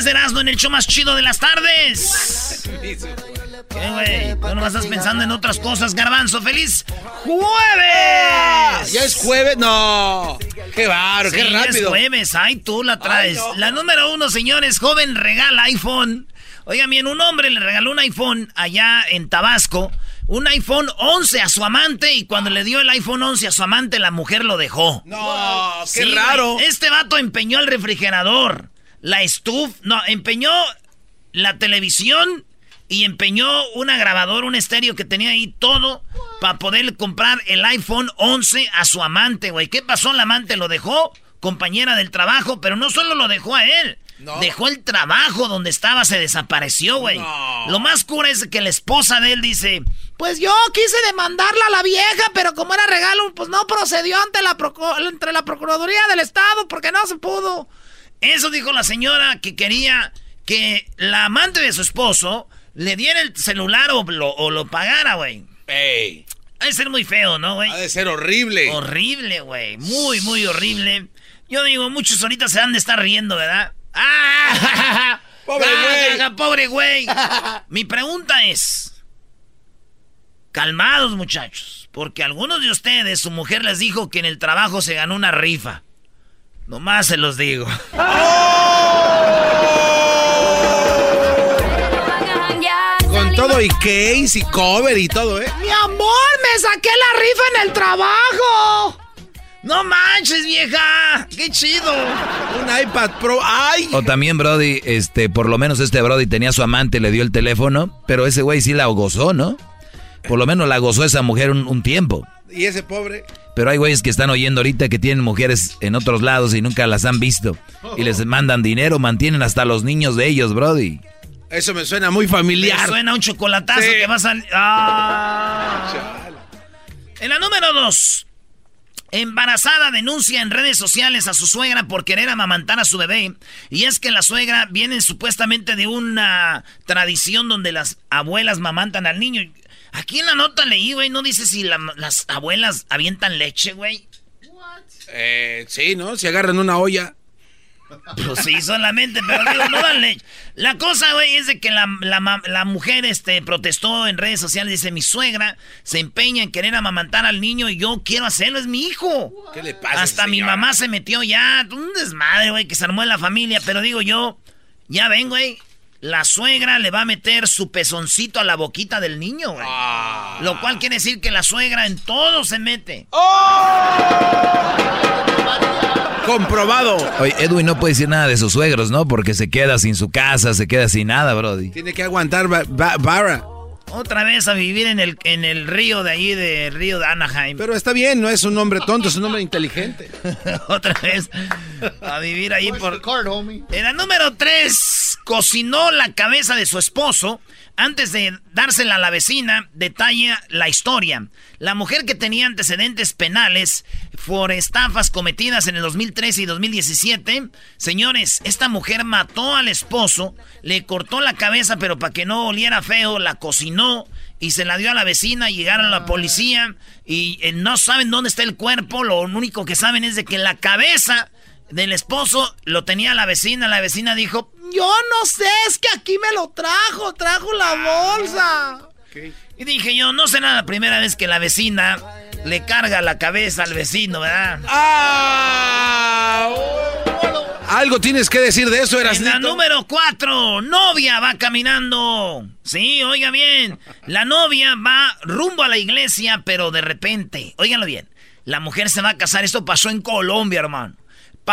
10 de Erasmo en el show más chido de las tardes. ¿Qué, güey? Tú no estás pensando en otras cosas, Garbanzo. ¡Feliz jueves! ¿Ya es jueves? No. Qué baro, qué rápido. es jueves. Ay, tú la traes. Ay, no. La número uno, señores. Joven regala iPhone. Oigan bien, un hombre le regaló un iPhone allá en Tabasco. Un iPhone 11 a su amante y cuando le dio el iPhone 11 a su amante, la mujer lo dejó. No, qué Sí, raro. Este vato empeñó el refrigerador, la estufa, no, empeñó la televisión y empeñó una grabadora, un estéreo que tenía ahí todo para poder comprar el iPhone 11 a su amante, güey. ¿Qué pasó? La amante lo dejó, compañera del trabajo, pero no solo lo dejó a él. Dejó el trabajo donde estaba, se desapareció, güey. Lo más cura es que la esposa de él dice, pues yo quise demandarla a la vieja, pero como era regalo, pues no procedió ante la, entre la Procuraduría del Estado porque no se pudo. Eso dijo la señora que quería que la amante de su esposo le diera el celular o lo, o lo pagara, güey. Ey, Ha de ser muy feo, ¿no, güey? ha de ser horrible. Horrible, güey. Muy, muy horrible. Yo digo, muchos ahorita se han de estar riendo, ¿verdad? ¡Ah! Pobre güey. ah, Pobre güey. Mi pregunta es... Calmados, muchachos. Porque algunos de ustedes, su mujer les dijo que en el trabajo se ganó una rifa. Nomás se los digo. Con todo y case y cover y todo, ¿eh? Mi amor, me saqué la rifa en el trabajo. No manches, vieja. Qué chido. Un iPad Pro. ¡Ay! O también, Brody, este, por lo menos este Brody tenía a su amante, le dio el teléfono, pero ese güey sí la gozó, ¿no? Por lo menos la gozó esa mujer un, un tiempo. Y ese pobre. Pero hay güeyes que están oyendo ahorita que tienen mujeres en otros lados y nunca las han visto. Y les mandan dinero, mantienen hasta los niños de ellos, Brody. Eso me suena muy Me familiar. suena un chocolatazo Sí. que va a salir. Ah. En la número dos. Embarazada denuncia en redes sociales a su suegra por querer amamantar a su bebé. Y es que la suegra viene supuestamente de una tradición donde las abuelas mamantan al niño. Aquí en la nota leí, güey, no dice si la- las abuelas avientan leche, güey. Eh, sí, ¿no? Si agarran una olla. Pues sí, solamente, pero digo, no dan leche. La cosa, güey, es de que la, la la mujer este, protestó en redes sociales. Dice, mi suegra se empeña en querer amamantar al niño y yo quiero hacerlo, es mi hijo. ¿Qué le pasa? Hasta mi mamá se metió ya, un desmadre, güey, que se armó en la familia. Pero digo yo, ya ven, güey, la suegra le va a meter su pezoncito a la boquita del niño, güey. Ah. Lo cual quiere decir que la suegra en todo se mete. Comprobado. Oye, Edwin no puede decir nada de sus suegros, ¿no? Porque se queda sin su casa, se queda sin nada, Brody. Tiene que aguantar ba- ba- vara. Otra vez a vivir en el, en el río de ahí, de río de Anaheim. Pero está bien, no es un hombre tonto, es un hombre inteligente. Otra vez a vivir ahí por... En la número 3, cocinó la cabeza de su esposo antes de dársela a la vecina, detalla la historia. La mujer que tenía antecedentes penales por estafas cometidas en el 2013 y 2017. Señores, esta mujer mató al esposo, le cortó la cabeza, pero para que no oliera feo, la cocinó y se la dio a la vecina. Llegaron a la policía y eh, no saben dónde está el cuerpo. Lo único que saben es de que la cabeza del esposo lo tenía la vecina. La vecina dijo, yo no sé, es que aquí me lo trajo, trajo la bolsa. Y dije yo, no será la primera vez que la vecina le carga la cabeza al vecino, ¿verdad? ¡Ah! Algo tienes que decir de eso, eras La número cuatro, novia va caminando. Sí, oiga bien. La novia va rumbo a la iglesia, pero de repente, óiganlo bien, la mujer se va a casar. Esto pasó en Colombia, hermano.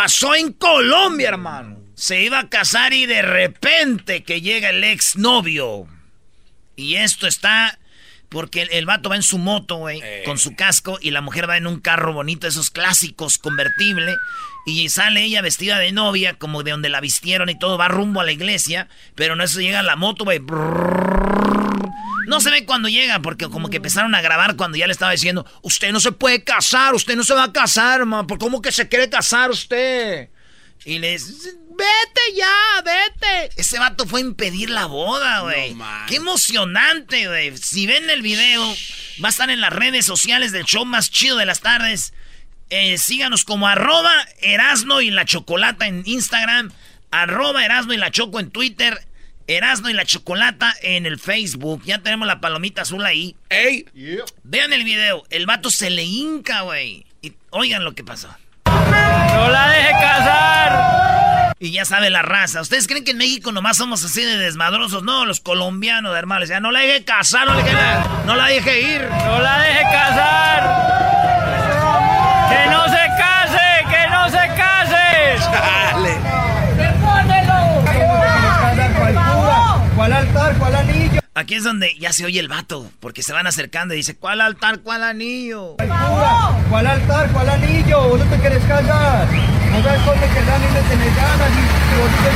Pasó en Colombia, hermano. Se iba a casar y de repente que llega el exnovio. Y esto está porque el, vato va en su moto, güey, eh. con su casco, y la mujer va en un carro bonito, esos clásicos, convertible. Y sale ella vestida de novia, como de donde la vistieron y todo, va rumbo a la iglesia, pero no eso llega la moto, güey. No se ve cuando llega, porque como que empezaron a grabar cuando ya le estaba diciendo, usted no se puede casar, usted no se va a casar, man, ¿por cómo que se quiere casar usted? Y les vete ya, vete. Ese vato fue a impedir la boda, güey. Qué emocionante, güey. Si ven el video, va a estar en las redes sociales del show más chido de las tardes. Eh, síganos como arroba Erasno y la Chocolata en Instagram, arroba Erasno y la Choco en Twitter, Erasno y la Chocolata en el Facebook. Ya tenemos la palomita azul ahí. ¡Ey! Vean el video. El vato se le hinca, güey. Y oigan lo que pasó. ¡No la deje casar! Y ya sabe la raza. ¿Ustedes creen que en México nomás somos así de desmadrosos? No, los colombianos, hermanos. Ya no la deje casar, no, la, no la deje ir. ¡No la deje casar! ¡Que no se case! ¡Que no se case! ¡Dale! ¿Cuál altar? ¿Cuál anillo? Aquí es donde ya se oye el vato, porque se van acercando y dice, ¿cuál altar? ¿Cuál anillo? ¿Cuál altar? ¿Cuál anillo? ¿Vos no te querés casar? No sabes dónde quedan y me tenés ganas y vos te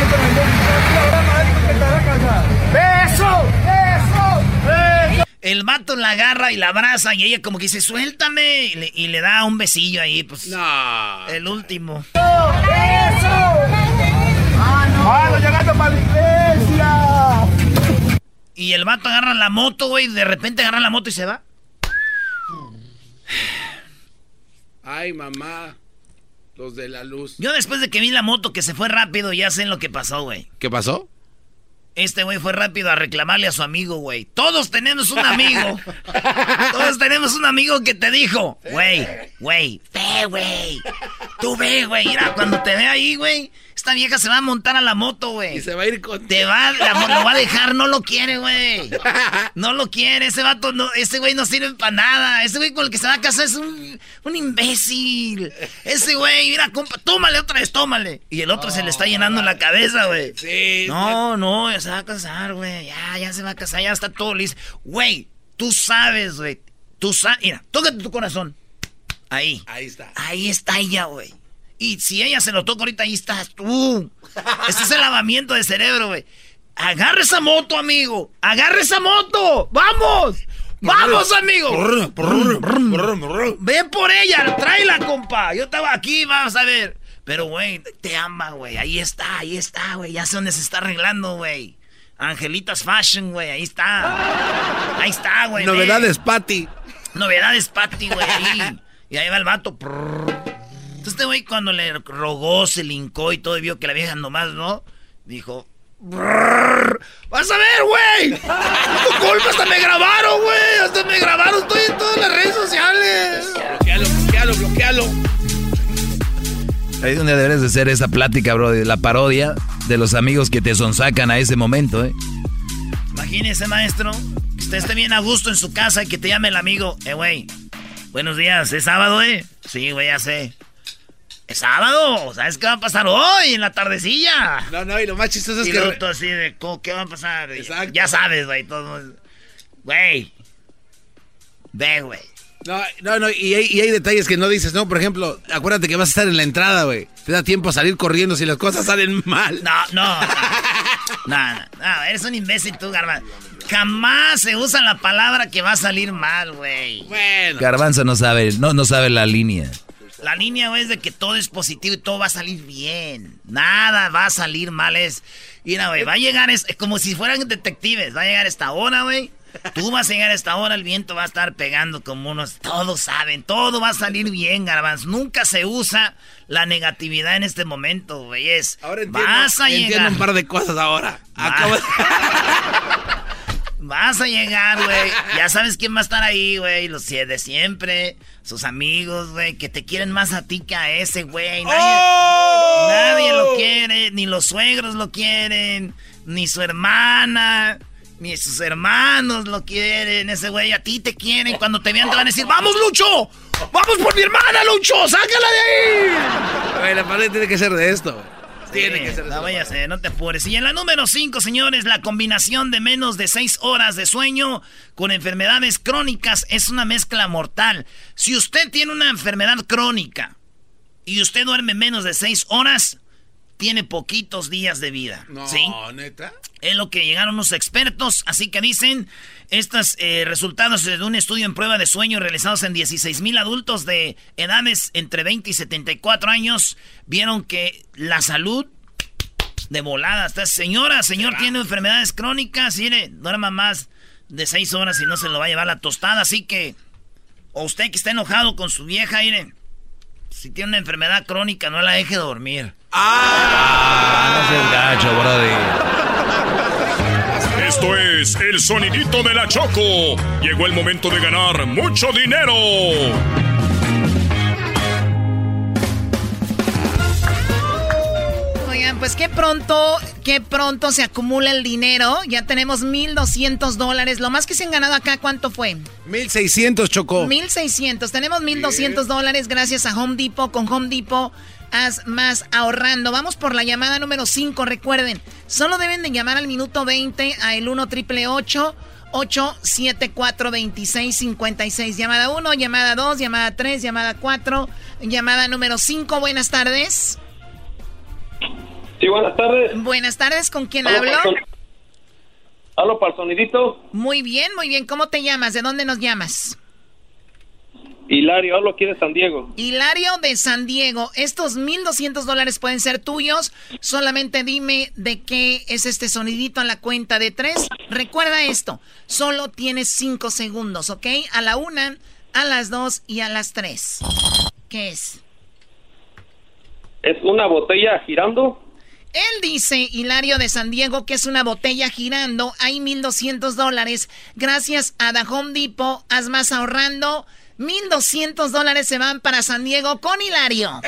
que ahora más que te vas a casar. ¡Beso! ¡Beso! ¡Beso! El vato la agarra y la abraza y ella como que dice, suéltame. Y le, da un besillo ahí, pues. No. El último. ¡Eso! ¡Ah, no! llegando para la iglesia! Y el vato agarra la moto, güey. De repente agarra la moto y se va. Ay, mamá. Los de la luz. Yo después de que vi la moto que se fue rápido, ya sé lo que pasó, güey. ¿Qué pasó? Este güey fue rápido a reclamarle a su amigo, güey. Todos tenemos un amigo. Todos tenemos un amigo que te dijo, güey, güey, ve, güey. Tú ve, güey. Mira, cuando te ve ahí, güey, esta vieja se va a montar a la moto, güey. Y se va a ir con... Te va, lo va a dejar, no lo quiere, güey. No lo quiere, ese vato, no, ese güey no sirve para nada. Ese güey con el que se va a casar es un, un imbécil. Ese güey, mira, compa, tómale otra vez, tómale. Y el otro se le está llenando la cabeza, güey. Sí. No, no, se va a casar, güey. Ya, ya se va a casar, ya está todo listo. Güey, tú sabes, güey. Tú sabes. Mira, tócate tu corazón. Ahí. Ahí está. Ahí está ella, güey. Y si ella se lo toca ahorita, ahí estás tú. Este es el lavamiento de cerebro, güey. Agarra esa moto, amigo. Agarra esa moto. ¡Vamos! ¡Vamos, amigo! Ven por ella, tráela, compa. Yo estaba aquí, vamos a ver. Pero, güey, te ama, güey. Ahí está, ahí está, güey. Ya sé dónde se está arreglando, güey. Angelitas Fashion, güey. Ahí está. Ahí está, güey. Novedades, Patty. Novedades, Patty, güey. Y ahí va el vato. Entonces este güey cuando le rogó, se lincó y todo y vio que la vieja nomás, ¿no? Dijo... ¡Vas a ver, güey! ¡Tu culpa! ¡Hasta me grabaron, güey! ¡Hasta me grabaron! Estoy en todas las redes sociales. Bloquealo, bloquealo, bloquealo. Ahí es donde deberes de hacer esa plática, bro, de la parodia de los amigos que te sonsacan a ese momento, ¿eh? Imagínese, maestro, que usted esté bien a gusto en su casa y que te llame el amigo. Eh, güey, buenos días, ¿es sábado, eh? Sí, güey, ya sé. Es sábado, ¿sabes qué va a pasar hoy en la tardecilla? No, no, y lo más chistoso es y que. todo así de, ¿qué va a pasar? Exacto. Ya sabes, güey, todo. Güey. Ve, güey. No, no, no, y hay, y hay, detalles que no dices, ¿no? Por ejemplo, acuérdate que vas a estar en la entrada, güey. Te da tiempo a salir corriendo si las cosas salen mal. No, no. No, no, no, eres un imbécil tú, Garbanzo. Jamás se usa la palabra que va a salir mal, güey. Bueno. Garbanzo no sabe, no, no sabe la línea. La línea güey, es de que todo es positivo y todo va a salir bien. Nada va a salir mal. Es, mira, güey, va a llegar, es, como si fueran detectives. Va a llegar esta hora, güey. Tú vas a llegar a esta hora, el viento va a estar pegando como unos... Todos saben, todo va a salir bien, Garbanzo. Nunca se usa la negatividad en este momento, güey. Es, Ahora entiendo, vas a entiendo llegar... un par de cosas ahora. Acabo de- Vas a llegar, güey. Ya sabes quién va a estar ahí, güey. Los de siempre. Sus amigos, güey. Que te quieren más a ti que a ese, güey. Nadie, ¡Oh! nadie lo quiere. Ni los suegros lo quieren. Ni su hermana. Ni sus hermanos lo quieren. Ese güey a ti te quieren. Cuando te vean te van a decir, ¡Vamos, Lucho! ¡Vamos por mi hermana, Lucho! ¡Sácala de ahí! Güey, la pared tiene que ser de esto. güey. Tiene que ser no ser, no te apures. Y en la número 5, señores, la combinación de menos de 6 horas de sueño con enfermedades crónicas es una mezcla mortal. Si usted tiene una enfermedad crónica y usted duerme menos de 6 horas, tiene poquitos días de vida. No, ¿Sí? neta. Es lo que llegaron los expertos, así que dicen estos eh, resultados de un estudio en prueba de sueño realizados en 16 mil adultos de edades entre 20 y 74 años vieron que la salud de volada. Esta señora, señor tiene enfermedades crónicas, mire, duerma más de 6 horas y no se lo va a llevar la tostada, así que o usted que está enojado con su vieja, mire, si tiene una enfermedad crónica no la deje dormir. Ah, no seas gacho, brody. Esto es el sonidito de la Choco. Llegó el momento de ganar mucho dinero. Pues qué pronto, qué pronto se acumula el dinero. Ya tenemos 1.200 dólares. Lo más que se han ganado acá, ¿cuánto fue? 1600 chocó. 1.600. Tenemos 1.200 dólares gracias a Home Depot. Con Home Depot haz más ahorrando. Vamos por la llamada número 5. Recuerden, solo deben de llamar al minuto 20 a el 1 triple 874 2656 Llamada 1, llamada 2, llamada 3, llamada 4, llamada número 5. Buenas tardes. Sí, buenas tardes. Buenas tardes, ¿con quién Hablo hablo? para el sonidito. Muy bien, muy bien. ¿Cómo te llamas? ¿De dónde nos llamas? Hilario, hablo aquí de San Diego. Hilario de San Diego. Estos 1.200 dólares pueden ser tuyos. Solamente dime de qué es este sonidito a la cuenta de tres. Recuerda esto. Solo tienes cinco segundos, ¿ok? A la una, a las dos y a las tres. ¿Qué es? ¿Es una botella girando? Él dice, Hilario de San Diego, que es una botella girando. Hay 1.200 dólares. Gracias a The Home Depot, haz más ahorrando. 1.200 dólares se van para San Diego con Hilario.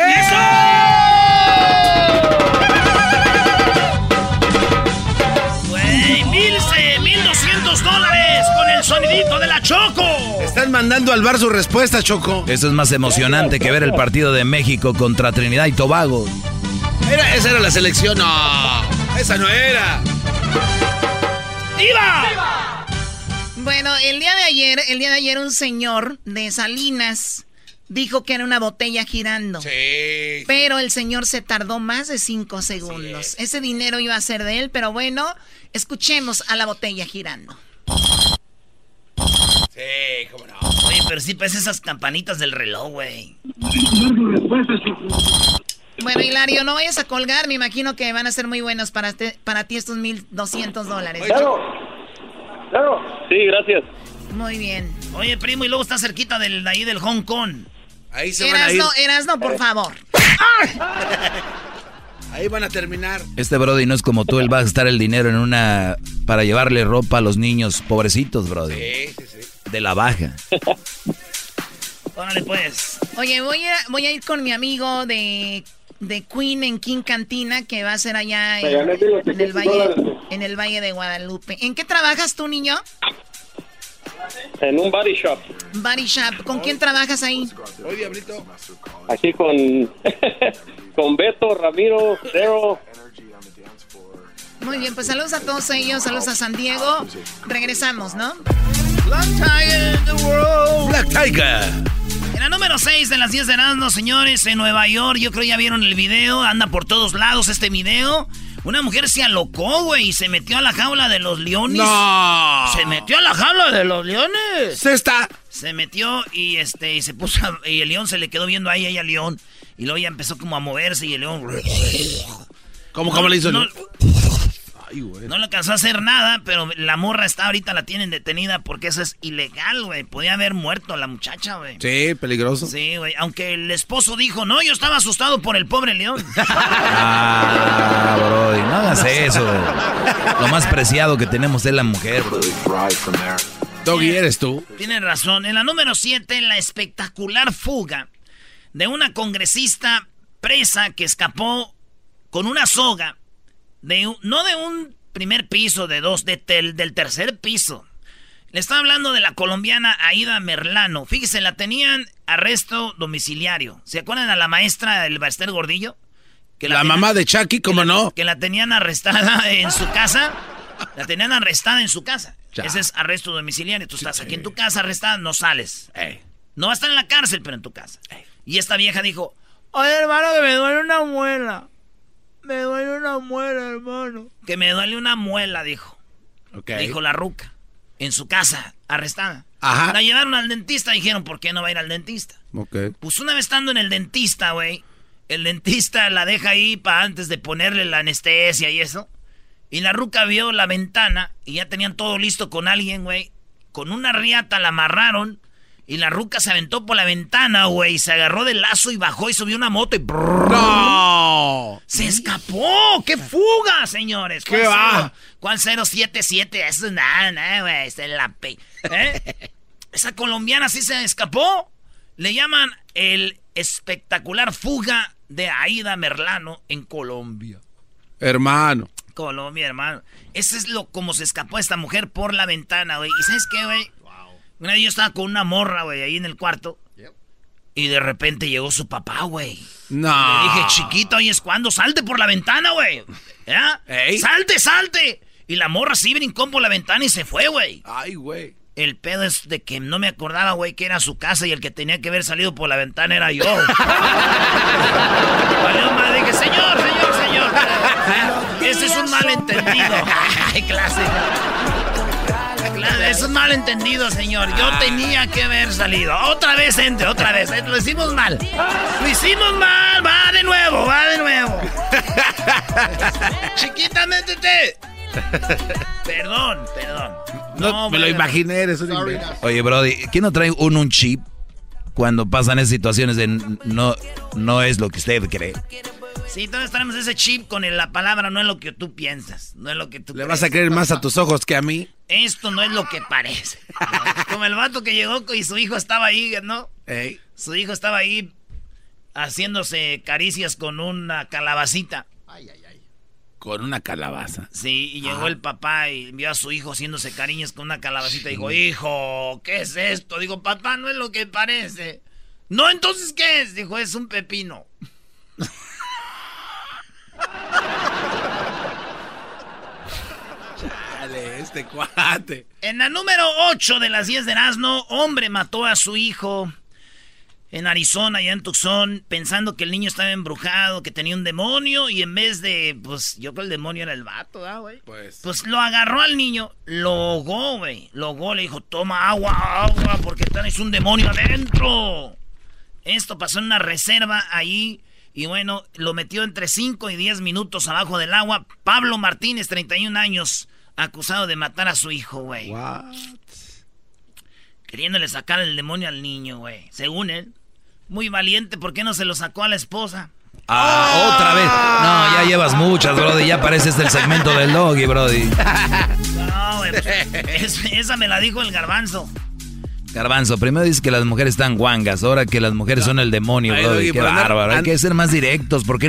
Güey, se- 1200 dólares con el sonidito de la Choco. Están mandando al bar su respuesta, Choco. Eso es más emocionante que ver el partido de México contra Trinidad y Tobago. Era- esa era la selección. No, esa no era. ¡Viva! Bueno, el día de ayer, el día de ayer un señor de Salinas dijo que era una botella girando. Sí. Pero el señor se tardó más de cinco segundos. Ese dinero iba a ser de él, pero bueno, escuchemos a la botella girando. Sí, cómo no. Oye, pero sí pues esas campanitas del reloj, güey. Bueno, Hilario, no vayas a colgar. Me imagino que van a ser muy buenos para, te- para ti estos 1.200 dólares. Claro. Claro. Sí, gracias. Muy bien. Oye, primo, y luego está cerquita del, de ahí del Hong Kong. Ahí se van a ir. Erasno, Erasno, por favor. Ahí van a terminar. Este Brody no es como tú, él va a gastar el dinero en una... para llevarle ropa a los niños pobrecitos, Brody. Sí, sí, sí. De la baja. Órale, pues. Oye, voy a, voy a ir con mi amigo de, de Queen en King Cantina, que va a ser allá en, el en el valle, en el Valle de Guadalupe. ¿En qué trabajas tú, niño? En un body shop. Body Shop. ¿Con quién trabajas ahí? Oye, Diablito. Aquí con, con Beto, Ramiro, Dero. Muy bien, pues saludos a todos ellos, saludos a San Diego. Regresamos, ¿no? Black Tiger in the world. Black Tiger. En la número 6 de las 10 de Erasmus, señores, en Nueva York, yo creo ya vieron el video, anda por todos lados este video. Una mujer se alocó, güey, y se metió a la jaula de los leones. ¡No! Se metió a la jaula de los leones. Se está. Se metió y este y se puso a- y el león se le quedó viendo ahí ella al león y luego ya empezó como a moverse y el león ¿Cómo, cómo le hizo? No, el- Ay, güey. no le alcanzó a hacer nada, pero la morra está ahorita la tienen detenida porque eso es ilegal, güey. Podía haber muerto la muchacha, güey. Sí, peligroso. Sí, güey. Aunque el esposo dijo, no, yo estaba asustado por el pobre león. Ah, Brody, no hagas eso. Lo más preciado que tenemos es la mujer, Brody. Doggy, eres tú. Tienes razón. En la número 7, la espectacular fuga de una congresista presa que escapó con una soga, de un- no de un primer piso, de dos, de tel- del tercer piso. Le estaba hablando de la colombiana Aida Merlano. Fíjese, la tenían arresto domiciliario. ¿Se acuerdan a la maestra del Baster Gordillo? Que La tenían- mamá de Chucky, ¿cómo no? que la tenían arrestada en su casa. La tenían arrestada en su casa. Ya. Ese es arresto domiciliario. Tú estás aquí en tu casa arrestada, no sales. No vas a estar en la cárcel, pero en tu casa. Y esta vieja dijo, oye hermano, que me duele una muela. Me duele una muela, hermano. Que me duele una muela, dijo. Ok. Dijo la ruca. En su casa, arrestada. Ajá. La llevaron al dentista, dijeron, ¿por qué no va a ir al dentista? Ok. Pues una vez estando en el dentista, güey, el dentista la deja ahí para antes de ponerle la anestesia y eso. Y la ruca vio la ventana y ya tenían todo listo con alguien, güey. Con una riata la amarraron y la ruca se aventó por la ventana, güey. Se agarró del lazo y bajó y subió una moto y... ¡No! ¡Se escapó! ¡Qué fuga, señores! ¿Qué ¿Cuál va? cero? ¿Cuál 077? Eso es nada, nada, güey. Esa es la pe... ¿Eh? Esa colombiana sí se escapó. Le llaman el espectacular fuga de Aida Merlano en Colombia. Hermano. Colombia, hermano. Ese es lo como se escapó esta mujer por la ventana, güey. ¿Y sabes qué, güey? Una vez yo estaba con una morra, güey, ahí en el cuarto. Y de repente llegó su papá, güey. No. Le dije, chiquito, ahí es cuando salte por la ventana, güey. Ey. ¡Salte, salte! Y la morra sí brincó por la ventana y se fue, güey. Ay, güey. El pedo es de que no me acordaba, güey, que era su casa y el que tenía que haber salido por la ventana era yo. Valió madre, dije, señor, señor, señor. Ese es un malentendido. Ay, clásico. Claro, Es un malentendido, señor. Yo tenía que haber salido. Otra vez entre, otra vez. Eh, Lo hicimos mal. Lo hicimos mal. Va de nuevo, va de nuevo. Chiquita, métete. Perdón, perdón. No, me lo imaginé, eres un. Oye, Brody, ¿quién no trae un, un chip cuando pasan esas situaciones de no, no es lo que usted cree? Sí, todos tenemos ese chip con el- la palabra no es lo que tú piensas, no es lo que tú Le crees. vas a creer más a tus ojos que a mí. Esto no es lo que parece. Como el vato que llegó y su hijo estaba ahí, ¿no? Ey. Su hijo estaba ahí haciéndose caricias con una calabacita. Con una calabaza. Sí, y llegó el papá y vio a su hijo haciéndose cariños con una calabacita y dijo, hijo, ¿qué es esto? Digo, papá, no es lo que parece. No, entonces, ¿qué es? Dijo, es un pepino. Dale, este cuate. En la número 8 de las 10 de Erasmo, hombre mató a su hijo en Arizona, allá en Tucson, pensando que el niño estaba embrujado, que tenía un demonio, y en vez de, pues, yo creo que el demonio era el vato, ¿ah, güey? Pues. Pues lo agarró al niño, lo ahogó, güey. Lo ahogó, le dijo, toma agua, agua, porque traes un demonio adentro. Esto pasó en una reserva ahí. Y bueno, lo metió entre 5 y 10 minutos abajo del agua. Pablo Martínez, 31 años, acusado de matar a su hijo, güey. Queriéndole sacar el demonio al niño, güey. Según él. Muy valiente, ¿por qué no se lo sacó a la esposa? Ah, otra vez. No, ya llevas muchas, Brody. Ya parece este el segmento del doggy, Brody. No, güey. pues, es- esa me la dijo el garbanzo. Garbanzo, primero dices que las mujeres están guangas, ahora que las mujeres son el demonio, Ay, Brody. Qué bárbaro. Hay que ser más directos. ¿Por qué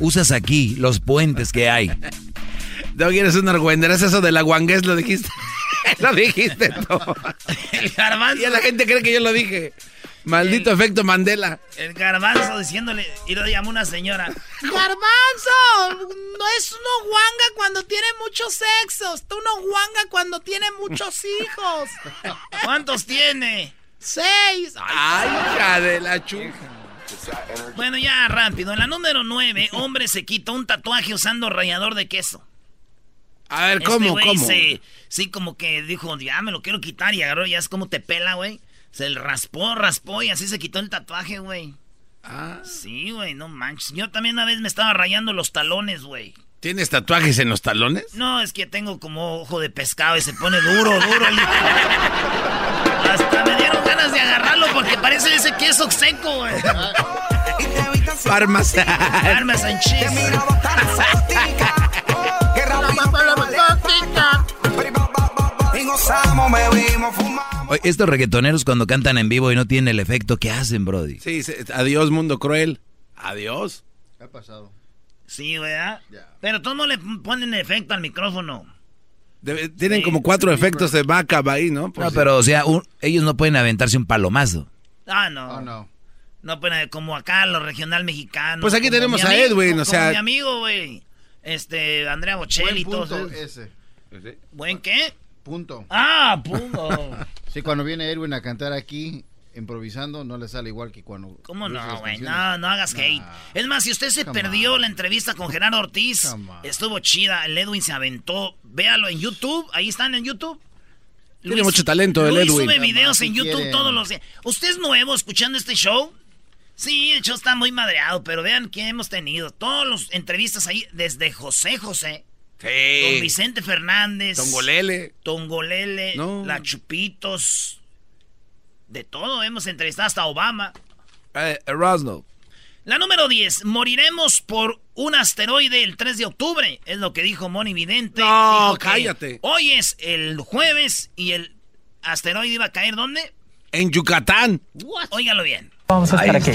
usas, aquí los puentes que hay? Doggy, eres un argüendero. Es eso de la guangués, lo dijiste. lo dijiste tú. El garbanzo. Y la gente cree que yo lo dije. Maldito efecto Mandela. El garbanzo diciéndole, y lo llamó una señora. Garbanzo, no es uno guanga cuando tiene muchos sexos, tú uno guanga cuando tiene muchos hijos. ¿Cuántos tiene? Seis. Ay, hija de la chuja. Bueno, ya rápido. En la número 9, hombre se quita un tatuaje usando rallador de queso. A ver, ¿cómo, este cómo? se- sí, como que dijo, ya me lo quiero quitar y agarró, ya es como te pela, güey. Se le raspó, raspó y así se quitó el tatuaje, güey. Ah. Sí, güey, no manches. Yo también una vez me estaba rayando los talones, güey. ¿Tienes tatuajes en los talones? No, es que tengo como ojo de pescado y se pone duro, duro. Hasta me dieron ganas de agarrarlo porque parece ese queso seco, güey. Parmas. Oye, estos reggaetoneros cuando cantan en vivo y no tienen el efecto, ¿qué hacen, Brody? Sí, sí, adiós, mundo cruel. Adiós. ¿Qué ha pasado? Sí. ¿ah? Pero todos no le ponen efecto al micrófono. Debe- tienen como cuatro efectos de backup ahí, ¿no? Por No, si- pero o sea, un- ellos no pueden aventarse un palomazo. Ah, no. no. No, pues, como acá, lo regional mexicano. Pues aquí tenemos a Edwin, o como sea- mi amigo, güey. Este, Andrea Bocelli y Buen todo punto eso. ese. ¿Buen qué? Punto. Ah, punto. Sí, cuando viene Edwin a cantar aquí, improvisando, no le sale igual que cuando... ¿Cómo no, las güey? No, no hagas hate. Es más, si usted se Come perdió la entrevista con Gerardo Ortiz, estuvo chida. El Edwin se aventó. Véalo en YouTube. Ahí están en YouTube. Tiene mucho talento el Luis Edwin. sube videos en YouTube quieren. todos los días. ¿Usted es nuevo escuchando este show? Sí, el show está muy madreado, pero vean quién hemos tenido. Todos los entrevistas ahí, desde José José, Don Sí. Vicente Fernández, Tongolele. Tongolele, No. La Chupitos, de todo hemos entrevistado hasta Obama. Eh, Erasmo. La número 10, moriremos por un asteroide el 3 de octubre, es lo que dijo Moni Vidente. No, Dijo cállate. Hoy es el jueves y el asteroide iba a caer ¿dónde? En Yucatán. Óigalo bien. Vamos a estar aquí.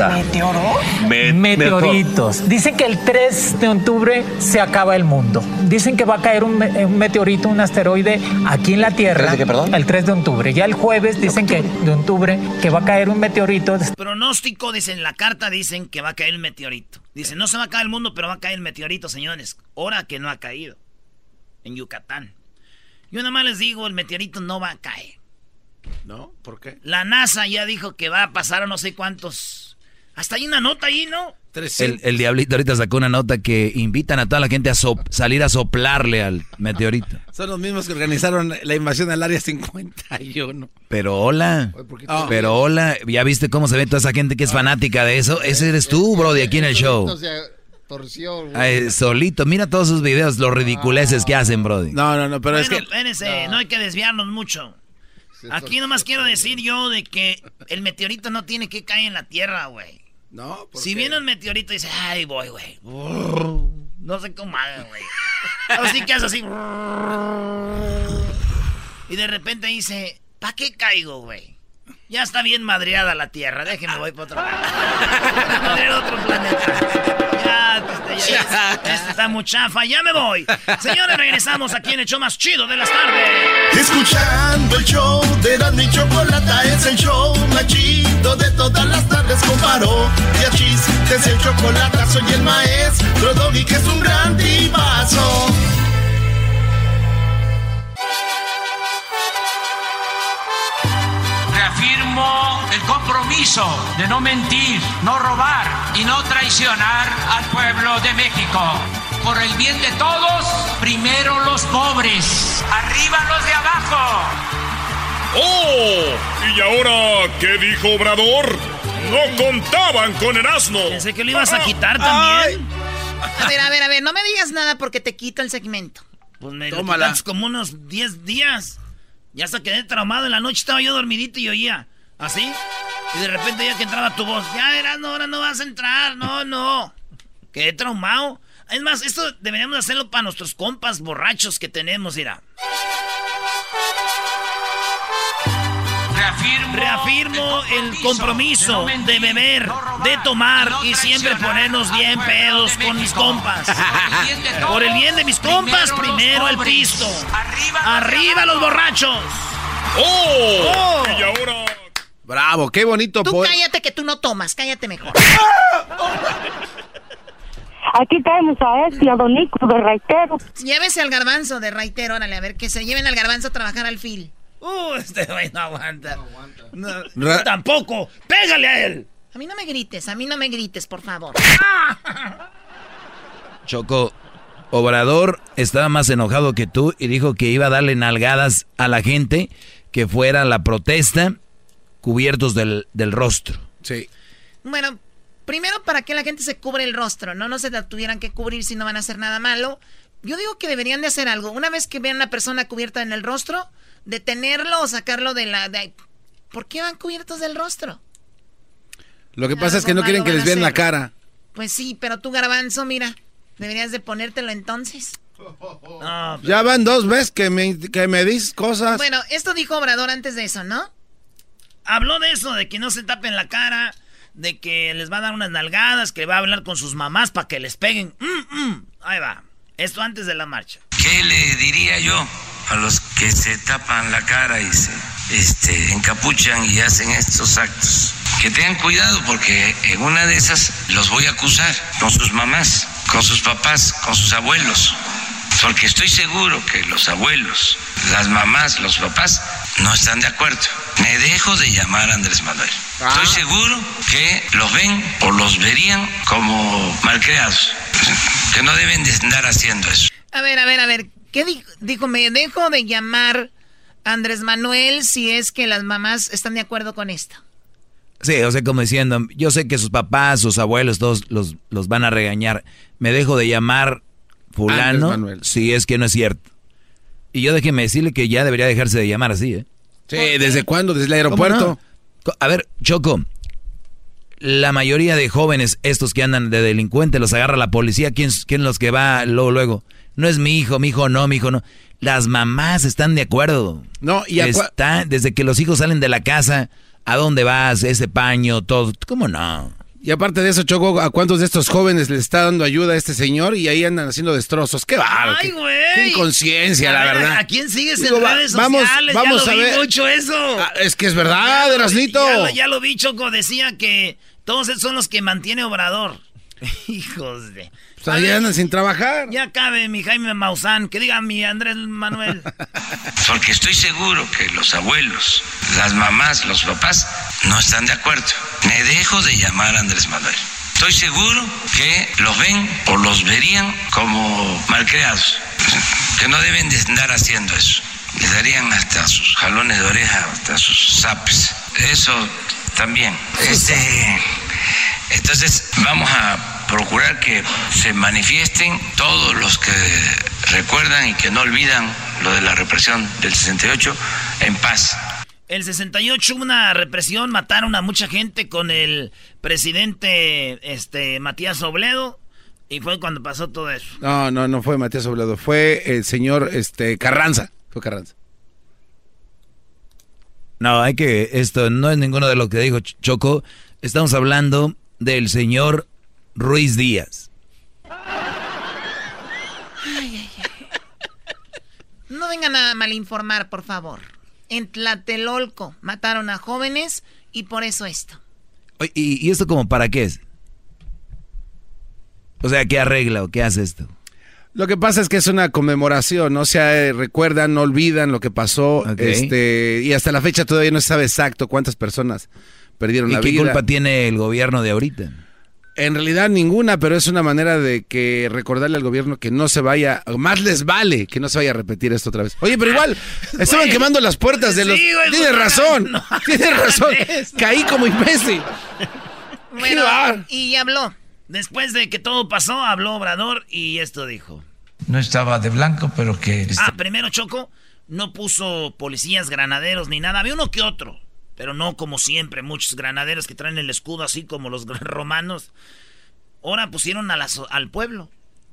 Meteoritos. Dicen que el 3 de octubre se acaba el mundo. Dicen que va a caer un, me- un meteorito, un asteroide aquí en la Tierra. ¿3 de qué, perdón? El 3 de octubre. Ya el jueves dicen que de octubre que va a caer un meteorito. Pronóstico, dicen en la carta, dicen que va a caer el meteorito. Dicen, no se va a caer el mundo, pero va a caer el meteorito, señores. Hora que no ha caído. En Yucatán. Yo nada más les digo, el meteorito no va a caer. ¿No? ¿Por qué? La NASA ya dijo que va a pasar a no sé cuántos. Hasta hay una nota ahí, ¿no? El, el diablito ahorita sacó una nota que invitan a toda la gente a sop- salir a soplarle al meteorito. Son los mismos que organizaron la invasión al área 51. Pero hola, Ah. pero hola, ¿ya viste cómo se ve toda esa gente que es fanática de eso? Ese eres tú, bro, de aquí en el show. Torció. Ay, solito, mira todos sus videos, los ridiculeces que hacen, brody. No, no, no, pero bueno, es que... espérense, no hay que desviarnos mucho. Aquí nomás quiero decir yo de que el meteorito no tiene que caer en la Tierra, güey. No, ¿por Si viene un meteorito y dice, ay, voy, güey. No sé cómo haga, güey. Así que hace así. Y de repente dice, ¿para qué caigo, güey? Ya está bien madreada la Tierra, déjenme voy para otro lado. Madrear otro planeta. Este está muy chafa, ya me voy. Señores, regresamos aquí en el show más chido de las tardes. Escuchando el show de Erasmo y Chocolata es el show más chido de todas las tardes con parodias, chistes, el chocolate, soy el maestro Doggy que es un gran tipazo. El compromiso de no mentir, no robar y no traicionar al pueblo de México. Por el bien de todos, primero los pobres, arriba los de abajo. ¡Oh! ¿Y ahora qué dijo Obrador? No contaban con el asno. Pensé que lo ibas a quitar también. A ver, a ver, a ver, no me digas nada porque te quito el segmento. Pues me Tómala. como unos 10 días. Ya hasta quedé traumado. En la noche estaba yo dormidito y oía así. Y de repente ya que entraba tu voz, ya era, no, ahora no vas a entrar, no, no. Quedé traumado. Es más, esto deberíamos hacerlo para nuestros compas borrachos que tenemos, mira. Reafirmo, Reafirmo el compromiso de beber, de tomar y siempre ponernos bien pedos con mis compas. Por el bien de mis compas, primero el pisto. Arriba los borrachos. ¡Oh! Y ahora. Bravo, qué bonito. Tú cállate que tú no tomas, cállate mejor. Aquí tenemos a este, a Don Nico de Raitero. Llévese al garbanzo de Raitero, órale, a ver, que se lleven al garbanzo a trabajar al fil. Uh, este güey no aguanta. No, Ra- tampoco. Pégale a él. A mí no me grites, a mí no me grites, por favor. Choco, Obrador estaba más enojado que tú y dijo que iba a darle nalgadas a la gente que fuera a la protesta cubiertos del, del rostro. Sí. Bueno, primero para que la gente se cubre el rostro, ¿no? No se tuvieran que cubrir si no van a hacer nada malo. Yo digo que deberían de hacer algo. Una vez que vean a una persona cubierta en el rostro, detenerlo o sacarlo de la... ¿Por qué van cubiertos del rostro? Lo que pasa es que no quieren que les vean la cara. Pues sí, pero tú, garbanzo, mira, deberías de ponértelo entonces. ya van dos veces que me, que me dices cosas. Bueno, esto dijo Obrador antes de eso, ¿no? Habló de eso, de que no se tapen la cara, de que les va a dar unas nalgadas, que va a hablar con sus mamás para que les peguen. Mm, mm. Ahí va. Esto antes de la marcha. ¿Qué le diría yo a los que se tapan la cara y se este, encapuchan y hacen estos actos? Que tengan cuidado porque en una de esas los voy a acusar con sus mamás, con sus papás, con sus abuelos. Porque estoy seguro que los abuelos, las mamás, los papás no están de acuerdo. Me dejo de llamar Andrés Manuel. Estoy ah. seguro que los ven o los verían como malcriados, que no deben de andar haciendo eso. A ver, a ver, a ver, ¿qué dijo? Me dejo de llamar Andrés Manuel si es que las mamás están de acuerdo con esto. Sí, o sea, como diciendo, yo sé que sus papás, sus abuelos, todos los, los van a regañar. Me dejo de llamar fulano si es que no es cierto. Y yo déjeme decirle que ya debería dejarse de llamar así, ¿eh? Sí, ¿desde cuándo? ¿Desde el aeropuerto? A ver, Choco, la mayoría de jóvenes, estos que andan de delincuentes, los agarra la policía. ¿Quién, quién los que va luego, luego? No es mi hijo, mi hijo no, mi hijo no. Las mamás están de acuerdo. No, y Está, desde que los hijos salen de la casa, ¿a dónde vas? Ese paño, todo. ¿Cómo no? Y aparte de eso, Choco, ¿a cuántos de estos jóvenes le está dando ayuda a este señor? Y ahí andan haciendo destrozos. ¡Qué bárbaro! ¡Ay, güey! ¡Qué inconsciencia, la verdad! ¿A quién sigues en redes vamos, sociales? Vamos ya a lo ver. vi mucho eso. Ah, es que es verdad, Erasnito. Ya, ya, lo vi, Choco. Decía que todos esos son los que mantiene Obrador. Hijos de... Pues ahí andan sin trabajar. Ya cabe mi Jaime Maussan, que diga mi Andrés Manuel. Porque estoy seguro que los abuelos, las mamás, los papás no están de acuerdo. Me dejo de llamar Andrés Manuel. Estoy seguro que los ven o los verían como malcriados, que no deben de andar haciendo eso. Les darían hasta sus jalones de oreja, hasta sus zapes. Eso también. Este, entonces vamos a procurar que se manifiesten todos los que recuerdan y que no olvidan lo de la represión del 68 en paz. El 68 una represión, mataron a mucha gente con el presidente este Matías Obledo y fue cuando pasó todo eso. No, no, no fue Matías Obledo, fue el señor este Carranza, fue Carranza. No, hay que esto no es ninguno de lo que dijo Choco, estamos hablando del señor Ruiz Díaz. No vengan a malinformar, por favor en Tlatelolco mataron a jóvenes y por eso esto. ¿Y, esto como para qué es? O sea, ¿qué arregla o qué hace esto? Lo que pasa es que es una conmemoración, o sea, eh, recuerdan, no olvidan lo que pasó, este, y hasta la fecha todavía no se sabe exacto cuántas personas perdieron la vida. ¿Y qué culpa tiene el gobierno de ahorita? En realidad ninguna, pero es una manera de que recordarle al gobierno que no se vaya, más les vale que no se vaya a repetir esto otra vez. Oye, pero igual, estaban quemando las puertas de los... tienes razón, tienes razón, caí como imbécil. Bueno, y habló. Después de que todo pasó, habló Obrador y esto dijo. No estaba de blanco, pero que... Ah, primero Choco, no puso policías, granaderos ni nada, había uno que otro pero no como siempre, muchos granaderos que traen el escudo así como los romanos. Ahora pusieron al pueblo,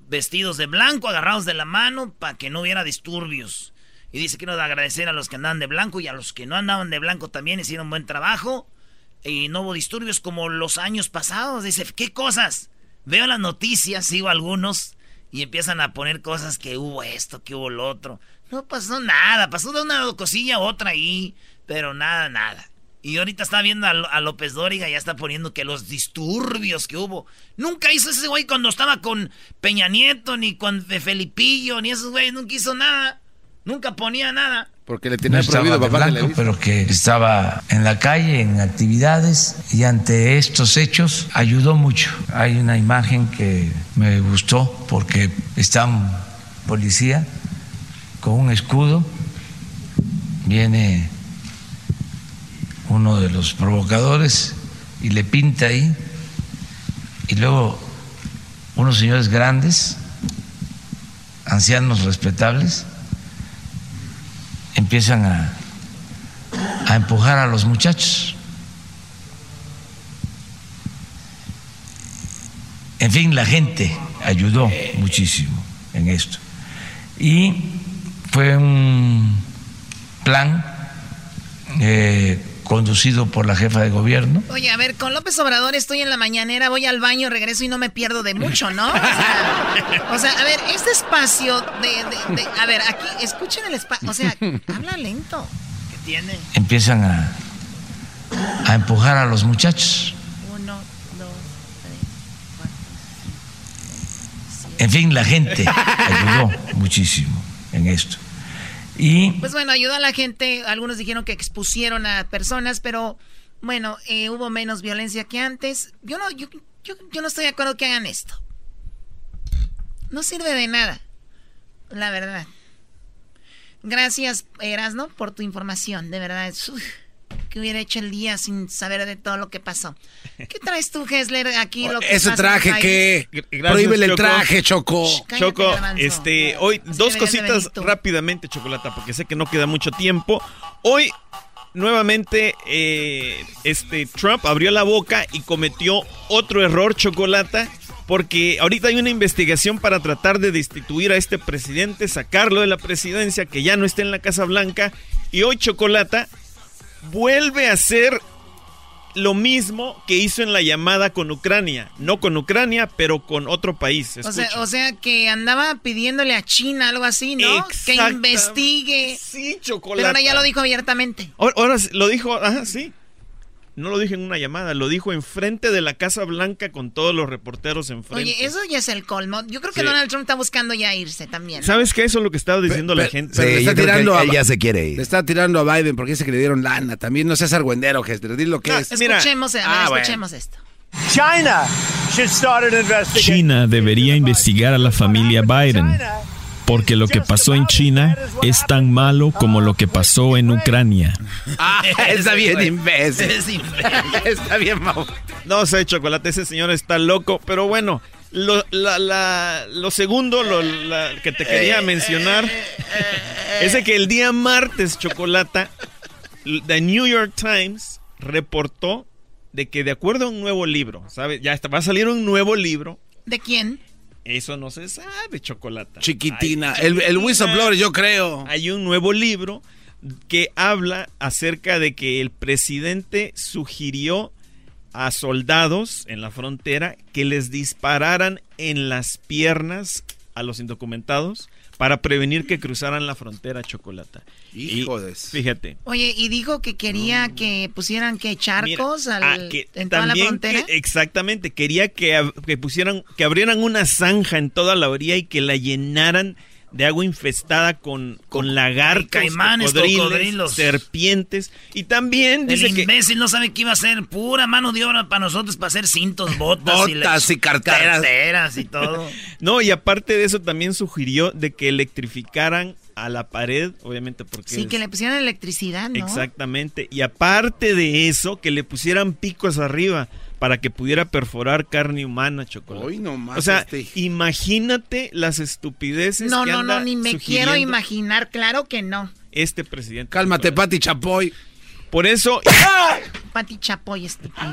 vestidos de blanco, agarrados de la mano, para que no hubiera disturbios. Y dice de agradecer a los que andaban de blanco y a los que no andaban de blanco también hicieron buen trabajo. Y no hubo disturbios como los años pasados. Dice, ¿qué cosas? Veo las noticias, sigo algunos y empiezan a poner cosas que hubo esto, que hubo lo otro. No pasó nada, pasó de una cosilla a otra ahí, pero nada, nada. Y ahorita está viendo a, López Dóriga, ya está poniendo que los disturbios que hubo. Nunca hizo ese güey cuando estaba con Peña Nieto, ni con Felipillo, ni esos güeyes, nunca hizo nada. Nunca ponía nada. Porque le tenía prohibido papá blanco, pero que estaba en la calle, en actividades, y ante estos hechos ayudó mucho. Hay una imagen que me gustó porque está un policía con un escudo, viene uno de los provocadores y le pinta ahí, y luego unos señores grandes, ancianos respetables, empiezan a, a empujar a los muchachos. En fin, la gente ayudó muchísimo en esto. Y fue un plan eh, conducido por la jefa de gobierno. Oye, a ver, con López Obrador estoy en la mañanera, voy al baño, regreso y no me pierdo de mucho, ¿no? O sea, a ver, este espacio de, A ver, aquí, escuchen el espacio, o sea, habla lento. ¿Qué tiene? Empiezan a, a empujar a los muchachos. Uno, dos, tres, cuatro, cinco, En fin, la gente ayudó muchísimo en esto. Pues bueno, ayudó a la gente. Algunos dijeron que expusieron a personas, pero bueno, eh, hubo menos violencia que antes. Yo no, yo, yo, no estoy de acuerdo que hagan esto. No sirve de nada, la verdad. Gracias, Erasno, por tu información. De verdad, que hubiera hecho el día sin saber de todo lo que pasó. ¿Qué traes tú, Hessler, aquí? Lo que Ese traje que... Prohíbe el traje, Choco. Choco, este, hoy dos cositas rápidamente, Chocolata, porque sé que no queda mucho tiempo. Hoy nuevamente eh, este Trump abrió la boca y cometió otro error, Chocolata, porque ahorita hay una investigación para tratar de destituir a este presidente, sacarlo de la presidencia, que ya no esté en la Casa Blanca. Y hoy Chocolata vuelve a hacer lo mismo que hizo en la llamada con Ucrania. No con Ucrania, pero con otro país. O sea, que andaba pidiéndole a China algo así, ¿no? Que investigue. Sí, chocolate. Pero ahora ya lo dijo abiertamente. Ahora, lo dijo, ajá, sí. No lo dije en una llamada, lo dijo enfrente de la Casa Blanca con todos los reporteros enfrente. Oye, eso ya es el colmo. Yo creo que Donald Trump está buscando ya irse también. ¿Sabes qué? Eso es lo que estaba diciendo la gente. le está tirando a, se quiere ir. Le está tirando a Biden porque dice que le dieron lana. También no seas argüendero, Hester. Dile lo que es. Escuchemos, a ver, ah, escuchemos esto. China debería investigar a la familia Biden porque lo que pasó en China es tan malo como lo que pasó en Ucrania. Ah, está bien imbécil. está bien No sé, Chocolate, ese señor está loco, pero bueno, lo, lo segundo lo, que te quería mencionar es de que el día martes, Chocolata, The New York Times reportó de que de acuerdo a un nuevo libro, ¿sabes? Ya va a salir un nuevo libro. ¿De quién? Eso no se sabe, Chocolata. Chiquitina. El, el whistleblower, yo creo. Hay un nuevo libro que habla acerca de que el presidente sugirió a soldados en la frontera que les dispararan en las piernas a los indocumentados para prevenir que cruzaran la frontera chocolata. Hijo de... Fíjate. Oye, y dijo que quería que pusieran que charcos al, ah, en toda la frontera. exactamente, quería que, que pusieran, que abrieran una zanja en toda la orilla y que la llenaran de agua infestada con, con lagartos, caimanes, cocodrilos, serpientes. Y también dice El imbécil no sabe qué iba a ser. Pura mano de obra para nosotros, para hacer cintos, botas, botas y, carteras. y todo. no, y aparte de eso también sugirió de que electrificaran a la pared, obviamente porque... Sí, que le pusieran electricidad, ¿no? Exactamente. Y aparte de eso, que le pusieran picos arriba para que pudiera perforar carne humana, chocolate. o sea, este. imagínate las estupideces. No, no, no, ni me quiero imaginar, claro que no. Este presidente. Cálmate, Pati Chapoy. Por eso. Pati Chapoy, estúpido.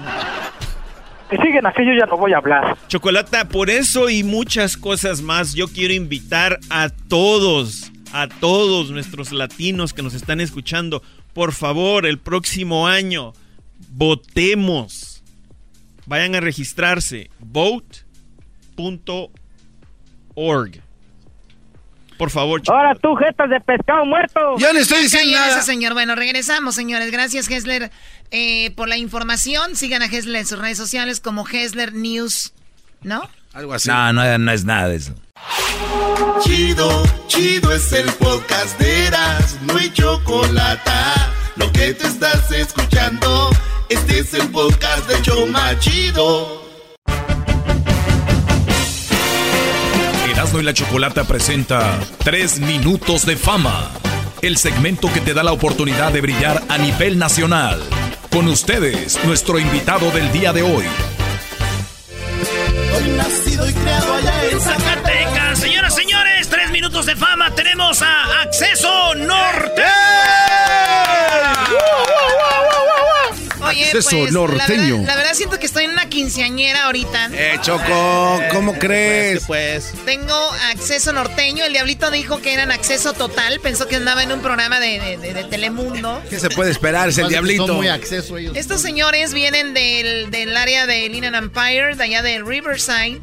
Que siguen así, yo ya no voy a hablar. Chocolata, por eso y muchas cosas más, yo quiero invitar a todos, a todos nuestros latinos que nos están escuchando, por favor, el próximo año, votemos Vayan a registrarse. Vote.org. Por favor, chicos. Ahora tú, jetas de pescado muerto. Yo le estoy diciendo nada. señor. Bueno, regresamos, señores. Gracias, Hessler, eh, por la información. Sigan a Hessler en sus redes sociales como Hessler News, ¿no? Algo así. No, no, no es nada de eso. Chido, chido es el podcast de Eras. No hay chocolate chocolata. Lo que te estás escuchando, este es el podcast de Choma Chido. Erasmo y la Chocolata presenta 3 minutos de fama. El segmento que te da la oportunidad de brillar a nivel nacional. Con ustedes, nuestro invitado del día de hoy. Hoy nacido y creado allá en Zacatecas. Señoras, señores, tres minutos de fama. Tenemos a Acceso Norte. Oye, Acceso pues, norteño. La verdad, la verdad siento que estoy en una quinceañera ahorita. Eh, Choco, ¿cómo crees? Pues, Tengo acceso norteño. El diablito dijo que eran acceso total. Pensó que andaba en un programa de, de- de- de Telemundo. ¿Qué se puede esperar? Es el diablito. Son muy acceso ellos. Estos señores vienen del, del área de Inland Empire, de allá de Riverside.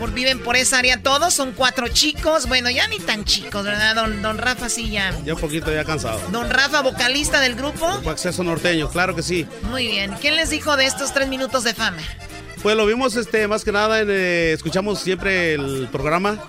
Por, viven por esa área todos. Son cuatro chicos. Bueno, ya ni tan chicos, ¿verdad? Don, don Rafa sí ya. Ya un poquito ya cansado. Don Rafa, vocalista del grupo. Acceso norteño, claro que sí. Muy bien. ¿Quién les dijo de estos tres minutos de fama? Pues lo vimos este más que nada, en, eh, escuchamos siempre el programa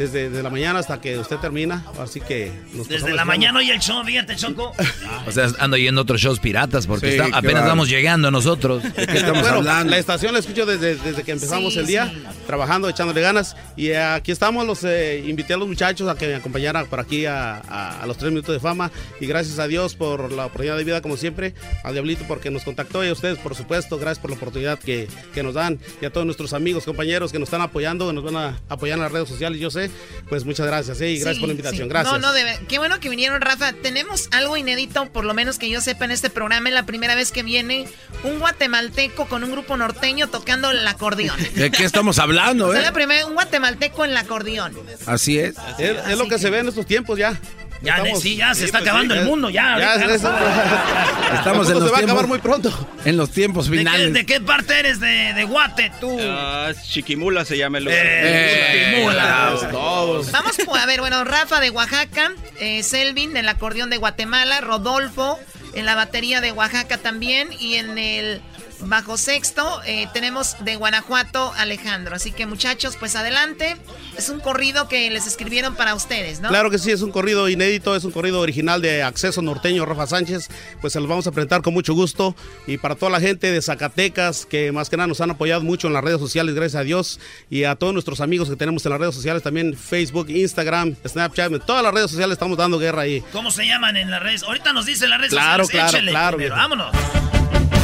desde de la mañana hasta que usted termina, así que nos Desde la mañana y el show, fíjate, Choco. O sea, ando yendo a otros shows piratas porque Sí, está- qué apenas bárbaro. vamos llegando nosotros. Bueno, La estación la escucho desde, desde que empezamos Sí, el día, sí. trabajando, echándole ganas. Y aquí estamos, los eh, invité a los muchachos a que me acompañaran por aquí a, a- a los tres minutos de fama. Y gracias a Dios por la oportunidad de vida, como siempre. Al Diablito porque nos contactó y a ustedes, por supuesto, gracias por la oportunidad que, que nos dan. Y a todos nuestros amigos, compañeros que nos están apoyando, que nos van a apoyar en las redes sociales, yo sé. Pues muchas gracias, ¿eh? y gracias Sí, por la invitación. sí. Gracias. No, no, de qué bueno que vinieron, Rafa. Tenemos algo inédito, por lo menos que yo sepa en este programa. Es la primera vez que viene un guatemalteco con un grupo norteño tocando el acordeón. ¿De qué estamos hablando, O sea, eh? la primera, un guatemalteco en el acordeón. Así es. Es, es lo que, se ve en estos tiempos ya. Ya, de- sí, ya se está acabando el mundo, ya, Ya, Estamos el en los se va a acabar muy pronto. En los tiempos ¿De qué, finales. de qué parte eres de, de Guate, tú? Ah, Chiquimula se llama el lugar. Eh, Chiquimula. Todos. Vamos pues, a ver, bueno, Rafa de Oaxaca, eh, Selvin del acordeón de Guatemala, Rodolfo en la batería de Oaxaca también y en el bajo sexto eh, tenemos de Guanajuato Alejandro. Así que muchachos, pues adelante. Es un corrido que les escribieron para ustedes, ¿no? Claro que sí, es un corrido inédito, es un corrido original de Acceso Norteño Rafa Sánchez. Pues se los vamos a presentar con mucho gusto. Y para toda la gente de Zacatecas, que más que nada nos han apoyado mucho en las redes sociales, gracias a Dios. Y a todos nuestros amigos que tenemos en las redes sociales, también Facebook, Instagram, Snapchat, en todas las redes sociales estamos dando guerra ahí. ¿Cómo se llaman en las redes? Ahorita nos dicen las redes Claro, sociales. claro, Échele claro, primero, viejo. vámonos.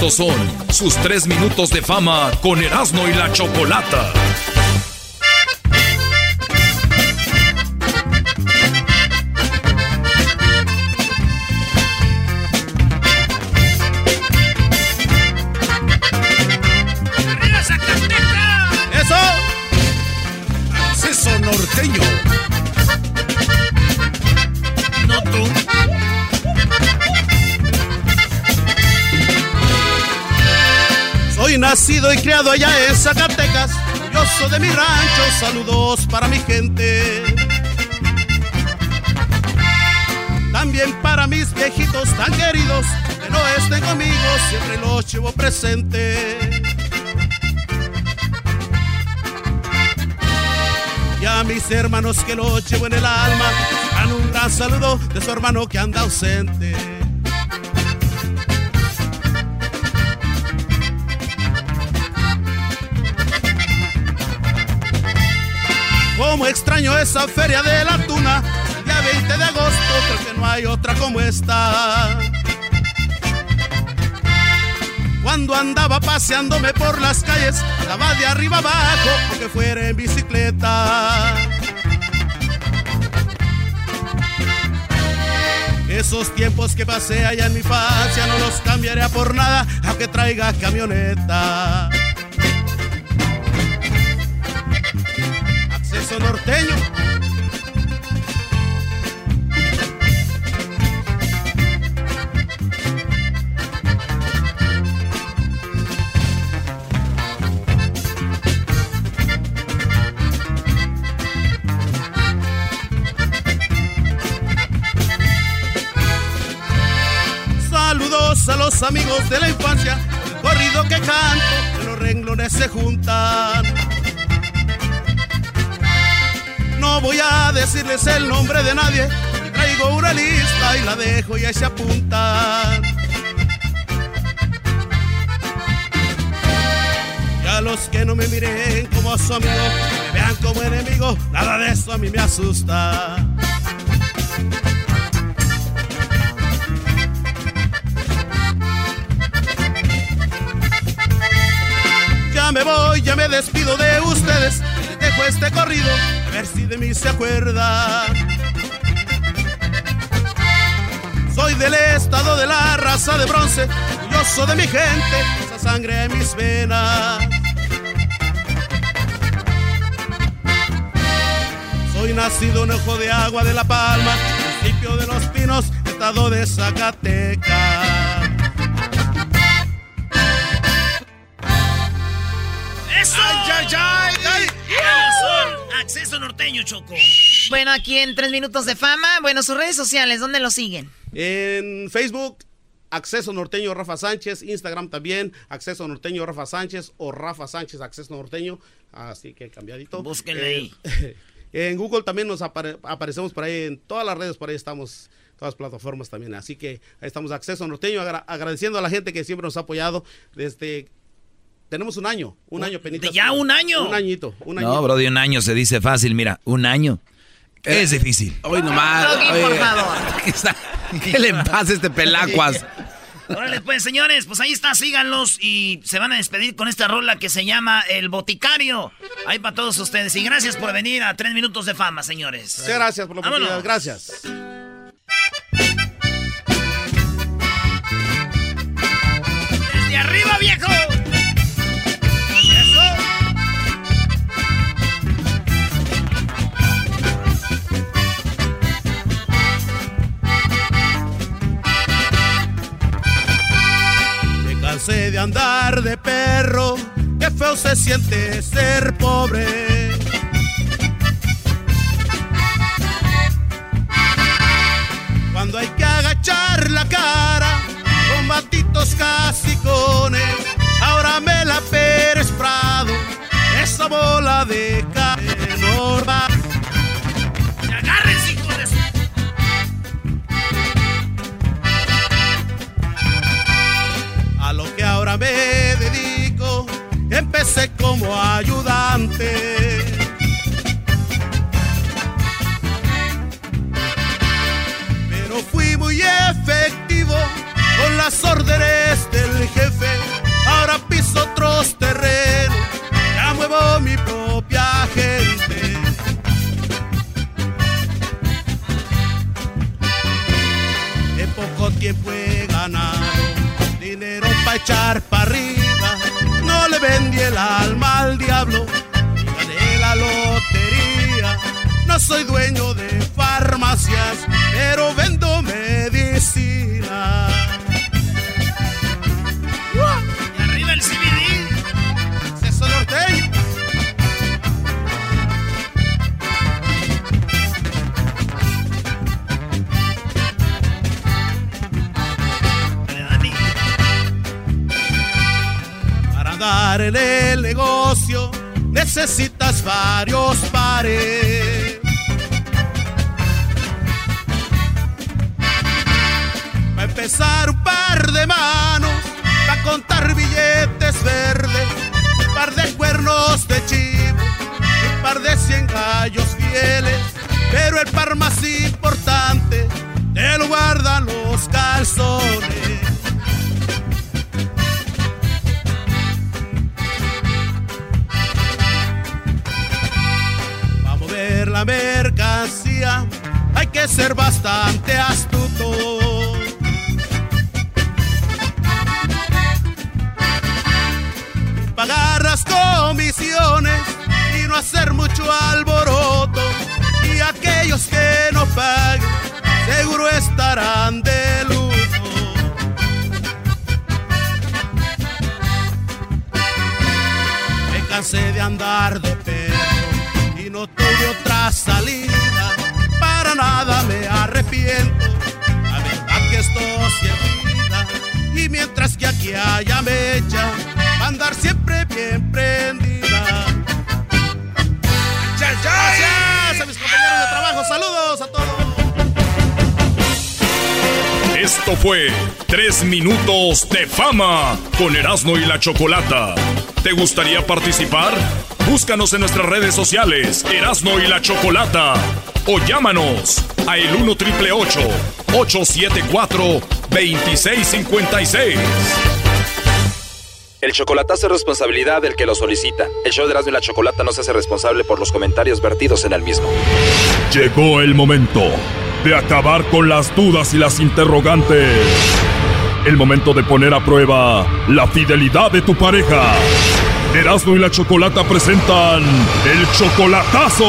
Estos son sus tres minutos de fama con Erasmo y la Chocolata. Soy nacido y criado allá en Zacatecas, orgulloso de mi rancho, saludos para mi gente. También para mis viejitos tan queridos, que no estén conmigo, siempre los llevo presente. Y a mis hermanos que los llevo en el alma, dan un gran saludo de su hermano que anda ausente. Como extraño esa feria de la tuna, el día 20 de agosto, creo que no hay otra como esta. Cuando andaba paseándome por las calles, estaba de arriba abajo, aunque fuera en bicicleta. Esos tiempos que pasé allá en mi infancia no los cambiaría por nada, aunque traiga camioneta. Acceso norteño. Saludos a los amigos de la infancia, el corrido que canto, los renglones se juntan. Decirles el nombre de nadie. Traigo una lista y la dejo y ahí se apunta. Y a los que no me miren como a su amigo, me vean como enemigo, nada de eso a mí me asusta. Ya me voy, ya me despido de ustedes dejo este corrido, ver si de mí se acuerda. Soy del estado de la raza de bronce, yo soy de mi gente, esa sangre en mis venas. Soy nacido en Ojo de Agua de La Palma, municipio de Los Pinos, estado de Zacatecas. Acceso norteño, Choco. Bueno, aquí en Tres Minutos de Fama. Bueno, sus redes sociales, ¿dónde lo siguen? En Facebook, Acceso Norteño Rafa Sánchez, Instagram también, Acceso Norteño Rafa Sánchez o Rafa Sánchez Acceso Norteño, así que cambiadito. Búsquenle ahí. En Google también nos aparecemos por ahí, en todas las redes por ahí estamos, todas las plataformas también, así que ahí estamos Acceso Norteño, agradeciendo a la gente que siempre nos ha apoyado desde tenemos un año, un año penita. ¿Ya un año? Un añito, un añito. No, bro, de un año se dice fácil, mira, un año. Es difícil. Hoy nomás. por favor. ¿Qué le pasa a este pelacuas? Órale, pues, señores, pues ahí está, síganlos y se van a despedir con esta rola que se llama El Boticario. Ahí para todos ustedes. Y gracias por venir a Tres Minutos de Fama, señores. Muchas gracias por la oportunidad. Gracias. Desde arriba, viejo. De andar de perro, qué feo se siente ser pobre. Cuando hay que agachar la cara con batitos casicones, ahora me la Pérez Prado, esa bola de carne normal. Me dedico, empecé como ayudante. Pero fui muy efectivo con las órdenes del jefe. Ahora piso otros terrenos, ya muevo mi propia gente. En poco tiempo he ganado para echar para arriba. No le vendí el alma al diablo, gané la lotería. No soy dueño de farmacias, pero vendo medicina. Y arriba el CBD. Norteño. En el negocio necesitas varios pares. Para empezar un par de manos, para contar billetes verdes, un par de cuernos de chivo, un par de cien gallos fieles, pero el par más importante te lo guardan los calzones. La mercancía hay que ser bastante astuto. Pagar las comisiones y no hacer mucho alboroto. Y aquellos que no paguen seguro estarán de luto. Me cansé de andar no tuve otra salida, para nada me arrepiento. La verdad que estoy en vida y mientras que aquí haya mecha, va a andar siempre bien prendida. Gracias a mis compañeros de trabajo, saludos a todos. Esto fue Tres Minutos de Fama con Erasmo y la Chocolata. ¿Te gustaría participar? Búscanos en nuestras redes sociales, Erasmo y la Chocolata. O llámanos a el 1 triple 874 2656. El chocolatazo es responsabilidad del que lo solicita. El show de Erasmo y la Chocolata no se hace responsable por los comentarios vertidos en el mismo. Llegó el momento de acabar con las dudas y las interrogantes. El momento de poner a prueba la fidelidad de tu pareja. Erasmo y la Chocolata presentan el chocolatazo.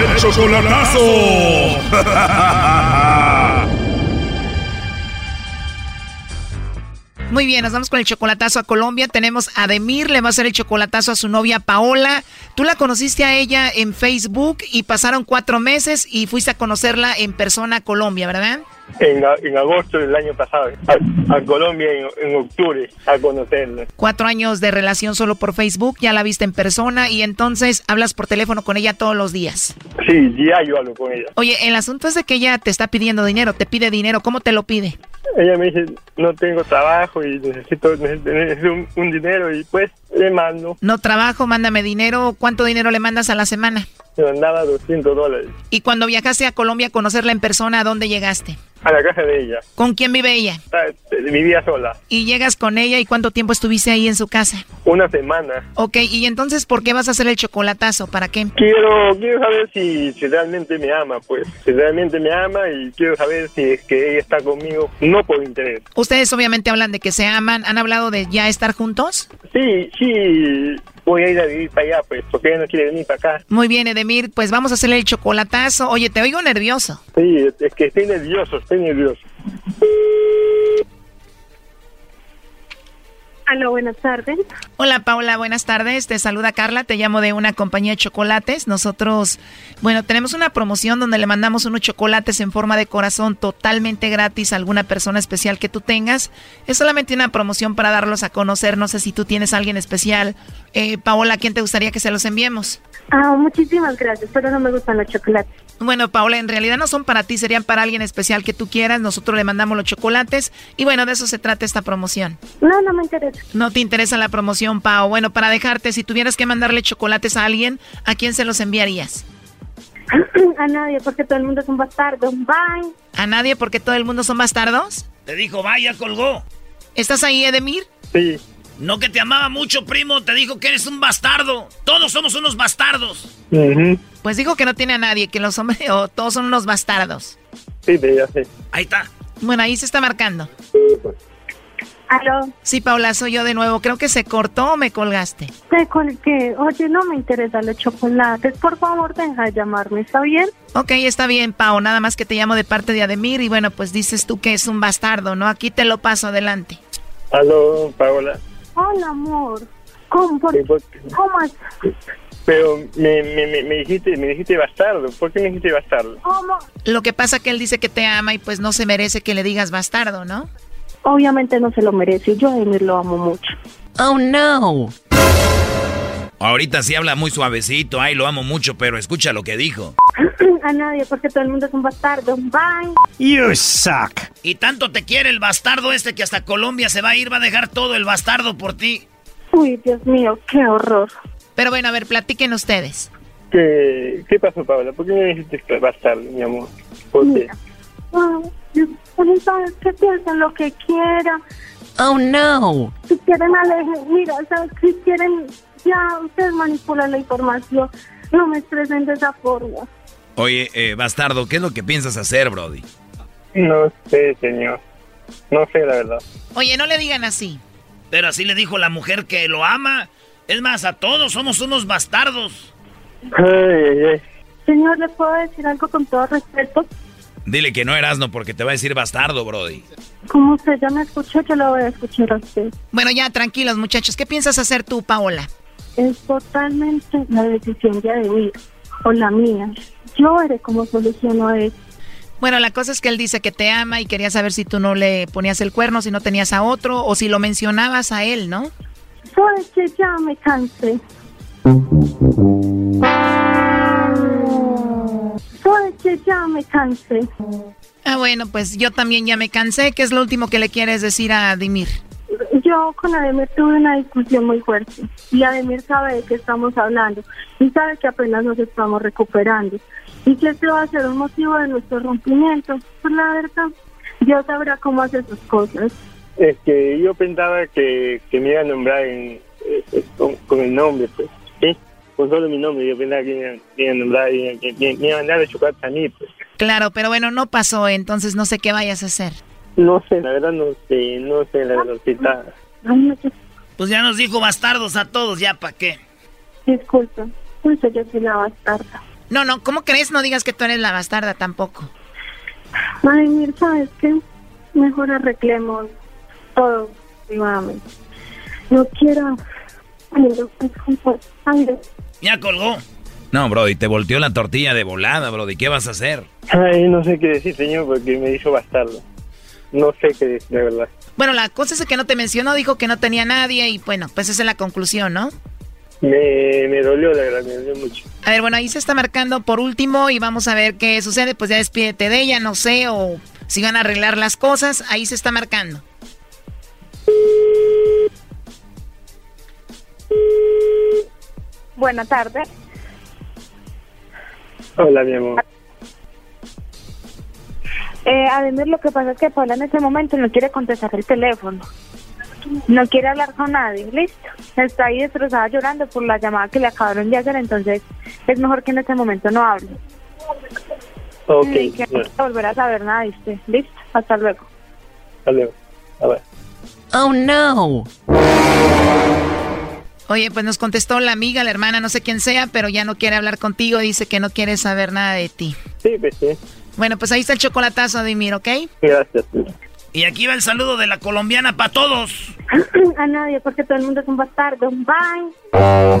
El chocolatazo. Muy bien, nos vamos con el chocolatazo a Colombia. Tenemos a Demir, le va a hacer el chocolatazo a su novia Paola. Tú la conociste a ella en Facebook y pasaron cuatro meses y fuiste a conocerla en persona a Colombia, ¿verdad? En, agosto del año pasado, a, Colombia en, octubre, a conocerla. Cuatro años de relación solo por Facebook, ya la viste en persona y entonces hablas por teléfono con ella todos los días. Sí, ya yo hablo con ella. Oye, el asunto es de que ella te está pidiendo dinero, te pide dinero, ¿cómo te lo pide? ella me dice, no tengo trabajo y necesito, un, dinero y pues le mando. No trabajo, mándame dinero. ¿Cuánto dinero le mandas a la semana? Me mandaba 200 dólares. ¿Y cuando viajaste a Colombia a conocerla en persona, a dónde llegaste? A la casa de ella. ¿Con quién vive ella? Ah, vivía sola. ¿Y llegas con ella y cuánto tiempo estuviste ahí en su casa? Una semana. Ok, ¿y entonces por qué vas a hacer el chocolatazo? ¿Para qué? Quiero, quiero saber si, si realmente me ama, pues. Si realmente me ama y quiero saber si es que ella está conmigo, no por interés. Ustedes obviamente hablan de que se aman. ¿Han hablado de ya estar juntos? Sí, sí voy a ir a vivir para allá, pues, porque ella no quiere venir para acá. Muy bien, Edemir, pues vamos a hacerle el chocolatazo. Oye, te oigo nervioso. Sí, es que estoy nervioso, estoy nervioso. Hola, buenas tardes. Hola Paula, buenas tardes. Te saluda Carla, te llamo de una compañía de chocolates. Nosotros, bueno, tenemos una promoción donde le mandamos unos chocolates en forma de corazón totalmente gratis a alguna persona especial que tú tengas. Es solamente una promoción para darlos a conocer. No sé si tú tienes a alguien especial. Eh, Paola, ¿a quién te gustaría que se los enviemos? Ah, muchísimas gracias, pero no me gustan los chocolates. Bueno, Paola, en realidad no son para ti, serían para alguien especial que tú quieras. Nosotros le mandamos los chocolates y bueno, de eso se trata esta promoción. No, no me interesa. No te interesa la promoción, Pao. Bueno, para dejarte, si tuvieras que mandarle chocolates a alguien, ¿a quién se los enviarías? a nadie, porque todo el mundo es un bastardo. Bye. ¿A nadie porque todo el mundo son bastardos? Te dijo, vaya, colgó. ¿Estás ahí, Edemir? Sí. No que te amaba mucho, primo, te dijo que eres un bastardo. Todos somos unos bastardos. Pues dijo que no tiene a nadie, que los hombres o todos son unos bastardos. Sí, ya sé. Ahí está. Bueno, ahí se está marcando. ¿Aló? Sí, Paula, soy yo de nuevo. Creo que se cortó o me colgaste. Te colgué. Oye, no me interesa los chocolates. Por favor, deja de llamarme, ¿está bien? Ok, está bien, Pau. Nada más que te llamo de parte de Ademir y bueno, pues dices tú que es un bastardo, ¿no? Aquí te lo paso adelante. Aló, Paola. Hola, amor. ¿Cómo? ¿Cómo Pero me, me, me, dijiste, me dijiste bastardo. ¿Por qué me dijiste bastardo? ¿Cómo? Lo que pasa que él dice que te ama y pues no se merece que le digas bastardo, ¿no? Obviamente no se lo merece. Yo a Emir lo amo mucho. Oh, no. Ahorita sí habla muy suavecito. Ay, lo amo mucho, pero escucha lo que dijo. a nadie, porque todo el mundo es un bastardo. Bye. You suck. Y tanto te quiere el bastardo este que hasta Colombia se va a ir, va a dejar todo el bastardo por ti. Uy, Dios mío, qué horror. Pero bueno, a ver, platiquen ustedes. ¿Qué, qué pasó, Paula? ¿Por qué me dijiste bastardo, mi amor? ¿Por qué? sabes que piensen lo que quieran. Oh, no. Si quieren alejen, mira, ¿sabes? si quieren, ya ustedes manipulan la información. No me expresen de esa forma. Oye, eh, bastardo, ¿qué es lo que piensas hacer, Brody? No sé, señor. No sé, la verdad. Oye, no le digan así. Pero así le dijo la mujer que lo ama. Es más, a todos somos unos bastardos. Señor, ¿le puedo decir algo con todo respeto? Dile que no eras no porque te va a decir bastardo, Brody. Como usted ya me escuchó, yo lo voy a escuchar a usted. Bueno, ya, tranquilos, muchachos. ¿Qué piensas hacer tú, Paola? Es totalmente la decisión de Ademir o la mía. Yo veré cómo soluciono eso. Bueno, la cosa es que él dice que te ama y quería saber si tú no le ponías el cuerno, si no tenías a otro o si lo mencionabas a él, ¿no? Sabes que ya me cansé. Sabes que ya me cansé. Ah, bueno, pues yo también ya me cansé. ¿Qué es lo último que le quieres decir a Ademir? Yo con Ademir tuve una discusión muy fuerte y Ademir sabe de qué estamos hablando y sabe que apenas nos estamos recuperando y que este va a ser un motivo de nuestro rompimiento. Pues la verdad, Dios sabrá cómo hace sus cosas. Es que yo pensaba que, que me iba a nombrar en, eh, con, el nombre, pues, ¿sí? Con solo mi nombre, yo pensaba que me iba a nombrar y me iba a mandar de chocolate a mí, pues. Claro, pero bueno, no pasó, entonces no sé qué vayas a hacer. No sé, la verdad no sé, no sé, la verdad. Pues ya nos dijo bastardos a todos, ya para qué. Disculpa, pues yo soy la bastarda. No, no, ¿cómo crees? No digas que tú eres la bastarda tampoco. Ay, ¿sabes qué? Mejor arreglemos todo privadamente. No quiero... Ya colgó. No, Brody, te volteó la tortilla de volada, Brody. ¿Qué vas a hacer? Ay, no sé qué decir, señor, porque me dijo bastardo. No sé qué decir, de verdad. Bueno, la cosa es que no te mencionó, dijo que no tenía nadie y bueno, pues esa es la conclusión, ¿no? Me, me dolió, la verdad, me dolió mucho. A ver, bueno, ahí se está marcando por último y vamos a ver qué sucede. Pues ya despídete de ella, no sé, o si van a arreglar las cosas. Ahí se está marcando. Buenas tardes. Hola, mi amor. Eh, además, lo que pasa es que Paula en este momento no quiere contestar el teléfono. No quiere hablar con nadie, listo. Está ahí destrozada llorando por la llamada que le acabaron de hacer, entonces es mejor que en este momento no hable. Ok. Ni que no volver a saber nada, ¿viste? Listo, hasta luego. Hasta luego. A ver. Oh, no. Oye, pues nos contestó la amiga, la hermana, no sé quién sea, pero ya no quiere hablar contigo, dice que no quiere saber nada de ti. Sí, pues sí. Bueno, pues ahí está el chocolatazo, Adimir, ¿ok? Gracias. Y aquí va el saludo de la colombiana para todos. A nadie, porque todo el mundo es un bastardo. Bye.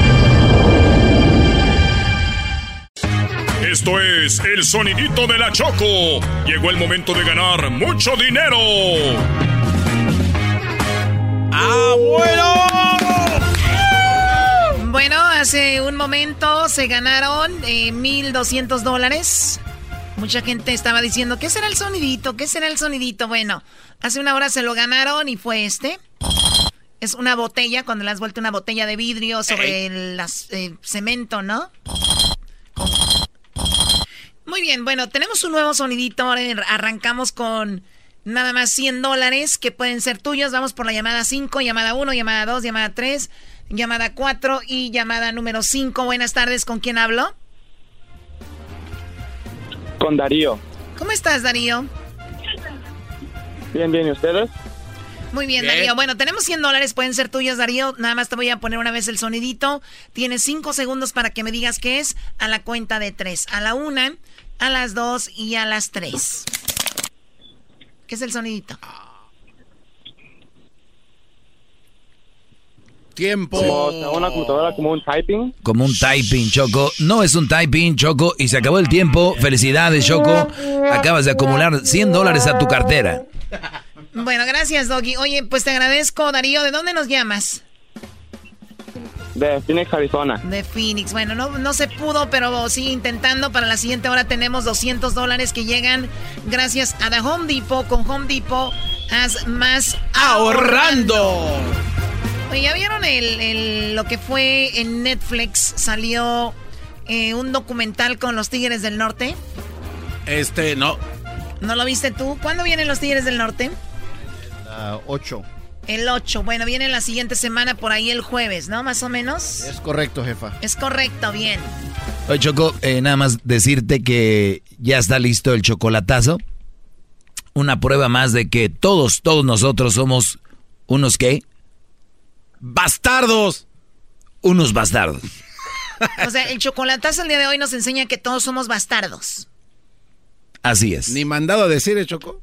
Esto es el sonidito de la Choco. Llegó el momento de ganar mucho dinero. ¡Ah, bueno! Bueno, hace un momento se ganaron eh, 1.200 dólares. Mucha gente estaba diciendo, ¿qué será el sonidito? ¿Qué será el sonidito? Bueno, hace una hora se lo ganaron y fue este. Es una botella, cuando le has vuelto una botella de vidrio sobre el eh, cemento, ¿no? Muy bien, bueno, tenemos un nuevo sonidito. Ahora arrancamos con nada más 100 dólares que pueden ser tuyos. Vamos por la llamada 5, llamada 1, llamada 2, llamada 3, llamada 4 y llamada número 5. Buenas tardes, ¿con quién hablo? Con Darío. ¿Cómo estás, Darío? Bien, bien, ¿y ustedes? Muy bien, Darío. Bueno, tenemos 100 dólares, pueden ser tuyos, Darío. Nada más te voy a poner una vez el sonidito. Tienes 5 segundos para que me digas qué es a la cuenta de 3. A la 1, a las 2 y a las 3. ¿Qué es el sonidito? Tiempo. Como una computadora, como un typing. Como un typing, Choco. No es un typing, Choco. Y se acabó el tiempo. Felicidades, Choco. Acabas de acumular 100 dólares a tu cartera. Bueno, gracias, Doggy. Oye, pues te agradezco, Darío. ¿De dónde nos llamas? De Phoenix, Arizona. De Phoenix. Bueno, no, no se pudo, pero sigue intentando. Para la siguiente hora tenemos 200 dólares que llegan gracias a The Home Depot. Con Home Depot, haz más ahorrando. Oye, ¿ya vieron el, lo que fue en Netflix? Salió eh, un documental con los Tigres del Norte. Este, no. ¿No lo viste tú? ¿Cuándo vienen los Tigres del Norte? El 8. El 8. Bueno, viene la siguiente semana por ahí el jueves, ¿no? Más o menos. Es correcto, jefa. Es correcto, bien. Oye, Choco, eh, nada más decirte que ya está listo el chocolatazo. Una prueba más de que todos, todos nosotros somos unos qué? Bastardos. Unos bastardos. o sea, el chocolatazo el día de hoy nos enseña que todos somos bastardos. Así es. Ni mandado a decir, ¿eh, Choco?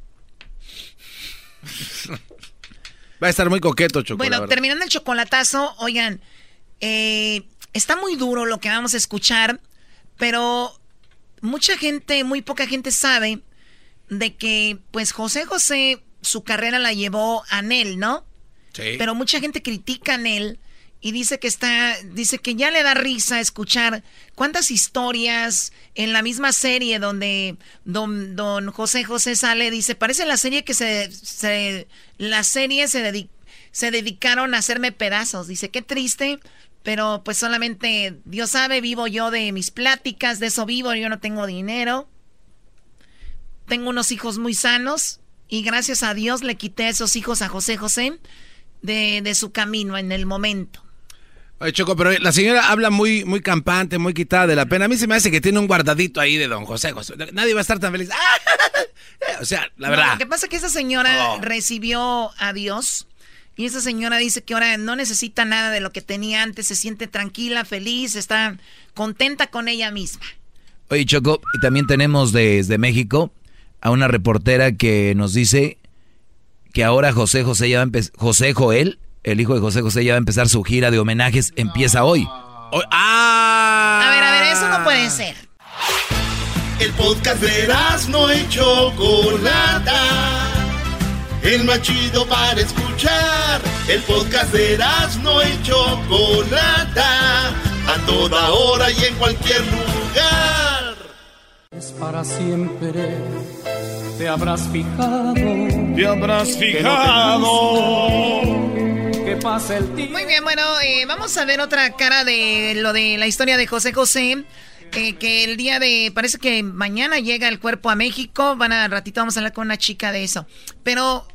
Va a estar muy coqueto, chocolate. Bueno, terminando el chocolatazo, oigan, eh, está muy duro lo que vamos a escuchar, pero mucha gente, muy poca gente sabe de que, pues, José José, su carrera la llevó a Nel, ¿no? Sí. Pero mucha gente critica a Nel y dice que está, dice que ya le da risa escuchar cuántas historias en la misma serie donde don, don José José sale, dice, parece la serie que se, la serie se, se dedicaron a hacerme pedazos, dice, qué triste, pero pues solamente Dios sabe, vivo yo de mis pláticas, de eso vivo, yo no tengo dinero, tengo unos hijos muy sanos y gracias a Dios le quité a esos hijos a José José de, de su camino en el momento. Oye, Choco, pero la señora habla muy, muy campante, muy quitada de la pena. A mí se me hace que tiene un guardadito ahí de don José José. Nadie va a estar tan feliz. o sea, la verdad. lo que pasa es que esa señora oh. recibió a Dios. Y esa señora dice que ahora no necesita nada de lo que tenía antes, se siente tranquila, feliz, está contenta con ella misma. Oye, Choco, y también tenemos desde México a una reportera que nos dice que ahora José José ya va a José Joel el hijo de José José ya va a empezar su gira de homenajes, empieza hoy. ¡Ah! A ver, a ver, eso no puede ser. El podcast de no hecho Chocolata. El más chido para escuchar. El podcast de no hecho Chocolata. A toda hora y en cualquier lugar. Es para siempre te habrás fijado. Te habrás fijado muy bien, bueno, eh, vamos a ver otra cara de lo de la historia de José José. Eh, que el día de, parece que mañana llega el cuerpo a México. Van a ratito, vamos a hablar con una chica de eso. Pero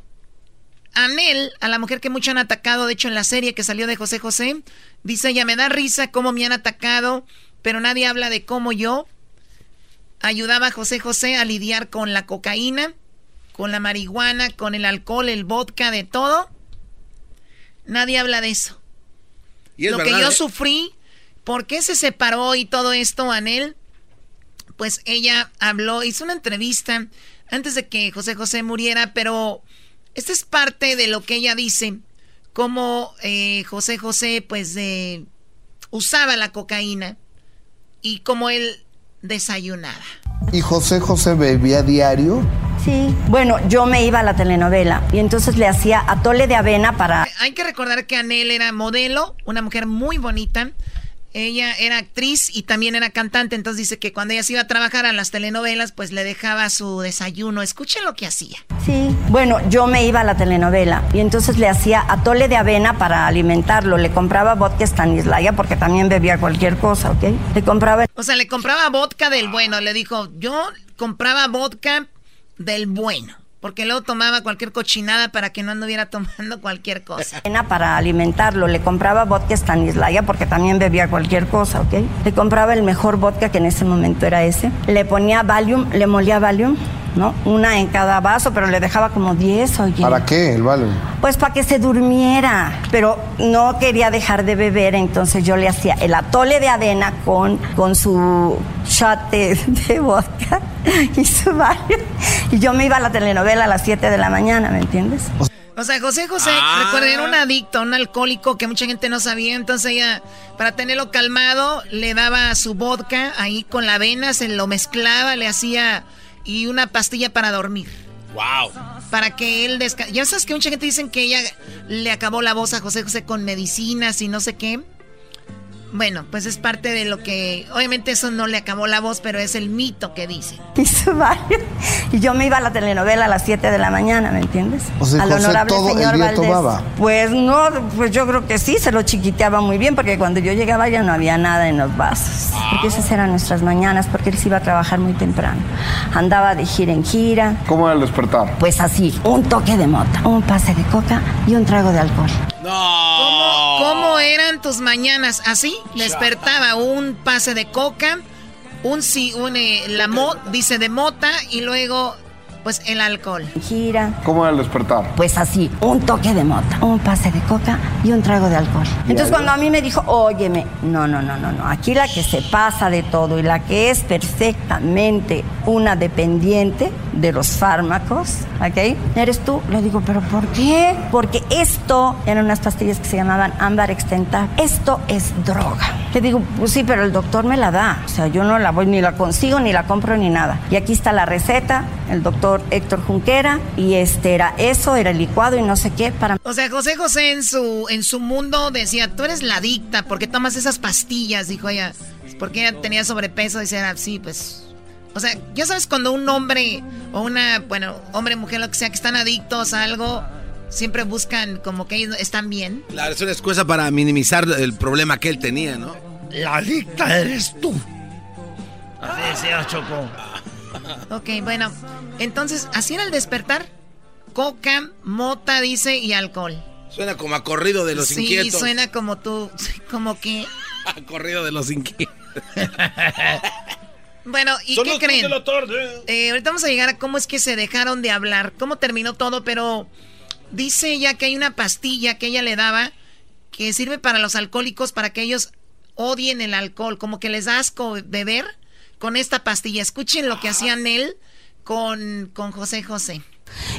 a Nel, a la mujer que mucho han atacado, de hecho en la serie que salió de José José, dice ella, me da risa cómo me han atacado, pero nadie habla de cómo yo ayudaba a José José a lidiar con la cocaína, con la marihuana, con el alcohol, el vodka, de todo. Nadie habla de eso. Lo que yo ¿eh? sufrí, ¿por qué se separó y todo esto, Anel? Pues ella habló, hizo una entrevista antes de que José José muriera, pero esta es parte de lo que ella dice, cómo eh, José José pues usaba la cocaína y cómo él desayunaba. ¿Y José José bebía diario? Sí, bueno, yo me iba a la telenovela y entonces le hacía atole de avena para... Hay que recordar que Anel era modelo, una mujer muy bonita. Ella era actriz y también era cantante, entonces dice que cuando ella se iba a trabajar a las telenovelas, pues le dejaba su desayuno. Escuchen lo que hacía. Sí, bueno, yo me iba a la telenovela y entonces le hacía atole de avena para alimentarlo. Le compraba vodka Stanislaya porque también bebía cualquier cosa, ¿ok? Le compraba... O sea, le compraba vodka del bueno. Le dijo, yo compraba vodka del bueno. Porque luego tomaba cualquier cochinada para que no anduviera tomando cualquier cosa. Para alimentarlo, le compraba vodka Stanislaya porque también bebía cualquier cosa, ¿ok? Le compraba el mejor vodka que en ese momento era ese. Le ponía Valium, le molía Valium, ¿no? Una en cada vaso, pero le dejaba como 10, oye. ¿Para qué el Valium? Pues para que se durmiera. Pero no quería dejar de beber, entonces yo le hacía el atole de avena con, con su shot de, de vodka y su Valium. Y yo me iba a la telenovela a las 7 de la mañana, ¿me entiendes? O sea, José José, ah. recuerden, era un adicto, un alcohólico que mucha gente no sabía. Entonces ella, para tenerlo calmado, le daba su vodka ahí con la avena, se lo mezclaba, le hacía y una pastilla para dormir. Wow. Para que él descanse. Ya sabes que mucha gente dicen que ella le acabó la voz a José José con medicinas y no sé qué. Bueno, pues es parte de lo que. Obviamente eso no le acabó la voz, pero es el mito que dice. Y yo me iba a la telenovela a las 7 de la mañana, ¿me entiendes? O sea, Al honorable señor Valdés. Pues no, pues yo creo que sí, se lo chiquiteaba muy bien, porque cuando yo llegaba ya no había nada en los vasos. Porque esas eran nuestras mañanas, porque él se iba a trabajar muy temprano. Andaba de gira en gira. ¿Cómo era el despertar? Pues así, un toque de mota, un pase de coca y un trago de alcohol. No. ¿Cómo, eran tus mañanas? ¿Así? Despertaba un pase de coca, un, un eh, la mo, dice de mota y luego pues el alcohol. Gira. ¿Cómo el despertar? Pues así, un toque de mota, un pase de coca y un trago de alcohol. Entonces cuando a mí me dijo, óyeme, no, no, no, no, no, aquí la que se pasa de todo y la que es perfectamente una dependiente, de los fármacos, ¿ok? Eres tú. Le digo, ¿pero por qué? Porque esto eran unas pastillas que se llamaban ámbar extenta. Esto es droga. Le digo, pues sí, pero el doctor me la da. O sea, yo no la voy, ni la consigo, ni la compro, ni nada. Y aquí está la receta, el doctor Héctor Junquera, y este era eso, era el licuado y no sé qué. Para... O sea, José José en su, en su mundo decía, tú eres la adicta, porque tomas esas pastillas? Dijo ella, porque ella tenía sobrepeso, y decía, sí, pues o sea, ya sabes cuando un hombre o una, bueno, hombre, mujer, lo que sea, que están adictos a algo, siempre buscan como que ellos están bien. Claro, es una excusa para minimizar el problema que él tenía, ¿no? La adicta eres tú. Así decía Choco. Ok, bueno, entonces, así era el despertar. Coca, mota, dice, y alcohol. Suena como a corrido de los inquietos. Sí, suena como tú, como que... a corrido de los inquietos. Bueno, ¿y qué creen? Eh, ahorita vamos a llegar a cómo es que se dejaron de hablar, cómo terminó todo, pero dice ella que hay una pastilla que ella le daba que sirve para los alcohólicos para que ellos odien el alcohol, como que les da asco beber con esta pastilla. Escuchen lo que hacían él con, con José José.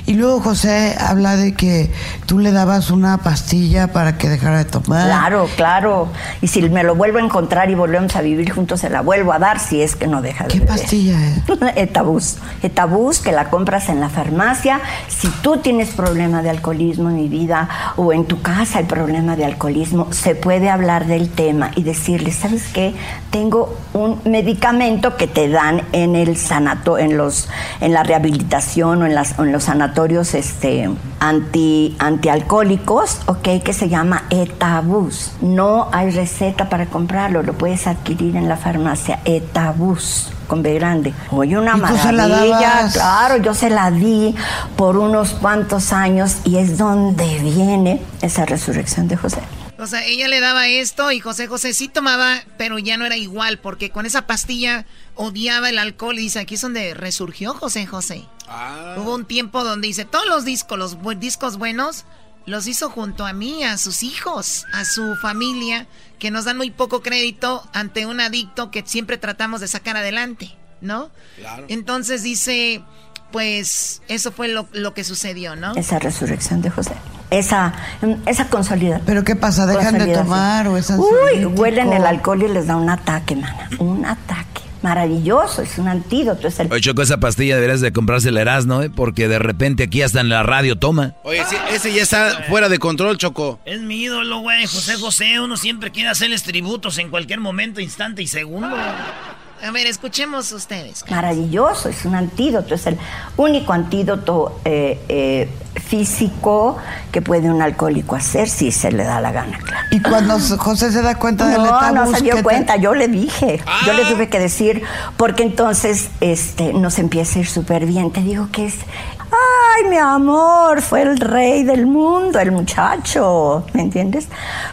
Y luego José habla de que tú le dabas una pastilla para que dejara de tomar. Claro, claro. Y si me lo vuelvo a encontrar y volvemos a vivir juntos, se la vuelvo a dar si es que no deja de ¿Qué pastilla es? Etabús. Etabús que la compras en la farmacia. Si tú tienes problema de alcoholismo en mi vida o en tu casa hay problema de alcoholismo, se puede hablar del tema y decirle, ¿sabes qué? Tengo un medicamento que te dan en el sanato, en los, en la rehabilitación o en las los sanatorios este, anti, antialcohólicos, ok, que se llama Etabus. No hay receta para comprarlo, lo puedes adquirir en la farmacia Etabus con B grande. Oye, una maravilla, claro, yo se la di por unos cuantos años y es donde viene esa resurrección de José. O sea, ella le daba esto y José José sí tomaba, pero ya no era igual, porque con esa pastilla odiaba el alcohol y dice, aquí es donde resurgió José José. Ah. Hubo un tiempo donde dice, todos los discos, los discos buenos, los hizo junto a mí, a sus hijos, a su familia, que nos dan muy poco crédito ante un adicto que siempre tratamos de sacar adelante, ¿no? Claro. Entonces dice, pues eso fue lo, que sucedió, ¿no? Esa resurrección de José. Esa, esa consolidación. ¿Pero qué pasa? ¿Dejan de tomar o esas Uy, huelen el alcohol y les da un ataque, mana. Un ataque maravilloso, es un antídoto. Es el... Oye, Choco, esa pastilla deberías de comprarse el Erasmo, ¿eh? Porque de repente aquí hasta en la radio toma. Oye, ese ya está fuera de control, Choco. Es mi ídolo, güey, José José. Uno siempre quiere hacerles tributos en cualquier momento, instante y segundo. A ver, escuchemos ustedes. Maravilloso, es un antídoto, es el único antídoto eh, eh, físico que puede un alcohólico hacer si se le da la gana, claro. Y cuando José se da cuenta de No, no se dio cuenta, yo le dije, yo le ah. tuve que decir, porque entonces este, nos empieza a ir súper bien. Te digo que es, ay, mi amor, fue el rey del mundo, el muchacho, ¿me entiendes?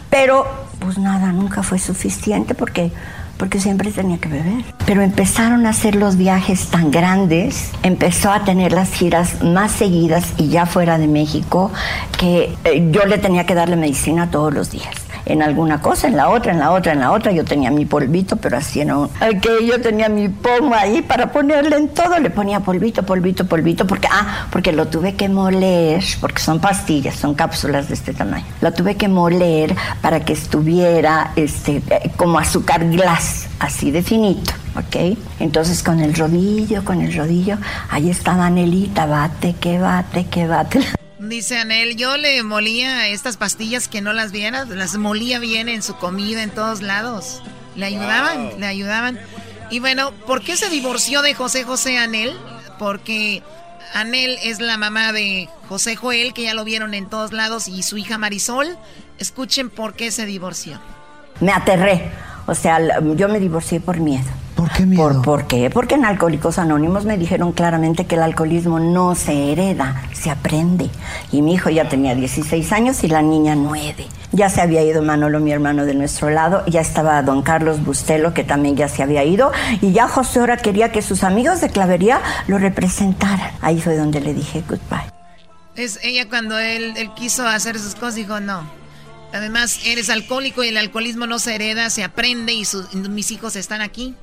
Pero, pues nada, nunca fue suficiente porque porque siempre tenía que beber. Pero empezaron a hacer los viajes tan grandes, empezó a tener las giras más seguidas y ya fuera de México, que eh, yo le tenía que darle medicina todos los días en alguna cosa, en la otra, en la otra, en la otra. Yo tenía mi polvito, pero así un... que yo tenía mi pomo ahí para ponerle en todo. Le ponía polvito, polvito, polvito, porque, ah, porque lo tuve que moler, porque son pastillas, son cápsulas de este tamaño. Lo tuve que moler para que estuviera este, eh, como azúcar glass, así de finito. ¿ok? Entonces con el rodillo, con el rodillo, ahí estaba Anelita, bate, que bate, que bate. Dice Anel, yo le molía estas pastillas que no las viera, las molía bien en su comida en todos lados. Le ayudaban, le ayudaban. Y bueno, ¿por qué se divorció de José José Anel? Porque Anel es la mamá de José Joel, que ya lo vieron en todos lados, y su hija Marisol. Escuchen por qué se divorció. Me aterré. O sea, yo me divorcié por miedo. ¿Por qué miedo? ¿Por, qué? Porque en Alcohólicos Anónimos me dijeron claramente que el alcoholismo no se hereda, se aprende. Y mi hijo ya tenía 16 años y la niña 9. Ya se había ido Manolo, mi hermano, de nuestro lado. Ya estaba don Carlos Bustelo, que también ya se había ido. Y ya José ahora quería que sus amigos de clavería lo representaran. Ahí fue donde le dije goodbye. Es ella cuando él, él quiso hacer sus cosas, dijo no. Además, eres alcohólico y el alcoholismo no se hereda, se aprende y mis hijos están aquí.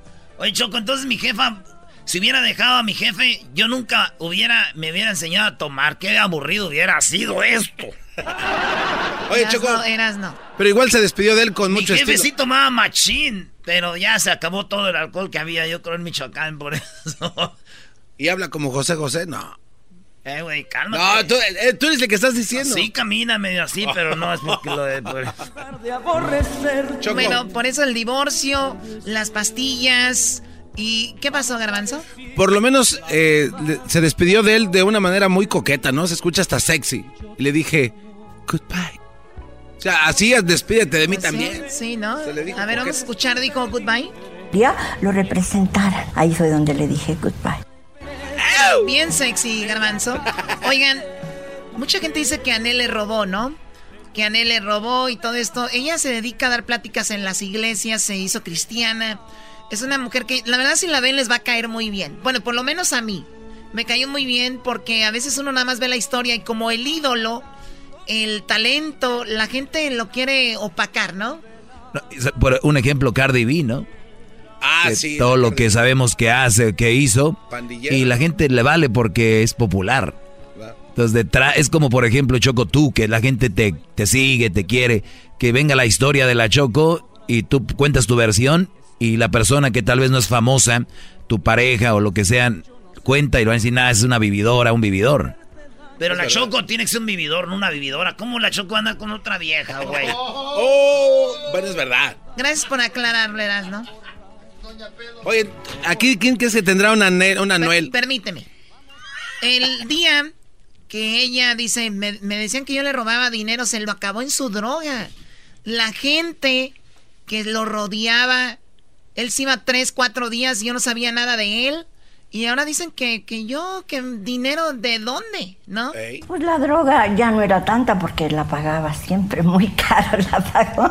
Oye, Choco, entonces mi jefa Si hubiera dejado a mi jefe, yo nunca hubiera, me hubiera enseñado a tomar. Qué aburrido hubiera sido esto. Oye, Choco. No, eras no. Pero igual se despidió de él con mucho Mi jefe estilo. sí tomaba machín, pero ya se acabó todo el alcohol que había, yo creo, en Michoacán, por eso. Y habla como José José, no. Eh, güey, cálmate. No, tú, eh, tú eres el que estás diciendo. Sí, camina medio así, pero no es porque lo de... por-. Bueno, por eso el divorcio, las pastillas. ¿Y qué pasó, Garbanzo? Por lo menos eh, le- se despidió de él de una manera muy coqueta, ¿no? Se escucha hasta sexy. Y le dije, goodbye. O sea, así es, despídete de mí también. Sí, ¿no? Le dijo A ver, vamos a escuchar, dijo goodbye. día lo representara. Ahí fue donde le dije goodbye. Bien sexy, Garbanzo. Oigan, mucha gente dice que Anel le robó, ¿no? Que Anel le robó y todo esto. Ella se dedica a dar pláticas en las iglesias, se hizo cristiana. Es una mujer que, la verdad, si la ven, les va a caer muy bien. Bueno, por lo menos a mí. Me cayó muy bien porque a veces uno nada más ve la historia y como el ídolo, el talento, la gente lo quiere opacar, ¿no? No, por un ejemplo, Cardi B, ¿no? Ah, sí. Todo lo que sabemos que hace, que hizo. Y la gente le vale porque es popular. Entonces, detrás, es como por ejemplo Choco tú, que la gente te, te sigue, te quiere, que venga la historia de la Choco y tú cuentas tu versión y la persona que tal vez no es famosa, tu pareja o lo que sea, cuenta y lo va a decir, nada, es una vividora, un vividor. Pero la Choco tiene que ser un vividor, no una vividora. ¿Cómo la Choco anda con otra vieja, güey? Oh, bueno, es verdad. Gracias por aclararle, ¿no? Oye, aquí, ¿quién crees que tendrá una, una Per- Noel? Permíteme. El día que ella dice, me, me decían que yo le robaba dinero, se lo acabó en su droga. La gente que lo rodeaba, él se iba tres, cuatro días y yo no sabía nada de él. Y ahora dicen que, que yo, que dinero de dónde, ¿no? Pues la droga ya no era tanta porque la pagaba siempre muy caro, la pagó,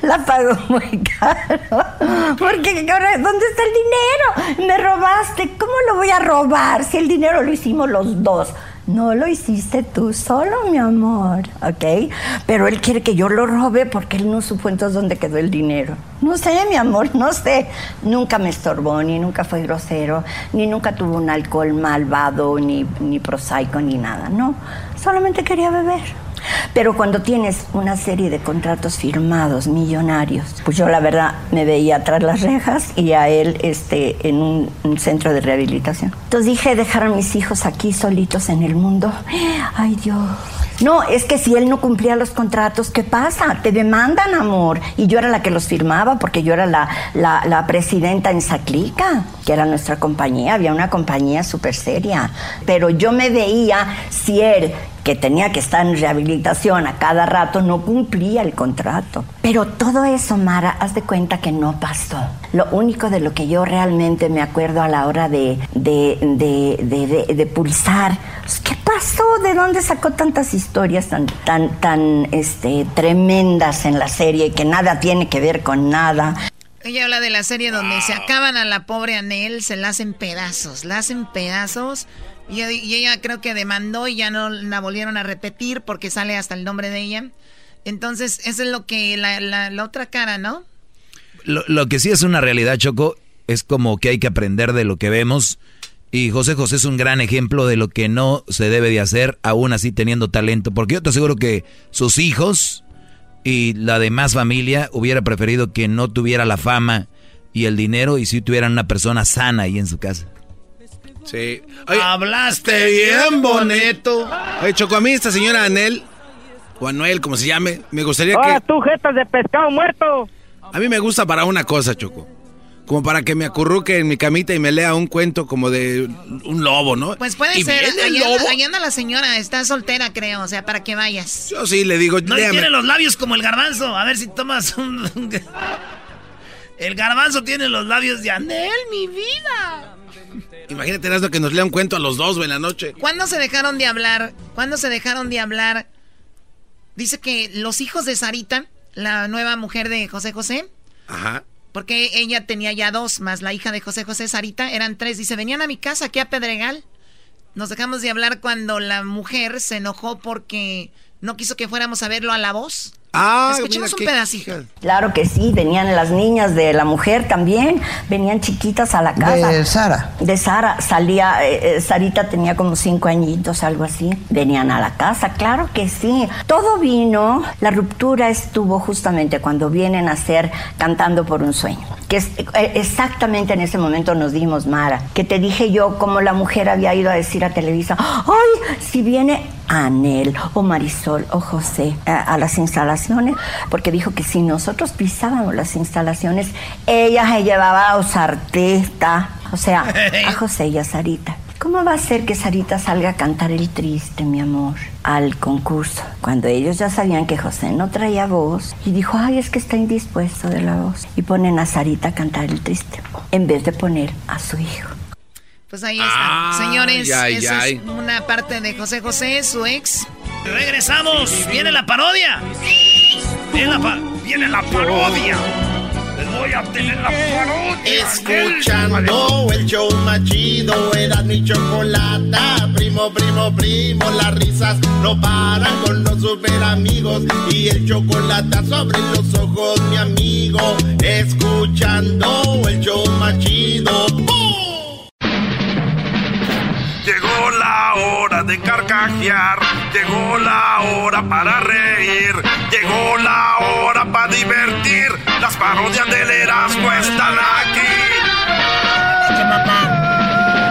la pagó muy caro. Porque ahora, ¿dónde está el dinero? Me robaste, ¿cómo lo voy a robar si el dinero lo hicimos los dos? No lo hiciste tú solo, mi amor, ¿ok? Pero él quiere que yo lo robe porque él no supo entonces dónde quedó el dinero. No sé, mi amor, no sé. Nunca me estorbó, ni nunca fue grosero, ni nunca tuvo un alcohol malvado, ni, ni prosaico, ni nada, no. Solamente quería beber. Pero cuando tienes una serie de contratos firmados, millonarios, pues yo la verdad me veía tras las rejas y a él este, en un, un centro de rehabilitación. Entonces dije, dejar a mis hijos aquí solitos en el mundo. Ay Dios. No, es que si él no cumplía los contratos, ¿qué pasa? Te demandan, amor. Y yo era la que los firmaba porque yo era la, la, presidenta en Saclica, que era nuestra compañía. Había una compañía súper seria. Pero yo me veía si él que tenía que estar en rehabilitación a cada rato, no cumplía el contrato. Pero todo eso, Mara, haz de cuenta que no pasó. Lo único de lo que yo realmente me acuerdo a la hora de, de, de- de pulsar, pues, ¿qué pasó? ¿De dónde sacó tantas historias tan, tan, tan este, tremendas en la serie y que nada tiene que ver con nada? Ella habla de la serie donde se acaban a la pobre Anel, se la hacen pedazos, la hacen pedazos. Y, y ella creo que demandó y ya no la volvieron a repetir porque sale hasta el nombre de ella. Entonces, eso es lo que la, la- la otra cara, ¿no? Lo, lo que sí es una realidad, Choco, es como que hay que aprender de lo que vemos. Y José José es un gran ejemplo de lo que no se debe de hacer, aún así teniendo talento. Porque yo te aseguro que sus hijos y la demás familia hubiera preferido que no tuviera la fama y el dinero y si tuvieran una persona sana ahí en su casa. Sí. Hablaste bien bonito. Oye, Choco, a mí esta señora Anel, o Anuel, como se llame, me gustaría que... ¡Ah, tú, jetas de pescado muerto! A mí me gusta para una cosa, Choco. Como para que me acurruque en mi camita y me lea un cuento como de un lobo, ¿no? Pues puede ¿Y ser. viene el Allá, lobo? allá anda la señora, está soltera, creo, o sea, para que vayas. Yo sí le digo, No léame. tiene los labios como el garbanzo. A ver si tomas un... El garbanzo tiene los labios de Anel, mi vida. Imagínate, Erasmo, que nos lea un cuento a los dos güey, en la noche. ¿Cuándo se dejaron de hablar? ¿Cuándo se dejaron de hablar? Dice que los hijos de Sarita, la nueva mujer de José José, Ajá. Porque ella tenía ya dos, más la hija de José José, Sarita, eran tres. Dice, venían a mi casa aquí a Pedregal. Nos dejamos de hablar cuando la mujer se enojó porque no quiso que fuéramos a verlo a la voz. Ah, Escuchemos un pedacito. Claro que sí, venían las niñas de la mujer también, venían chiquitas a la casa. De Sara. De Sara, salía, eh, eh, Sarita tenía como cinco añitos, algo así. Venían a la casa, claro que sí. Todo vino, la ruptura estuvo justamente cuando vienen a ser cantando por un sueño. Que es, eh, exactamente en ese momento nos dimos, Mara, que te dije yo como la mujer había ido a decir a Televisa, ay, si viene Anel o Marisol o José a, las instalaciones, porque dijo que si nosotros pisábamos las instalaciones, ella se llevaba a Sarteta, o sea, a José y a Sarita. ¿Cómo va a ser que Sarita salga a cantar el triste, mi amor, al concurso? Cuando ellos ya sabían que José no traía voz y dijo, ay, es que está indispuesto de la voz. Y ponen a Sarita a cantar el triste, en vez de poner a su hijo. Pues ahí está. Señores, esa es una parte de José José, su ex. Regresamos. Viene la parodia. Viene la, parodia. Voy a tener la parodia. Escuchando el show más chido, era mi chocolata. Primo, primo, primo, las risas no paran con los super amigos. Y el chocolate sobre los ojos, mi amigo. Escuchando el show más chido. Llegó hora de carcajear, llegó la hora para reír, llegó la hora para divertir. Las parodias del Erasmo están aquí.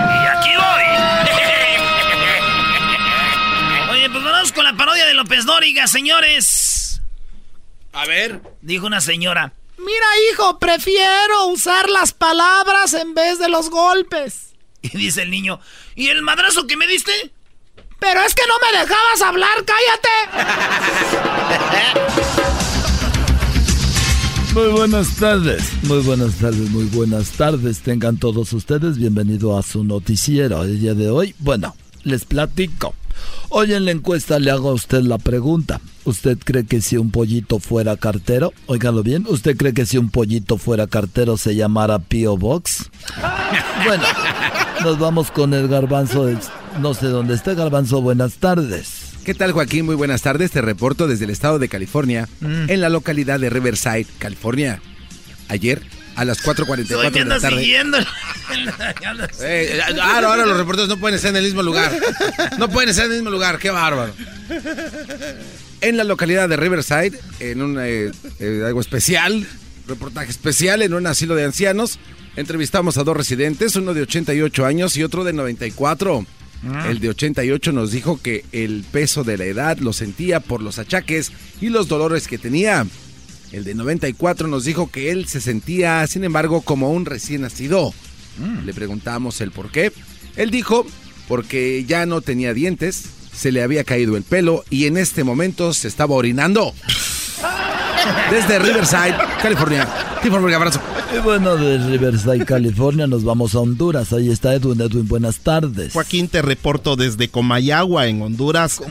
Y aquí voy. Oye, pues vamos con la parodia de López Dóriga, señores. A ver. Dijo una señora. Mira, hijo, prefiero usar las palabras en vez de los golpes. Y dice el niño, ¿y el madrazo que me diste? Pero es que no me dejabas hablar, cállate. Muy buenas tardes, muy buenas tardes, muy buenas tardes. Tengan todos ustedes bienvenido a su noticiero. El día de hoy, bueno, les platico. Hoy en la encuesta le hago a usted la pregunta. ¿Usted cree que si un pollito fuera cartero? Óigalo bien. ¿Usted cree que si un pollito fuera cartero se llamara Pio Box? Bueno, nos vamos con el garbanzo. no sé dónde está garbanzo. Buenas tardes. ¿Qué tal Joaquín? Muy buenas tardes. Te reporto desde el estado de California, mm. en la localidad de Riverside, California. Ayer, a las 4.44 de la tarde. Siguiendo. Eh, ahora, ahora los reporteros no pueden estar en el mismo lugar. No pueden estar en el mismo lugar. Qué bárbaro. En la localidad de Riverside, en un eh, eh, algo especial, reportaje especial en un asilo de ancianos, entrevistamos a dos residentes, uno de 88 años y otro de 94. Ah. El de 88 nos dijo que el peso de la edad lo sentía por los achaques y los dolores que tenía. El de 94 nos dijo que él se sentía, sin embargo, como un recién nacido. Mm. Le preguntamos el por qué. Él dijo, porque ya no tenía dientes, se le había caído el pelo y en este momento se estaba orinando. Desde Riverside, California. un abrazo. Y bueno, de Riverside, California, nos vamos a Honduras. Ahí está Edwin. Edwin, buenas tardes. Joaquín, te reporto desde Comayagua, en Honduras.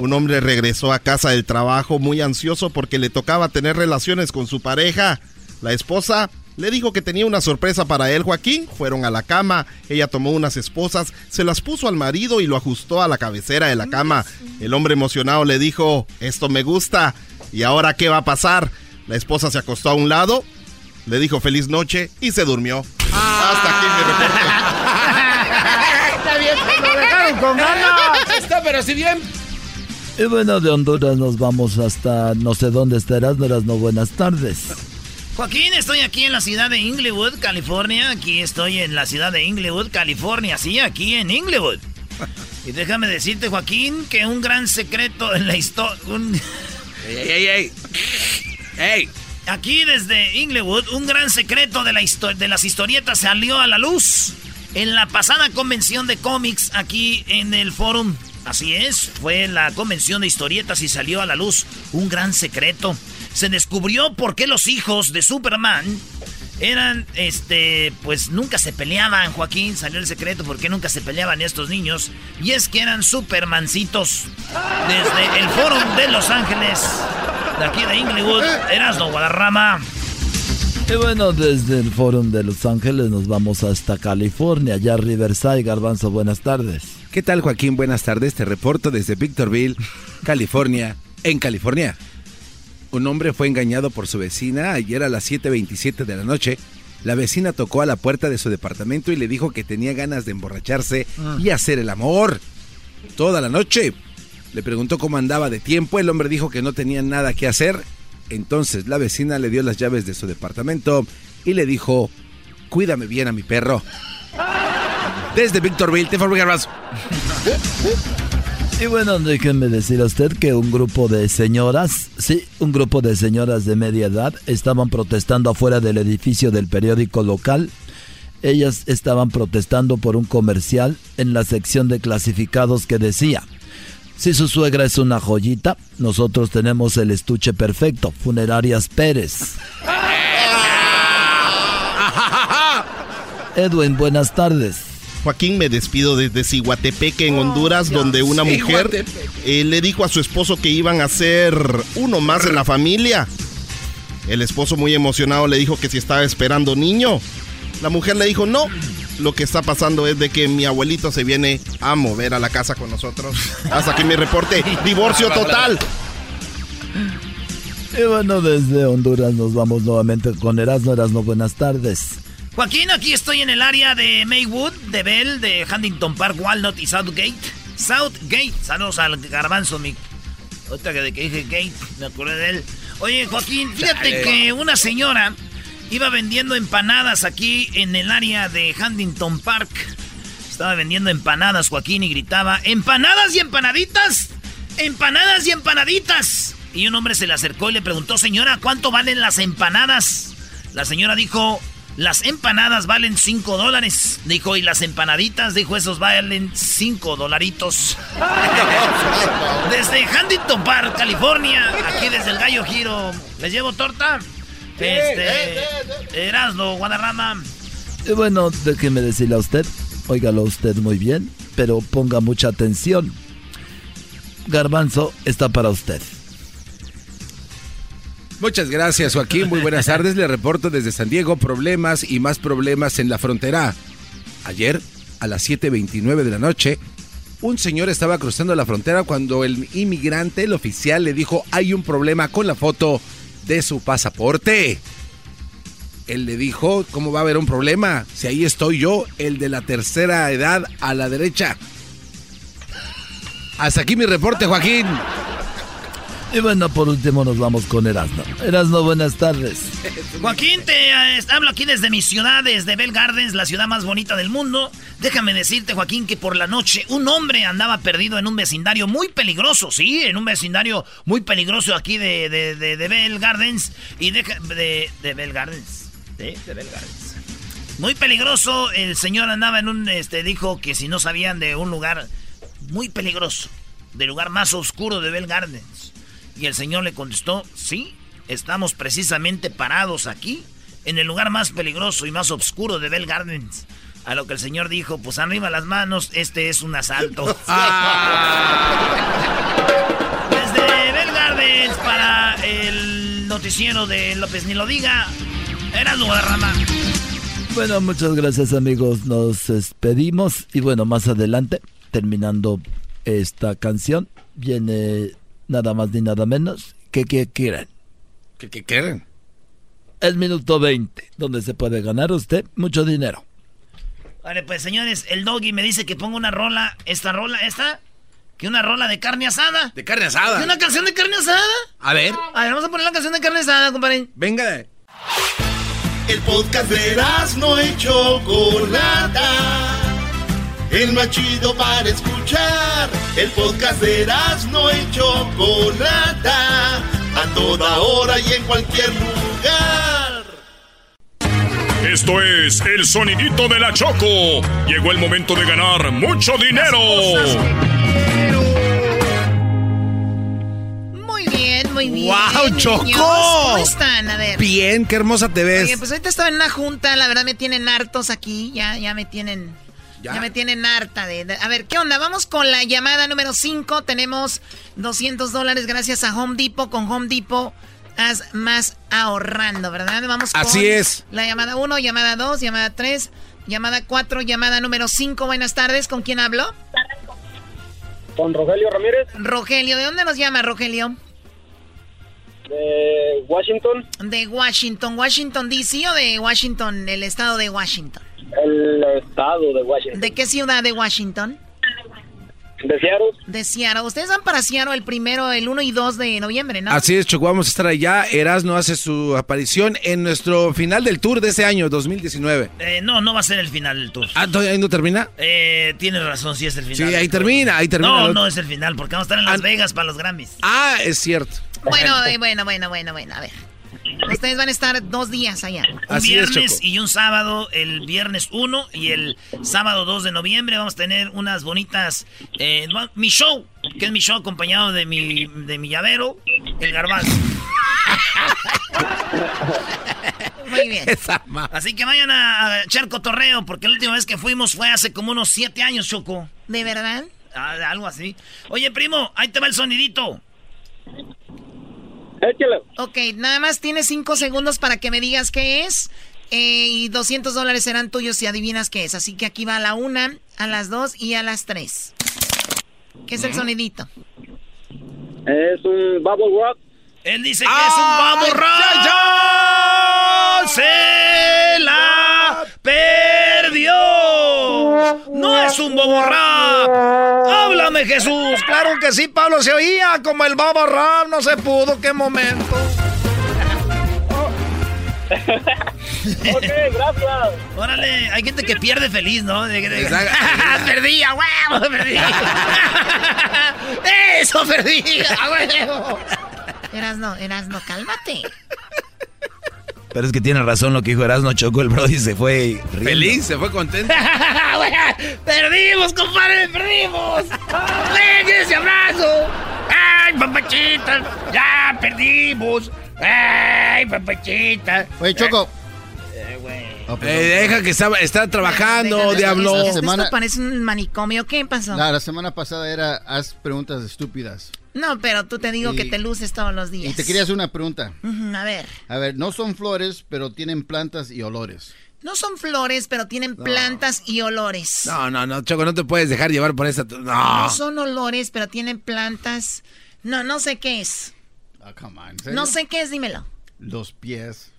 Un hombre regresó a casa del trabajo muy ansioso porque le tocaba tener relaciones con su pareja. La esposa le dijo que tenía una sorpresa para él, Joaquín. Fueron a la cama, ella tomó unas esposas, se las puso al marido y lo ajustó a la cabecera de la cama. El hombre emocionado le dijo, esto me gusta. ¿Y ahora qué va a pasar? La esposa se acostó a un lado, le dijo feliz noche y se durmió. Hasta aquí mi reporte. Está bien, lo dejaron con ganas. Está, pero si bien. Y bueno, de Honduras nos vamos hasta no sé dónde estarás, no no buenas tardes. Joaquín, estoy aquí en la ciudad de Inglewood, California. Aquí estoy en la ciudad de Inglewood, California. Sí, aquí en Inglewood. Y déjame decirte, Joaquín, que un gran secreto en la historia... ¡Ey, ey, ey! ¡Ey! Aquí desde Inglewood, un gran secreto de, la de las historietas salió a la luz. En la pasada convención de cómics aquí en el forum. Así es, fue la convención de historietas y salió a la luz un gran secreto. Se descubrió por qué los hijos de Superman eran, este, pues nunca se peleaban, Joaquín, salió el secreto, por qué nunca se peleaban estos niños. Y es que eran Supermancitos desde el Forum de Los Ángeles, de aquí de Inglewood, Erasno Guadarrama. Y bueno, desde el Forum de Los Ángeles nos vamos hasta California, ya Riverside, Garbanzo, buenas tardes. ¿Qué tal Joaquín? Buenas tardes, te reporto desde Victorville, California, en California. Un hombre fue engañado por su vecina ayer a las 7.27 de la noche. La vecina tocó a la puerta de su departamento y le dijo que tenía ganas de emborracharse Ah. y hacer el amor. Toda la noche. Le preguntó cómo andaba de tiempo. El hombre dijo que no tenía nada que hacer. Entonces la vecina le dio las llaves de su departamento y le dijo, cuídame bien a mi perro. Desde Victorville, te Garbanzo. Y bueno, déjenme decir a usted que un grupo de señoras, sí, un grupo de señoras de media edad estaban protestando afuera del edificio del periódico local. Ellas estaban protestando por un comercial en la sección de clasificados que decía, si su suegra es una joyita, nosotros tenemos el estuche perfecto, Funerarias Pérez. Edwin, buenas tardes. Joaquín, me despido desde Ciguatepeque, en Honduras, donde una mujer eh, le dijo a su esposo que iban a ser uno más en la familia. El esposo, muy emocionado, le dijo que si estaba esperando niño. La mujer le dijo, no, lo que está pasando es de que mi abuelito se viene a mover a la casa con nosotros. Hasta que mi reporte, divorcio total. Y bueno, desde Honduras nos vamos nuevamente con Erasmo. Erasmo, buenas tardes. Joaquín, aquí estoy en el área de Maywood, de Bell, de Huntington Park, Walnut y Southgate. Southgate, saludos al garbanzo, mi... Ahorita que de que dije Gate, me acordé de él. Oye, Joaquín, fíjate Dale. que una señora iba vendiendo empanadas aquí en el área de Huntington Park. Estaba vendiendo empanadas, Joaquín, y gritaba, ¡empanadas y empanaditas! ¡Empanadas y empanaditas! Y un hombre se le acercó y le preguntó, señora, ¿cuánto valen las empanadas? La señora dijo, las empanadas valen 5 dólares. Dijo, y las empanaditas, dijo, esos valen 5 dolaritos. desde Huntington Park, California, aquí desde el Gallo Giro. ¿Les llevo torta? Este, Erasmo, Guadarrama. Y bueno, déjeme decirle a usted, óigalo usted muy bien, pero ponga mucha atención. Garbanzo está para usted. Muchas gracias, Joaquín. Muy buenas tardes. Le reporto desde San Diego problemas y más problemas en la frontera. Ayer, a las 7.29 de la noche, un señor estaba cruzando la frontera cuando el inmigrante, el oficial, le dijo hay un problema con la foto de su pasaporte. Él le dijo, ¿cómo va a haber un problema? Si ahí estoy yo, el de la tercera edad a la derecha. Hasta aquí mi reporte, Joaquín. Y bueno, por último nos vamos con Erasmo. Erasmo, buenas tardes. Joaquín, te eh, hablo aquí desde mi ciudad, desde Bell Gardens, la ciudad más bonita del mundo. Déjame decirte, Joaquín, que por la noche un hombre andaba perdido en un vecindario muy peligroso, sí, en un vecindario muy peligroso aquí de, de, de, de Bell Gardens. Y de, de Bell Gardens, ¿sí? de Bell Gardens. Muy peligroso, el señor andaba en un, este, dijo que si no sabían de un lugar muy peligroso, del lugar más oscuro de Bell Gardens. Y el señor le contestó, sí, estamos precisamente parados aquí, en el lugar más peligroso y más oscuro de Bell Gardens. A lo que el señor dijo, pues arriba las manos, este es un asalto. Desde Bell Gardens para el noticiero de López Ni lo diga, era Rama. Bueno, muchas gracias amigos, nos despedimos y bueno, más adelante, terminando esta canción, viene nada más ni nada menos que que quieren. ¿Qué, qué quieren? El minuto 20, donde se puede ganar usted mucho dinero. Vale, pues señores, el doggy me dice que ponga una rola, esta rola, esta, que una rola de carne asada. De carne asada. ¿Que ¿Una canción de carne asada? A ver. A ver, vamos a poner la canción de carne asada, compadre. Venga. El podcast de no y Chocolata. El más chido para escuchar. El podcast de no y Chocolata. A toda hora y en cualquier lugar. Esto es el sonidito de la Choco. Llegó el momento de ganar mucho dinero. Muy bien, muy bien. ¡Wow, Choco! niños. ¿Cómo están? A ver. Bien, qué hermosa te ves. Oye, pues ahorita estaba en una junta, la verdad me tienen hartos aquí, ya, ya me tienen, ya, me tienen harta de, de- A ver, ¿qué onda? Vamos con la llamada número 5, tenemos 200 dólares gracias a Home Depot, con Home Depot haz más ahorrando, ¿verdad? Vamos con Así es. La llamada 1, llamada 2, llamada 3, llamada 4, llamada número 5, buenas tardes, ¿con quién hablo? Con Rogelio Ramírez, Rogelio, ¿de dónde nos llama Rogelio? De Washington. De Washington. ¿Washington DC o de Washington, el estado de Washington? El estado de Washington. ¿De qué ciudad de Washington? De Seattle. De Seattle. Ustedes van para Seattle el primero, el 1 y 2 de noviembre, ¿no? Así es, Choco, vamos a estar allá. Erasmo hace su aparición en nuestro final del tour de ese año, 2019. Eh, no, no va a ser el final del tour. Ah, ¿ahí no termina? Eh, tienes razón, sí es el final. Sí, ahí termina, ahí termina. No, no es el final, porque vamos a estar en Las Vegas para los Grammys. Ah, es cierto. Bueno, eh, bueno, bueno, bueno, bueno, a ver. Ustedes van a estar dos días allá. Un viernes y un sábado, el viernes 1 y el sábado 2 de noviembre vamos a tener unas bonitas... Eh, mi show, que es mi show acompañado de mi, de mi llavero, el garbanzo. Muy bien. Así que vayan a echar cotorreo, porque la última vez que fuimos fue hace como unos siete años, Choco. ¿De verdad? Ah, algo así. Oye, primo, ahí te va el sonidito. Échalo. Ok, nada más tienes cinco segundos para que me digas qué es. Eh, y 200 dólares serán tuyos si adivinas qué es. Así que aquí va a la una, a las dos y a las tres. ¿Qué es el sonidito? Es un bubble rock. Él dice que es un bubble rock. ¡Ya, se la perdió! ¡No es un bobo ¡Háblame, Jesús! Claro que sí, Pablo. Se oía como el babo No se pudo. ¡Qué momento! ok, gracias. Órale, hay gente que pierde feliz, ¿no? perdí, a huevo, perdí. Eso, perdí, a huevo. Eras no, eras no, cálmate. Pero es que tiene razón lo que dijo Erasmo Chocó, el Brody se fue feliz, se fue contento. perdimos, compadre, perdimos. ¡Ven ese abrazo! ¡Ay, papachita! ¡Ya perdimos! ¡Ay, papachita! Oye, Choco. Eh, eh, eh deja que está, está trabajando, diablo. Esto, parece un manicomio. ¿Qué pasó? la semana pasada era haz preguntas estúpidas. No, pero tú te digo que te luces todos los días. Y te quería hacer una pregunta. a ver. A ver, no son flores, pero tienen plantas y olores. No son flores, pero tienen plantas y olores. No, no, no, Choco, no te puedes dejar llevar por esa. No. No son olores, pero tienen plantas. No, no sé qué es. Ah, come on. No sé qué es, dímelo. Los pies.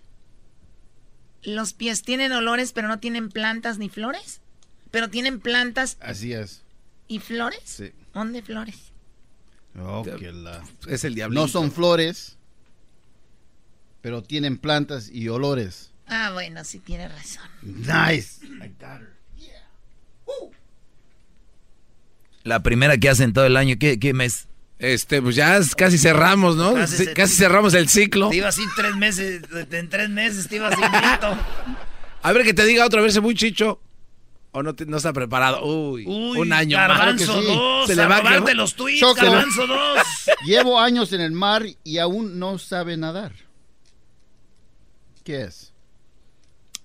Los pies tienen olores, pero no tienen plantas ni flores. Pero tienen plantas. Así es. ¿Y flores? Sí. ¿Dónde flores? Oh, la... Es el diablo. No son flores, pero tienen plantas y olores. Ah, bueno, sí tiene razón. Nice. La primera que hacen todo el año, ¿qué, qué mes? Este, pues ya casi cerramos, ¿no? Casi, cerramos el ciclo. Te iba así tres meses, en tres meses te iba así A ver que te diga otra vez muy chicho. ¿O no, no está preparado? Uy, un año Garbanzo más. Dos, Se le va a los tweets, Garbanzo 2. Llevo años en el mar y aún no sabe nadar. ¿Qué es?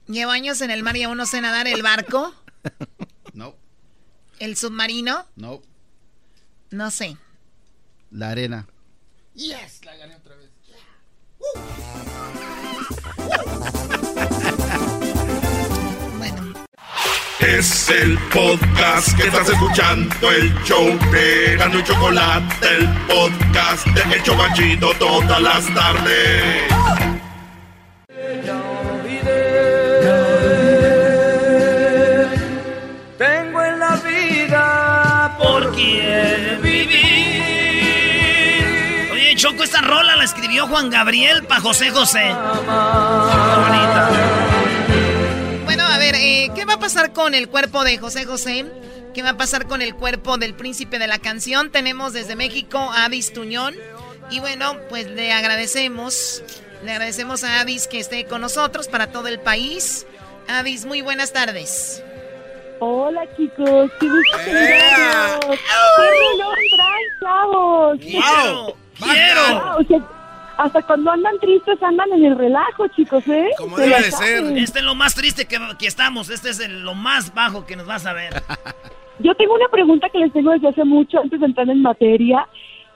Llevo años en el mar y aún no sé nadar. ¿El barco? No. ¿El submarino? No. No sé. La arena. Yes, la gané otra vez. Es el podcast que estás escuchando, el show de Gano y Chocolate, el podcast de El Chobachito todas las tardes. Tengo en la vida por quien vivir. Oye, Choco, esta rola la escribió Juan Gabriel para José José. bonita. ¿qué va a pasar con el cuerpo de José José? ¿Qué va a pasar con el cuerpo del príncipe de la canción? Tenemos desde México a Avis Tuñón. Y bueno, pues le agradecemos, le agradecemos a Avis que esté con nosotros para todo el país. Avis, muy buenas tardes. Hola chicos, qué gusto ¡Qué chavos! ¡Quiero! ¡Quiero! Hasta cuando andan tristes andan en el relajo, chicos, ¿eh? Como debe de ser. Este es lo más triste que, estamos. Este es lo más bajo que nos vas a ver. Yo tengo una pregunta que les tengo desde hace mucho antes de entrar en materia.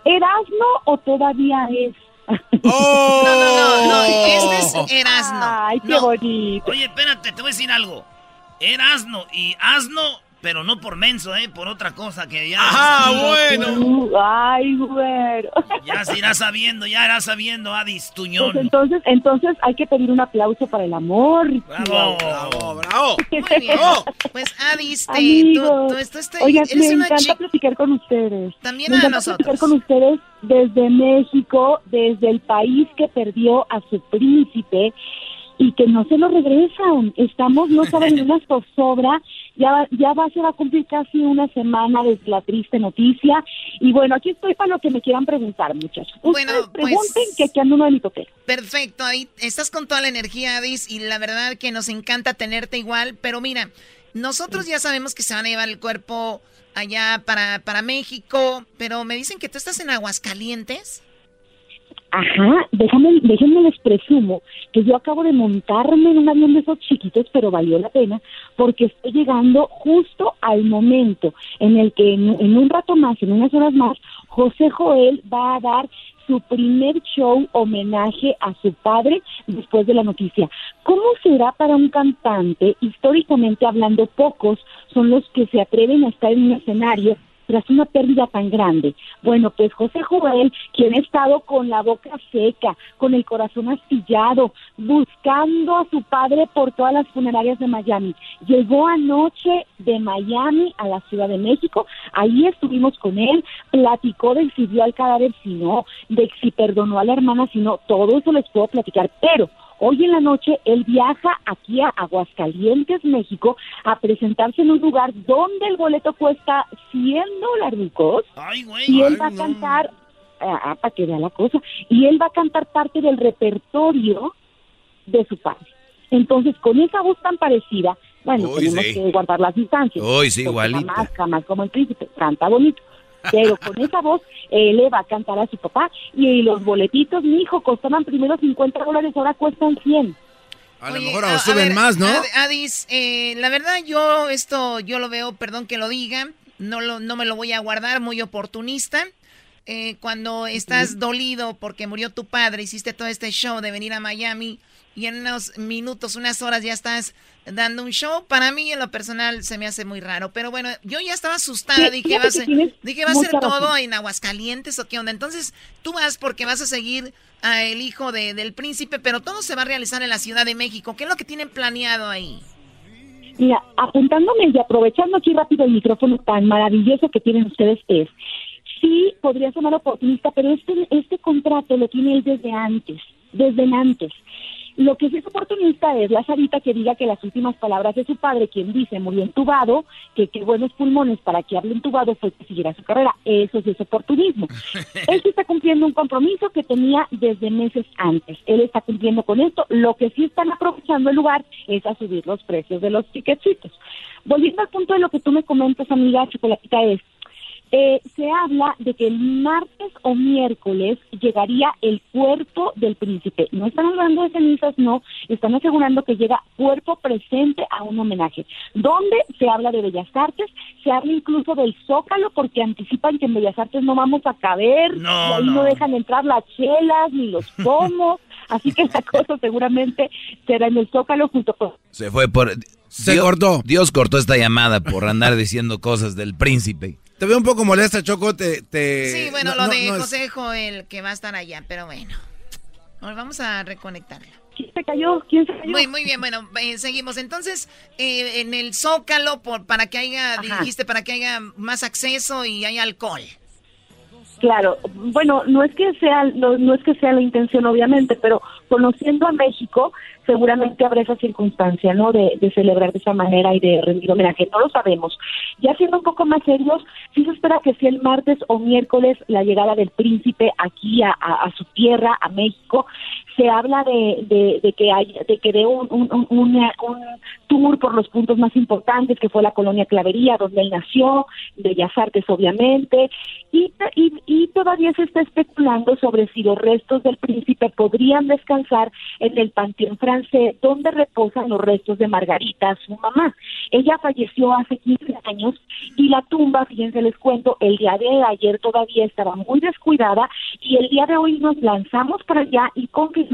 ¿Erasno o todavía es? ¡Oh! No, no, no, no. Este es Erasno. Ay, qué bonito. Oye, espérate, te voy a decir algo. Erasno y asno pero no por menso, ¿eh? Por otra cosa que ya... ¡Ah, bueno! Ay, güero. Ya se irá sabiendo, ya irá sabiendo, Adis Tuñón. Pues entonces, entonces hay que pedir un aplauso para el amor. ¡Bravo! ¡Bravo, bravo! Muy bien. Pues Adis, te, tú, tú, Oigan, eres me una encanta platicar con ustedes. También me a encanta nosotros. platicar con ustedes desde México, desde el país que perdió a su príncipe y que no se lo regresan. Estamos, no saben, en una zozobra. Ya, ya va, se va a cumplir casi una semana desde la triste noticia. Y bueno, aquí estoy para lo que me quieran preguntar, muchachos. Bueno, Ustedes pues- pregunten que aquí ando uno de mi totero. Perfecto, ahí estás con toda la energía, Adis, y la verdad que nos encanta tenerte igual, pero mira, nosotros ya sabemos que se van a llevar el cuerpo allá para, para México, pero me dicen que tú estás en Aguascalientes. Ajá, déjame, déjenme les presumo que yo acabo de montarme en un avión de esos chiquitos, pero valió la pena, porque estoy llegando justo al momento en el que en, en un rato más, en unas horas más, José Joel va a dar su primer show homenaje a su padre después de la noticia. ¿Cómo será para un cantante? Históricamente hablando, pocos son los que se atreven a estar en un escenario tras una pérdida tan grande. Bueno, pues José Joel, quien ha estado con la boca seca, con el corazón astillado, buscando a su padre por todas las funerarias de Miami, llegó anoche de Miami a la Ciudad de México, ahí estuvimos con él, platicó de si vio al cadáver, si no, de si perdonó a la hermana, si no, todo eso les puedo platicar, pero Hoy en la noche él viaja aquí a Aguascalientes, México, a presentarse en un lugar donde el boleto cuesta 100 dólares. Y él va a cantar, ah, para que vea la cosa, y él va a cantar parte del repertorio de su padre. Entonces, con esa voz tan parecida, bueno, Uy, tenemos sí. que guardar las distancias. Uy, sí, igualita. Jamás, jamás como el príncipe, canta bonito. Pero con esa voz, él le va a cantar a su papá. Y los boletitos, mi hijo, costaban primero 50 dólares, ahora cuestan 100. A lo Oye, mejor a- a suben ver, más, ¿no? Ad- Adis, eh, la verdad yo esto, yo lo veo, perdón que lo diga, no, lo, no me lo voy a guardar, muy oportunista. Eh, cuando estás dolido porque murió tu padre, hiciste todo este show de venir a Miami y en unos minutos, unas horas ya estás dando un show. Para mí, en lo personal, se me hace muy raro. Pero bueno, yo ya estaba asustada. Sí, Dije, va a ser, dije, va a ser todo razón. en Aguascalientes o qué onda. Entonces, tú vas porque vas a seguir a el hijo de- del príncipe, pero todo se va a realizar en la Ciudad de México. ¿Qué es lo que tienen planeado ahí? Mira, apuntándome y aprovechando aquí rápido el micrófono tan maravilloso que tienen ustedes es, sí podría sonar oportunista, pero este, este contrato lo tiene él desde antes, desde antes. Lo que sí es oportunista es la Sarita que diga que las últimas palabras de su padre, quien dice murió entubado, que qué buenos pulmones para que hable entubado fue que siguiera su carrera. Eso sí es oportunismo. Él sí está cumpliendo un compromiso que tenía desde meses antes. Él está cumpliendo con esto. Lo que sí están aprovechando el lugar es a subir los precios de los ticketcitos. Volviendo al punto de lo que tú me comentas, amiga Chocolatita, es eh, se habla de que el martes o miércoles llegaría el cuerpo del príncipe. No están hablando de cenizas, no, están asegurando que llega cuerpo presente a un homenaje. Donde se habla de Bellas Artes, se habla incluso del Zócalo, porque anticipan que en Bellas Artes no vamos a caber, No, y ahí no. no. dejan entrar las chelas ni los pomos, así que la cosa seguramente será en el Zócalo junto con Se fue por... Se cortó. Dios cortó esta llamada por andar diciendo cosas del príncipe. Te veo un poco molesta, Choco. Te, te- Sí, bueno, no- lo no- de no es- José Joel, que va a estar allá, pero bueno. Ahora vamos a reconectarla. ¿Quién se cayó? ¿Quién se cayó? Muy, muy bien, bueno, eh, seguimos. Entonces, eh, en el Zócalo, por, para que haya, dijiste, para que haya más acceso y haya alcohol. Claro, bueno, no es que sea no, no es que sea la intención obviamente, pero conociendo a México, seguramente habrá esa circunstancia, ¿no? De, de celebrar de esa manera y de rendir homenaje, no lo sabemos. Ya siendo un poco más serios, sí se espera que sea el martes o miércoles la llegada del príncipe aquí a, a- a su tierra, a México. Se habla de, de, de que hay, de que dé un, un, un tour por los puntos más importantes, que fue la colonia Clavería, donde él nació, Bellas Artes, obviamente, y, y, y todavía se está especulando sobre si los restos del príncipe podrían descansar en el Panteón francés, donde reposan los restos de Margarita, su mamá. Ella falleció hace 15 años y la tumba, fíjense, les cuento, el día de ayer todavía estaba muy descuidada y el día de hoy nos lanzamos para allá y confirmamos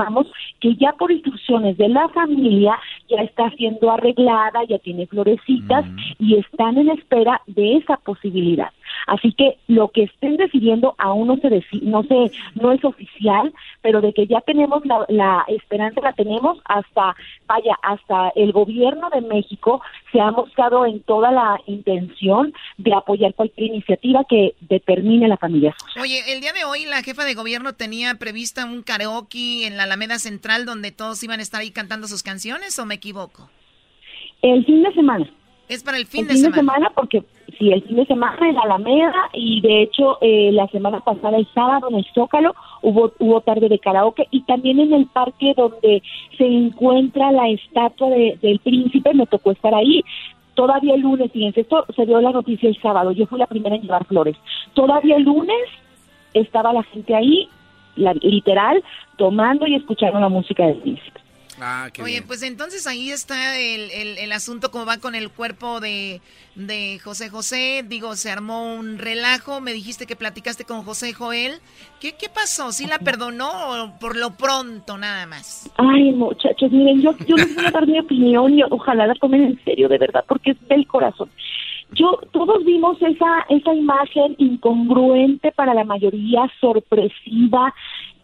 que ya por instrucciones de la familia ya está siendo arreglada, ya tiene florecitas y están en espera de esa posibilidad. Así que lo que estén decidiendo aún no se no se no es oficial, pero de que ya tenemos la, la esperanza la tenemos hasta vaya hasta el gobierno de México se ha mostrado en toda la intención de apoyar cualquier iniciativa que determine la familia. Oye, el día de hoy la jefa de gobierno tenía prevista un karaoke en la Alameda Central donde todos iban a estar ahí cantando sus canciones o me equivoco? El fin de semana. Es para el fin, de, semana. porque sí, el fin de semana en Alameda y de hecho eh, la semana pasada el sábado en el Zócalo hubo hubo tarde de karaoke y también en el parque donde se encuentra la estatua del príncipe me tocó estar ahí. Todavía el lunes, fíjense, esto se dio la noticia el sábado, yo fui la primera en llevar flores. Todavía el lunes estaba la gente ahí, literal, tomando y escuchando la música del príncipe. Ah, Oye, pues entonces ahí está el, el, asunto, como va con el cuerpo de, de, José José. Digo, se armó un relajo. Me dijiste que platicaste con José Joel. ¿Qué, qué pasó? ¿Sí la perdonó o por lo pronto nada más? Ay, muchachos, miren, yo, yo les voy a dar mi opinión y ojalá la tomen en serio, de verdad, porque es del corazón. Yo, todos vimos esa, esa imagen incongruente para la mayoría, sorpresiva,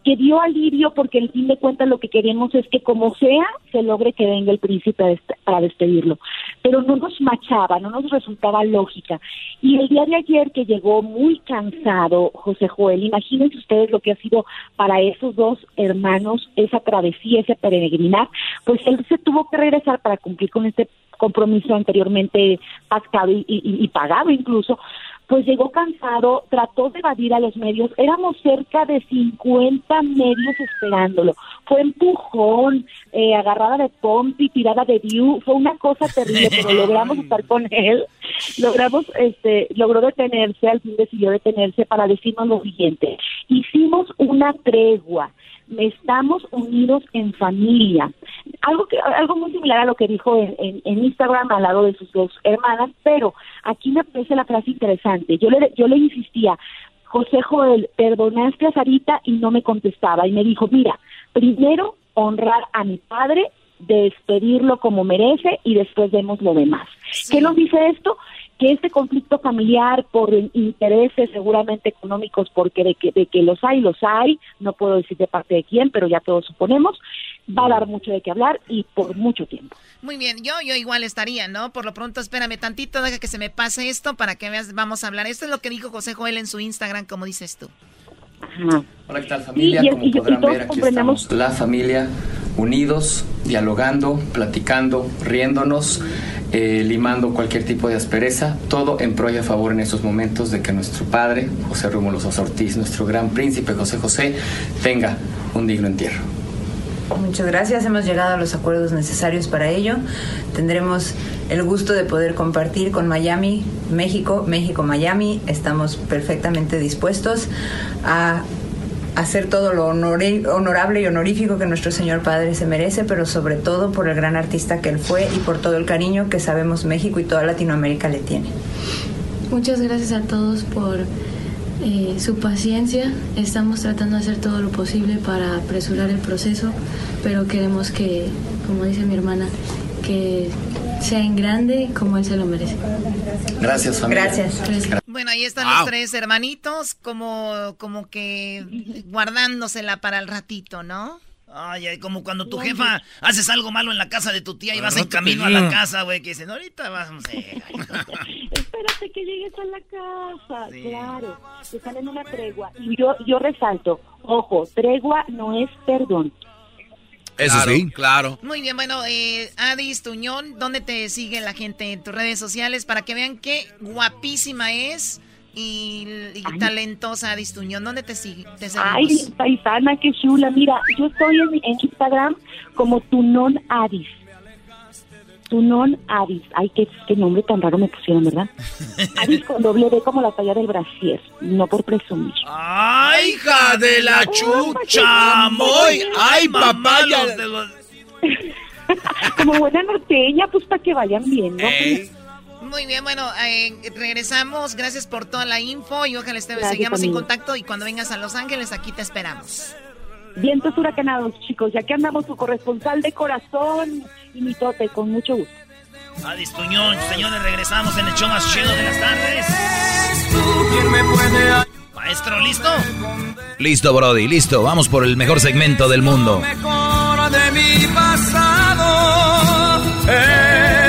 que dio alivio porque en fin de cuentas lo que queremos es que como sea se logre que venga el príncipe para despedirlo. Pero no nos machaba, no nos resultaba lógica. Y el día de ayer que llegó muy cansado José Joel, imagínense ustedes lo que ha sido para esos dos hermanos esa travesía, ese peregrinar, pues él se tuvo que regresar para cumplir con este compromiso anteriormente pactado y pagado incluso, pues llegó cansado, trató de evadir a los medios, éramos cerca de 50 medios esperándolo, fue empujón, eh, agarrada de pompi, tirada de view, fue una cosa terrible, pero logramos estar con él, logramos, este, logró detenerse, al fin decidió detenerse para decirnos lo siguiente, hicimos una tregua, estamos unidos en familia. Algo que algo muy similar a lo que dijo en, en, Instagram al lado de sus dos hermanas, pero aquí me parece la frase interesante. Yo le, yo le insistía, José Joel, perdonaste a Sarita y no me contestaba. Y me dijo, mira, primero honrar a mi padre, despedirlo como merece y después vemos lo demás. ¿Qué nos dice esto? que este conflicto familiar por intereses seguramente económicos, porque de que, de que los hay, los hay, no puedo decir de parte de quién, pero ya todos suponemos, va a dar mucho de qué hablar y por mucho tiempo. Muy bien, yo, yo igual estaría, ¿no? Por lo pronto, espérame tantito, deja que se me pase esto para que veas, vamos a hablar. Esto es lo que dijo José Joel en su Instagram, como dices tú. Hola, ¿qué tal familia? Como podrán ver, aquí estamos la familia unidos, dialogando, platicando, riéndonos, eh, limando cualquier tipo de aspereza, todo en pro y a favor en estos momentos de que nuestro padre, José Rómulo Sosa Ortiz, nuestro gran príncipe José José, tenga un digno entierro. Muchas gracias, hemos llegado a los acuerdos necesarios para ello. Tendremos el gusto de poder compartir con Miami, México, México, Miami. Estamos perfectamente dispuestos a hacer todo lo honorable y honorífico que nuestro Señor Padre se merece, pero sobre todo por el gran artista que él fue y por todo el cariño que sabemos México y toda Latinoamérica le tiene. Muchas gracias a todos por eh, su paciencia. Estamos tratando de hacer todo lo posible para apresurar el proceso, pero queremos que, como dice mi hermana, que sea en grande como él se lo merece. Gracias, familia. Gracias. Bueno, ahí están los tres hermanitos, como, como que guardándosela para el ratito, ¿no? Ay, como cuando tu jefa haces algo malo en la casa de tu tía y vas en camino a la casa, güey, que dicen, ahorita vamos a... Espérate que llegues a la casa, claro. Están en una tregua. Y yo, yo resalto, ojo, tregua no es perdón. Eso sí, claro. Muy bien, bueno, eh, Adis Tuñón, ¿dónde te sigue la gente en tus redes sociales para que vean qué guapísima es y, talentosa Adis Tuñón? ¿Dónde te sigue? Ay, paisana, qué chula. Mira, yo estoy en, en Instagram como Tunón Adis. Tunón Avis. Ay, qué, qué, nombre tan raro me pusieron, ¿verdad? Avis con doble D como la talla del brasier, no por presumir. ¡Ay, hija de la chucha! ¡Muy! ¡Ay! De los... como buena norteña, pues para que vayan bien, ¿no? Muy bien, bueno, eh, regresamos. Gracias por toda la info y ojalá estemos sigamos en contacto y cuando vengas a Los Ángeles aquí te esperamos. Vientos huracanados, chicos. Ya que andamos su corresponsal de corazón y mi tote, con mucho gusto. Adis Tuñón, señores, regresamos en el show más chido de las tardes. Maestro, ¿listo? Listo, Brody, listo. Vamos por el mejor segmento del mundo. de mi pasado. Eres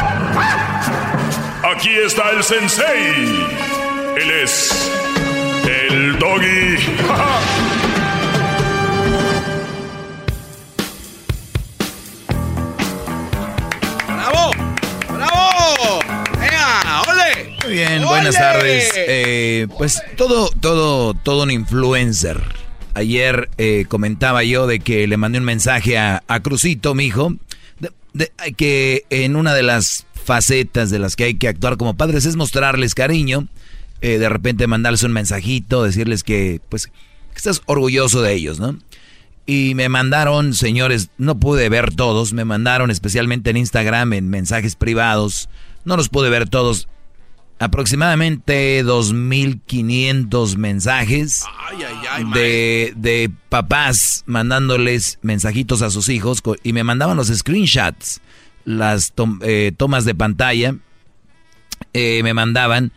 Aquí está el sensei. Él es el doggy. ¡Bravo! ¡Bravo! ¡Ea! ¡Ole! Muy bien, buenas tardes. Eh, pues todo, todo, todo un influencer. Ayer eh, comentaba yo de que le mandé un mensaje a, a Crucito, mi hijo, de, de- que en una de las facetas de las que hay que actuar como padres es mostrarles cariño, eh, de repente mandarles un mensajito, decirles que, pues, que estás orgulloso de ellos, ¿no? Y me mandaron, señores, no pude ver todos, me mandaron especialmente en Instagram, en mensajes privados, no los pude ver todos, aproximadamente 2.500 mensajes de, de papás mandándoles mensajitos a sus hijos y me mandaban los screenshots, las eh, tomas de pantalla, eh, me mandaban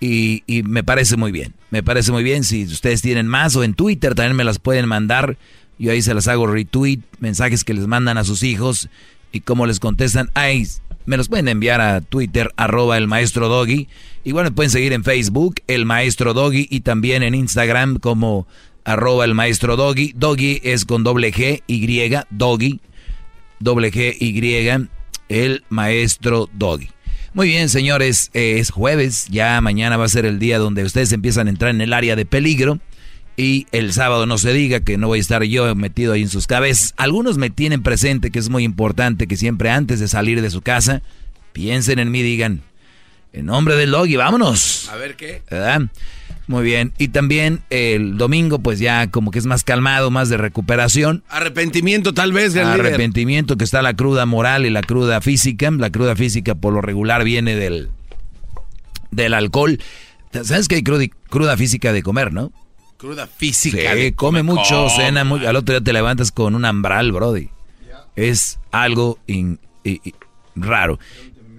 y, y me parece muy bien, me parece muy bien, si ustedes tienen más o en Twitter también me las pueden mandar, yo ahí se las hago retweet, mensajes que les mandan a sus hijos y cómo les contestan, ay, me los pueden enviar a Twitter, arroba el maestro Doggy. Igual me pueden seguir en Facebook, el maestro Doggy, y también en Instagram como arroba el maestro Doggy. Doggy es con doble G, Y, Doggy, doble G, Y, el maestro Doggy. Muy bien, señores, eh, es jueves, ya mañana va a ser el día donde ustedes empiezan a entrar en el área de peligro. Y el sábado no se diga que no voy a estar yo metido ahí en sus cabezas. Algunos me tienen presente, que es muy importante, que siempre antes de salir de su casa, piensen en mí, digan, en nombre del Doggy, vámonos. A ver qué. ¿Verdad? Muy bien. Y también el domingo, pues ya como que es más calmado, más de recuperación. Arrepentimiento tal vez del líder. Arrepentimiento, que está la cruda moral y la cruda física. La cruda física por lo regular viene del, del alcohol. ¿Sabes que hay cruda, cruda física de comer, no? Cruda física. Sí, de come comer. mucho, ¿Cómo? cena mucho. Al otro día te levantas con un ambral, brody. Es algo in- raro.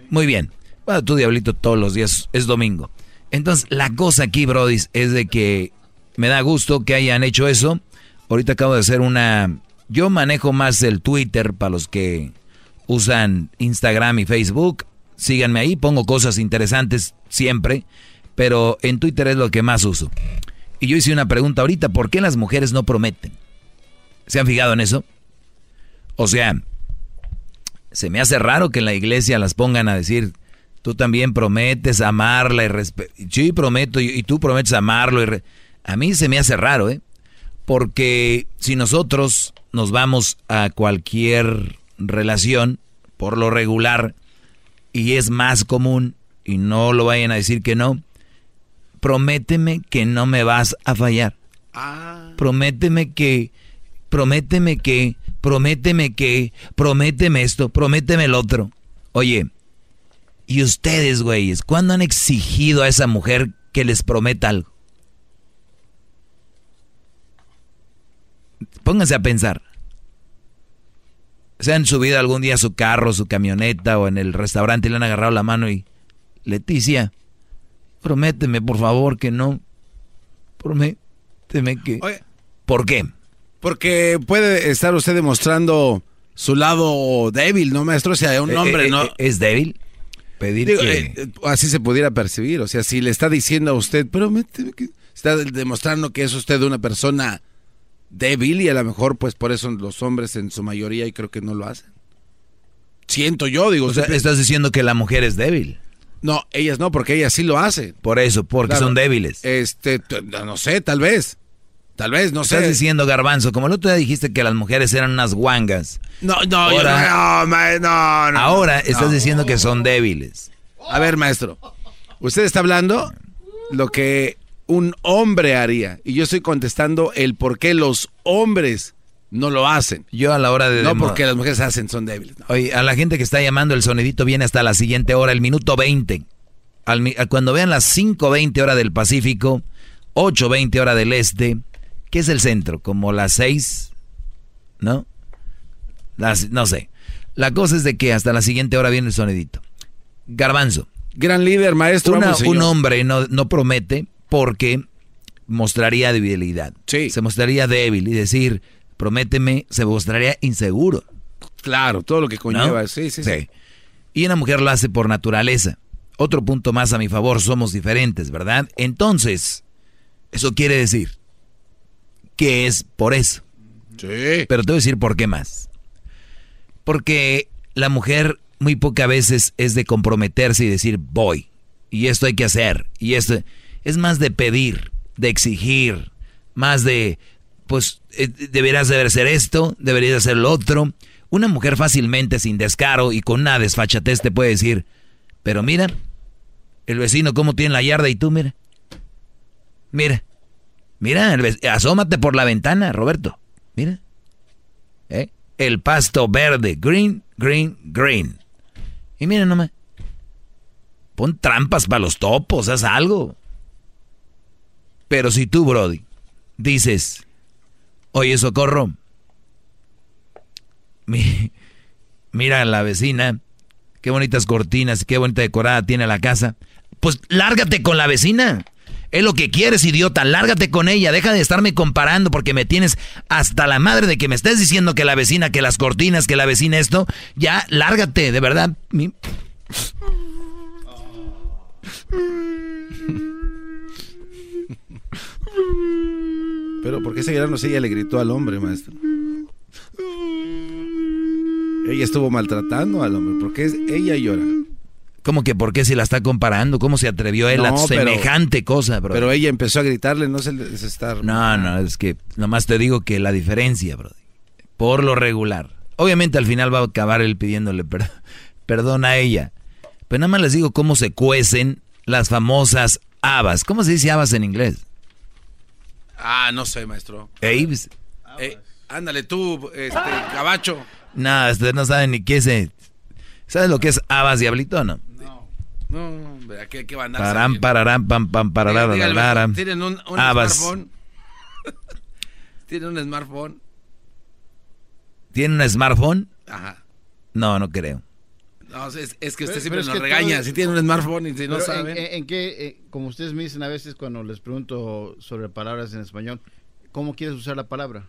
Muy bien. Bueno, tu diablito todos los días es domingo. Entonces, la cosa aquí, brody, es de que me da gusto que hayan hecho eso. Ahorita acabo de hacer una... Yo manejo más el Twitter para los que usan Instagram y Facebook. Síganme ahí, pongo cosas interesantes siempre, pero en Twitter es lo que más uso. Y yo hice una pregunta ahorita, ¿por qué las mujeres no prometen? ¿Se han fijado en eso? O sea, se me hace raro que en la iglesia las pongan a decir, tú también prometes amarla y respetar. Sí, prometo, y, y tú prometes amarlo. Y re- a mí se me hace raro, ¿eh? Porque si nosotros nos vamos a cualquier relación, por lo regular, y es más común, y no lo vayan a decir que no, prométeme que no me vas a fallar. Prométeme que, prométeme que, prométeme que, prométeme esto, prométeme el otro. Oye, ¿y ustedes, güeyes, cuándo han exigido a esa mujer que les prometa algo? Pónganse a pensar. ¿Se han subido algún día a su carro, su camioneta o en el restaurante y le han agarrado la mano y... Leticia, prométeme por favor que no. Prométeme que... ¿Por qué? Porque puede estar usted demostrando su lado débil, ¿no, maestro? O sea, un Eh, hombre eh, no... eh, ¿Es débil? Pedir Digo, que... eh, así se pudiera percibir. O sea, si le está diciendo a usted, prométeme que... Está demostrando que es usted una persona débil y a lo mejor pues por eso los hombres en su mayoría y creo que no lo hacen. Siento yo, digo. O sea, estás diciendo que la mujer es débil. No, ellas no, porque ellas sí lo hacen. Por eso, porque Claro. son débiles. Este, no sé, tal vez. Tal vez, no sé. Estás diciendo, Garbanzo, como el otro día dijiste que las mujeres eran unas guangas. No, no, ahora, no, no, no, Ahora estás diciendo que son débiles. A ver, maestro. Usted está hablando lo que un hombre haría. Y yo estoy contestando el por qué los hombres no lo hacen. Yo a la hora de... No porque las mujeres hacen, son débiles. Oye, a la gente que está llamando, el sonidito viene hasta la siguiente hora, el minuto 20. cuando vean las 5.20 hora del Pacífico, 8.20 hora del Este, ¿qué es el centro? Como las 6, ¿no? Las, no sé. La cosa es de que hasta la siguiente hora viene el sonidito. Garbanzo. Gran líder, maestro. un hombre no, no promete porque mostraría debilidad. Sí. Se mostraría débil y decir prométeme, se mostraría inseguro. Claro, todo lo que conlleva. Sí, sí, sí, Y una mujer lo hace por naturaleza. Otro punto más a mi favor, somos diferentes, ¿verdad? Entonces, eso quiere decir que es por eso. Sí. Pero te voy a decir por qué más. Porque la mujer muy pocas veces es de comprometerse y decir voy. Y esto hay que hacer. Y esto es más de pedir, de exigir, más de pues eh, deberías de hacer esto, deberías hacer lo otro. Una mujer fácilmente, sin descaro y con una desfachatez te puede decir, pero mira, el vecino cómo tiene la yarda y tú mira. Mira, mira, asómate por la ventana, Roberto. Mira. ¿Eh? El pasto verde, green, green, green. Y mira nomás. Pon trampas para los topos, haz algo. Pero si tú, Brody, dices, Oye, socorro. mira la vecina. Qué bonitas cortinas, qué bonita decorada tiene la casa. Pues lárgate con la vecina. Es lo que quieres, idiota. Lárgate con ella. Deja de estarme comparando porque me tienes hasta la madre de que me estés diciendo que la vecina, que las cortinas, que la vecina esto. Ya, lárgate, de verdad. Pero ¿por qué ese grano ella le gritó al hombre, maestro? Ella estuvo maltratando al hombre. ¿Por qué ella llora? ¿Cómo que por qué se la está comparando? ¿Cómo se atrevió él a semejante cosa, bro? Pero ella empezó a gritarle, no se les está... No, no, es que nomás te digo que la diferencia, bro. Por lo regular. Obviamente al final va a acabar él pidiéndole perdón a ella. Pero nada más les digo cómo se cuecen las famosas habas. ¿Cómo se dice habas en inglés? Ah, no sé, maestro. Aves. Eh, ándale tú, este, cabacho. No, usted no sabe ni qué es. ¿Sabes lo que es habas diablito no? No. No, ¿qué, qué van a Pararán, pararán, pam, pam, pararán, Tienen un, un smartphone. Tienen un smartphone. ¿Tienen un smartphone? Ajá. No, no creo. No, es, es que usted siempre nos regaña. Si tiene un smartphone y si no sabe. En, qué, eh, como ustedes me dicen a veces cuando les pregunto sobre palabras en español, ¿cómo quieres usar la palabra?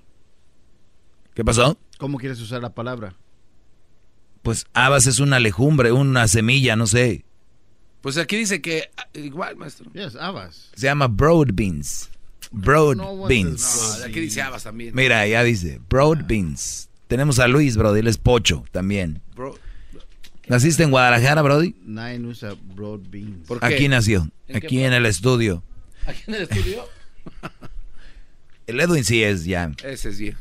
¿Qué pasó? ¿Cómo quieres usar la palabra? Pues habas es una legumbre, una semilla, no sé. Pues aquí dice que ah, igual, maestro. Yes, habas. Se llama broad beans. Broad beans. No, aquí dice habas también. Mira, ya dice broad beans. Tenemos a Luis, bro, él es pocho también. Bro, ¿Naciste en Guadalajara, Brody? Nine usa broad beans. Aquí nació, aquí en el estudio. ¿Aquí en el estudio? el Edwin sí es ya. Ese sí. Ya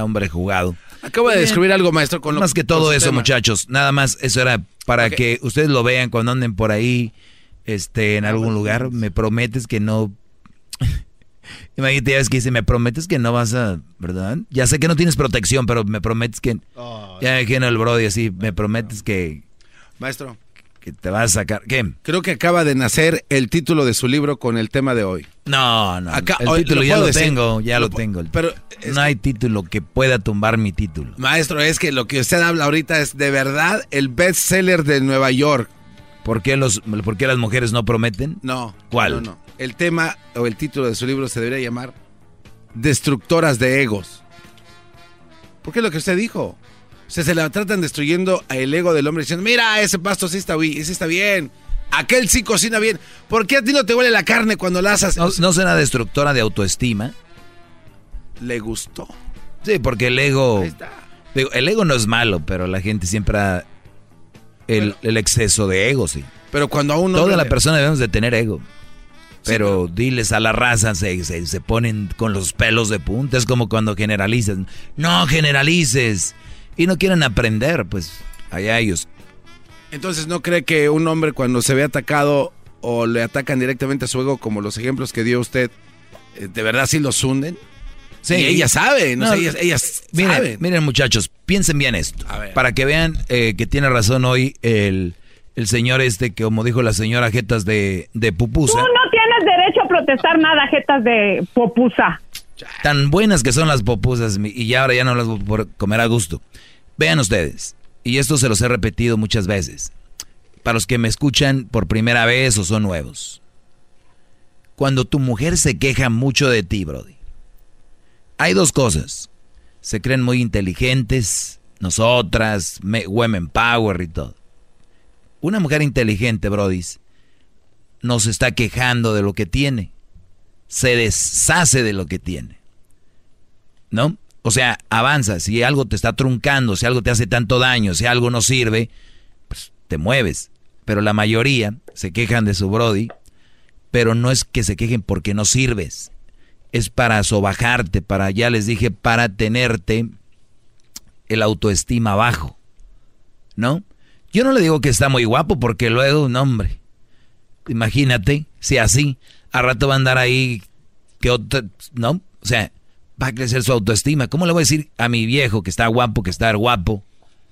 hombre jugado. Acabo de descubrir algo, maestro, con Más que todo eso, muchachos. Nada más, eso era para que ustedes lo vean cuando anden por ahí, este, en algún lugar. Me prometes que no... Imagínate, ya ves que dice, me prometes que no vas a, ¿verdad? Ya sé que no tienes protección, pero me prometes que... ya me imagino el Brody así, me prometes que Maestro. Que te vas a sacar. ¿Qué? Creo que acaba de nacer el título de su libro con el tema de hoy. No, no. el título ya lo tengo, ya lo, tengo. Pero no hay título que pueda tumbar mi título. Maestro, es que lo que usted habla ahorita es de verdad el bestseller de Nueva York. ¿Por qué, los, ¿Por qué las mujeres no prometen? No. ¿Cuál? No, no. El tema o el título de su libro se debería llamar Destructoras de Egos. ¿Por qué lo que usted dijo? Se, se la tratan destruyendo el ego del hombre diciendo, mira, ese pasto sí está, sí está bien. Aquel sí cocina bien. ¿Por qué a ti no te huele la carne cuando la haces? ¿No, ¿no será destructora de autoestima? Le gustó. Sí, porque el ego... el ego no es malo, pero la gente siempre ha... El, el exceso de ego, sí. Pero cuando a uno... Toda la persona debemos de tener ego. Pero diles a la raza, se, se, ponen con los pelos de punta. Es como cuando generalizas. No generalices. Y no quieren aprender, pues allá ellos. Entonces, ¿no cree que un hombre cuando se ve atacado o le atacan directamente a su ego, como los ejemplos que dio usted, eh, de verdad sí los hunden? Sí, ella sabe, no, ellas, miren, Miren muchachos, piensen bien esto, para que vean eh, que tiene razón hoy el, señor este, que como dijo la señora Jetas de, de Pupusa. Tú no tienes derecho a protestar nada, Jetas de Pupusa. Tan buenas que son las popusas y ahora ya no las voy a comer a gusto. Vean ustedes, y esto se los he repetido muchas veces, para los que me escuchan por primera vez o son nuevos. Cuando tu mujer se queja mucho de ti, Brody, hay dos cosas. Se creen muy inteligentes, nosotras, women power y todo. Una mujer inteligente, Brody, no se está quejando de lo que tiene. Se deshace de lo que tiene. ¿No? O sea, avanza. Si algo te está truncando, si algo te hace tanto daño, si algo no sirve, pues te mueves. Pero la mayoría se quejan de su Brody, pero no es que se quejen porque no sirves. Es para sobajarte, para, ya les dije, para tenerte el autoestima bajo. ¿No? Yo no le digo que está muy guapo porque luego, un hombre, imagínate, si así, a rato va a andar ahí, que otra, ¿no? O sea, va a crecer su autoestima. ¿Cómo le voy a decir a mi viejo que está guapo, que está guapo,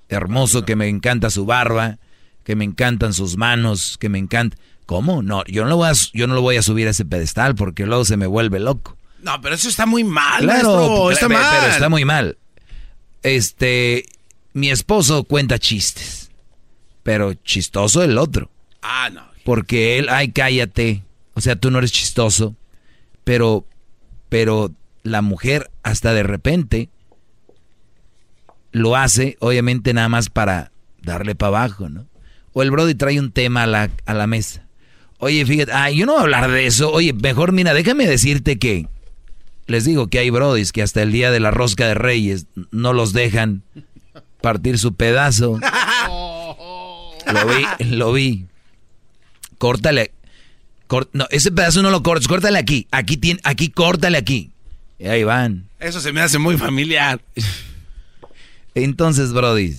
hermoso, que me encanta su barba, que me encantan sus manos, que me encanta... ¿Cómo? No, yo no, lo voy a, yo no lo voy a subir a ese pedestal porque luego se me vuelve loco. No, pero eso está muy mal, claro, está mal. Pero está muy mal. Este, mi esposo cuenta chistes, pero chistoso el otro. Ah, no. Porque él, ay, cállate. O sea, tú no eres chistoso, pero, pero la mujer hasta de repente lo hace, obviamente nada más para darle para abajo, ¿no? O el Brody trae un tema a la, a la mesa. Oye, fíjate, ay, yo no voy a hablar de eso. Oye, mejor mira, déjame decirte que les digo que hay Brodis que hasta el día de la rosca de Reyes no los dejan partir su pedazo. lo vi, lo vi. Córtale. No, ese pedazo no lo cortes, córtale aquí. Aquí, tiene, aquí córtale aquí. Y ahí van. Eso se me hace muy familiar. Entonces, Brody,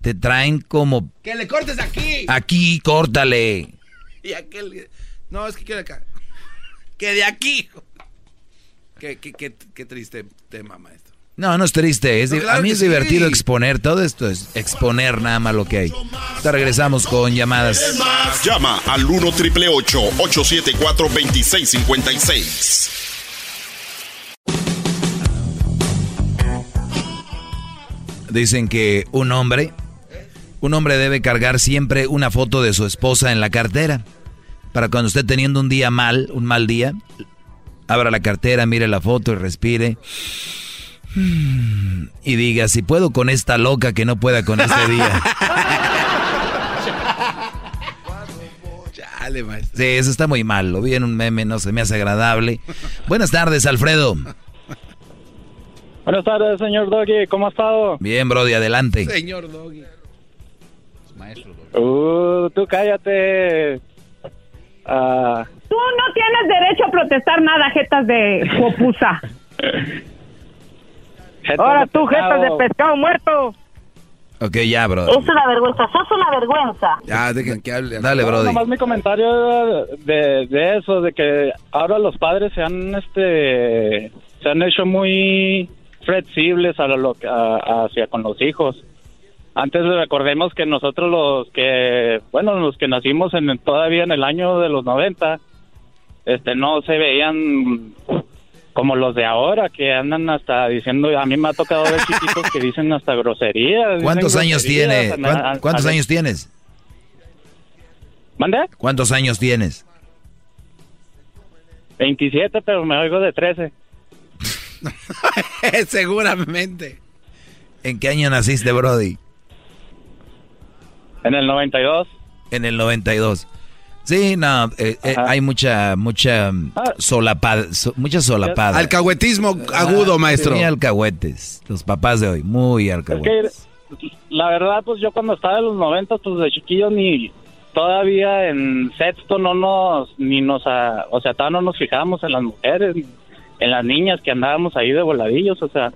te traen como... Que le cortes aquí. Aquí, córtale. Y aquel... No, es que quiero acá. Que de aquí. Qué, qué, qué, triste tema, maestro. No, no es triste. Es, a mí es divertido exponer. Todo esto es exponer nada más lo que hay. Ahora regresamos con llamadas. Llama al 1 triple 874 2656. Dicen que un hombre, un hombre debe cargar siempre una foto de su esposa en la cartera. Para cuando esté teniendo un día mal, un mal día, abra la cartera, mire la foto y respire. Y diga, si puedo con esta loca que no pueda con este día. Sí, eso está muy mal. Lo vi en un meme, no se me hace agradable. Buenas tardes, Alfredo. Buenas tardes, señor Doggy. ¿Cómo ha estado? Bien, Brody, adelante. Señor Doggy. Maestro Doggy. Uh, tú cállate. Ah. Tú no tienes derecho a protestar nada, jetas de Ahora tú, jetas de pescado muerto. Ok, ya, bro. Es una vergüenza, sos una vergüenza. Ya, dejen que hable. Dale, bro. No, mi comentario de, de, eso, de que ahora los padres se han, este, se han hecho muy flexibles a lo, hacia con los hijos. Antes recordemos que nosotros los que, bueno, los que nacimos en todavía en el año de los 90, este, no se veían como los de ahora que andan hasta diciendo, a mí me ha tocado ver chiquitos que dicen hasta groserías. ¿Cuántos años tiene? ¿Cuántos años tienes? ¿Mande? ¿Cuántos años tienes? 27, pero me oigo de 13. Seguramente. ¿En qué año naciste, Brody? En el 92. En el 92. Sí, no, eh, eh, hay mucha, mucha mm, ah. solapada, mucha solapada. Alcahuetismo agudo, maestro. Muy alcahuetes, los papás de hoy, muy alcahuetes. la verdad, pues yo cuando estaba en los 90, pues de chiquillo ni, todavía en sexto no nos, ni nos, o sea, todavía no nos fijamos en las mujeres, en las niñas que andábamos ahí de voladillos, o sea,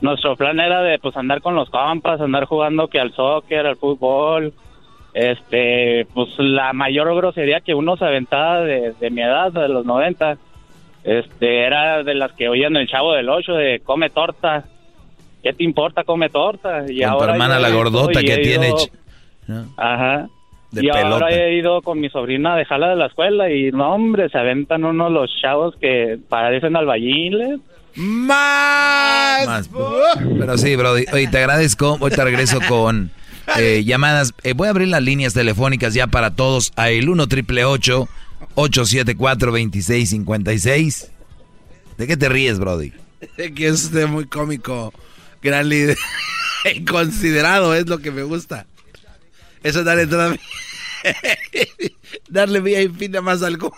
nuestro plan era de pues andar con los compas, andar jugando que al soccer, al fútbol, este, pues la mayor grosería que uno se aventaba de, mi edad, de los 90, este, era de las que oían el chavo del 8 de come torta, ¿qué te importa come torta? Y con ahora tu hermana la gordota que tiene... Ajá. y ahora he ido con mi sobrina a dejarla de la escuela y no, hombre, se aventan unos los chavos que parecen albañiles. Más. Pero sí, bro, hoy te agradezco. Hoy te regreso con eh, llamadas. Eh, voy a abrir las líneas telefónicas ya para todos a el 1 triple 874 2656. ¿De qué te ríes, Brody? De que es muy cómico. Gran líder. Considerado es lo que me gusta. Eso darle entrada. Darle VIP nada más algo.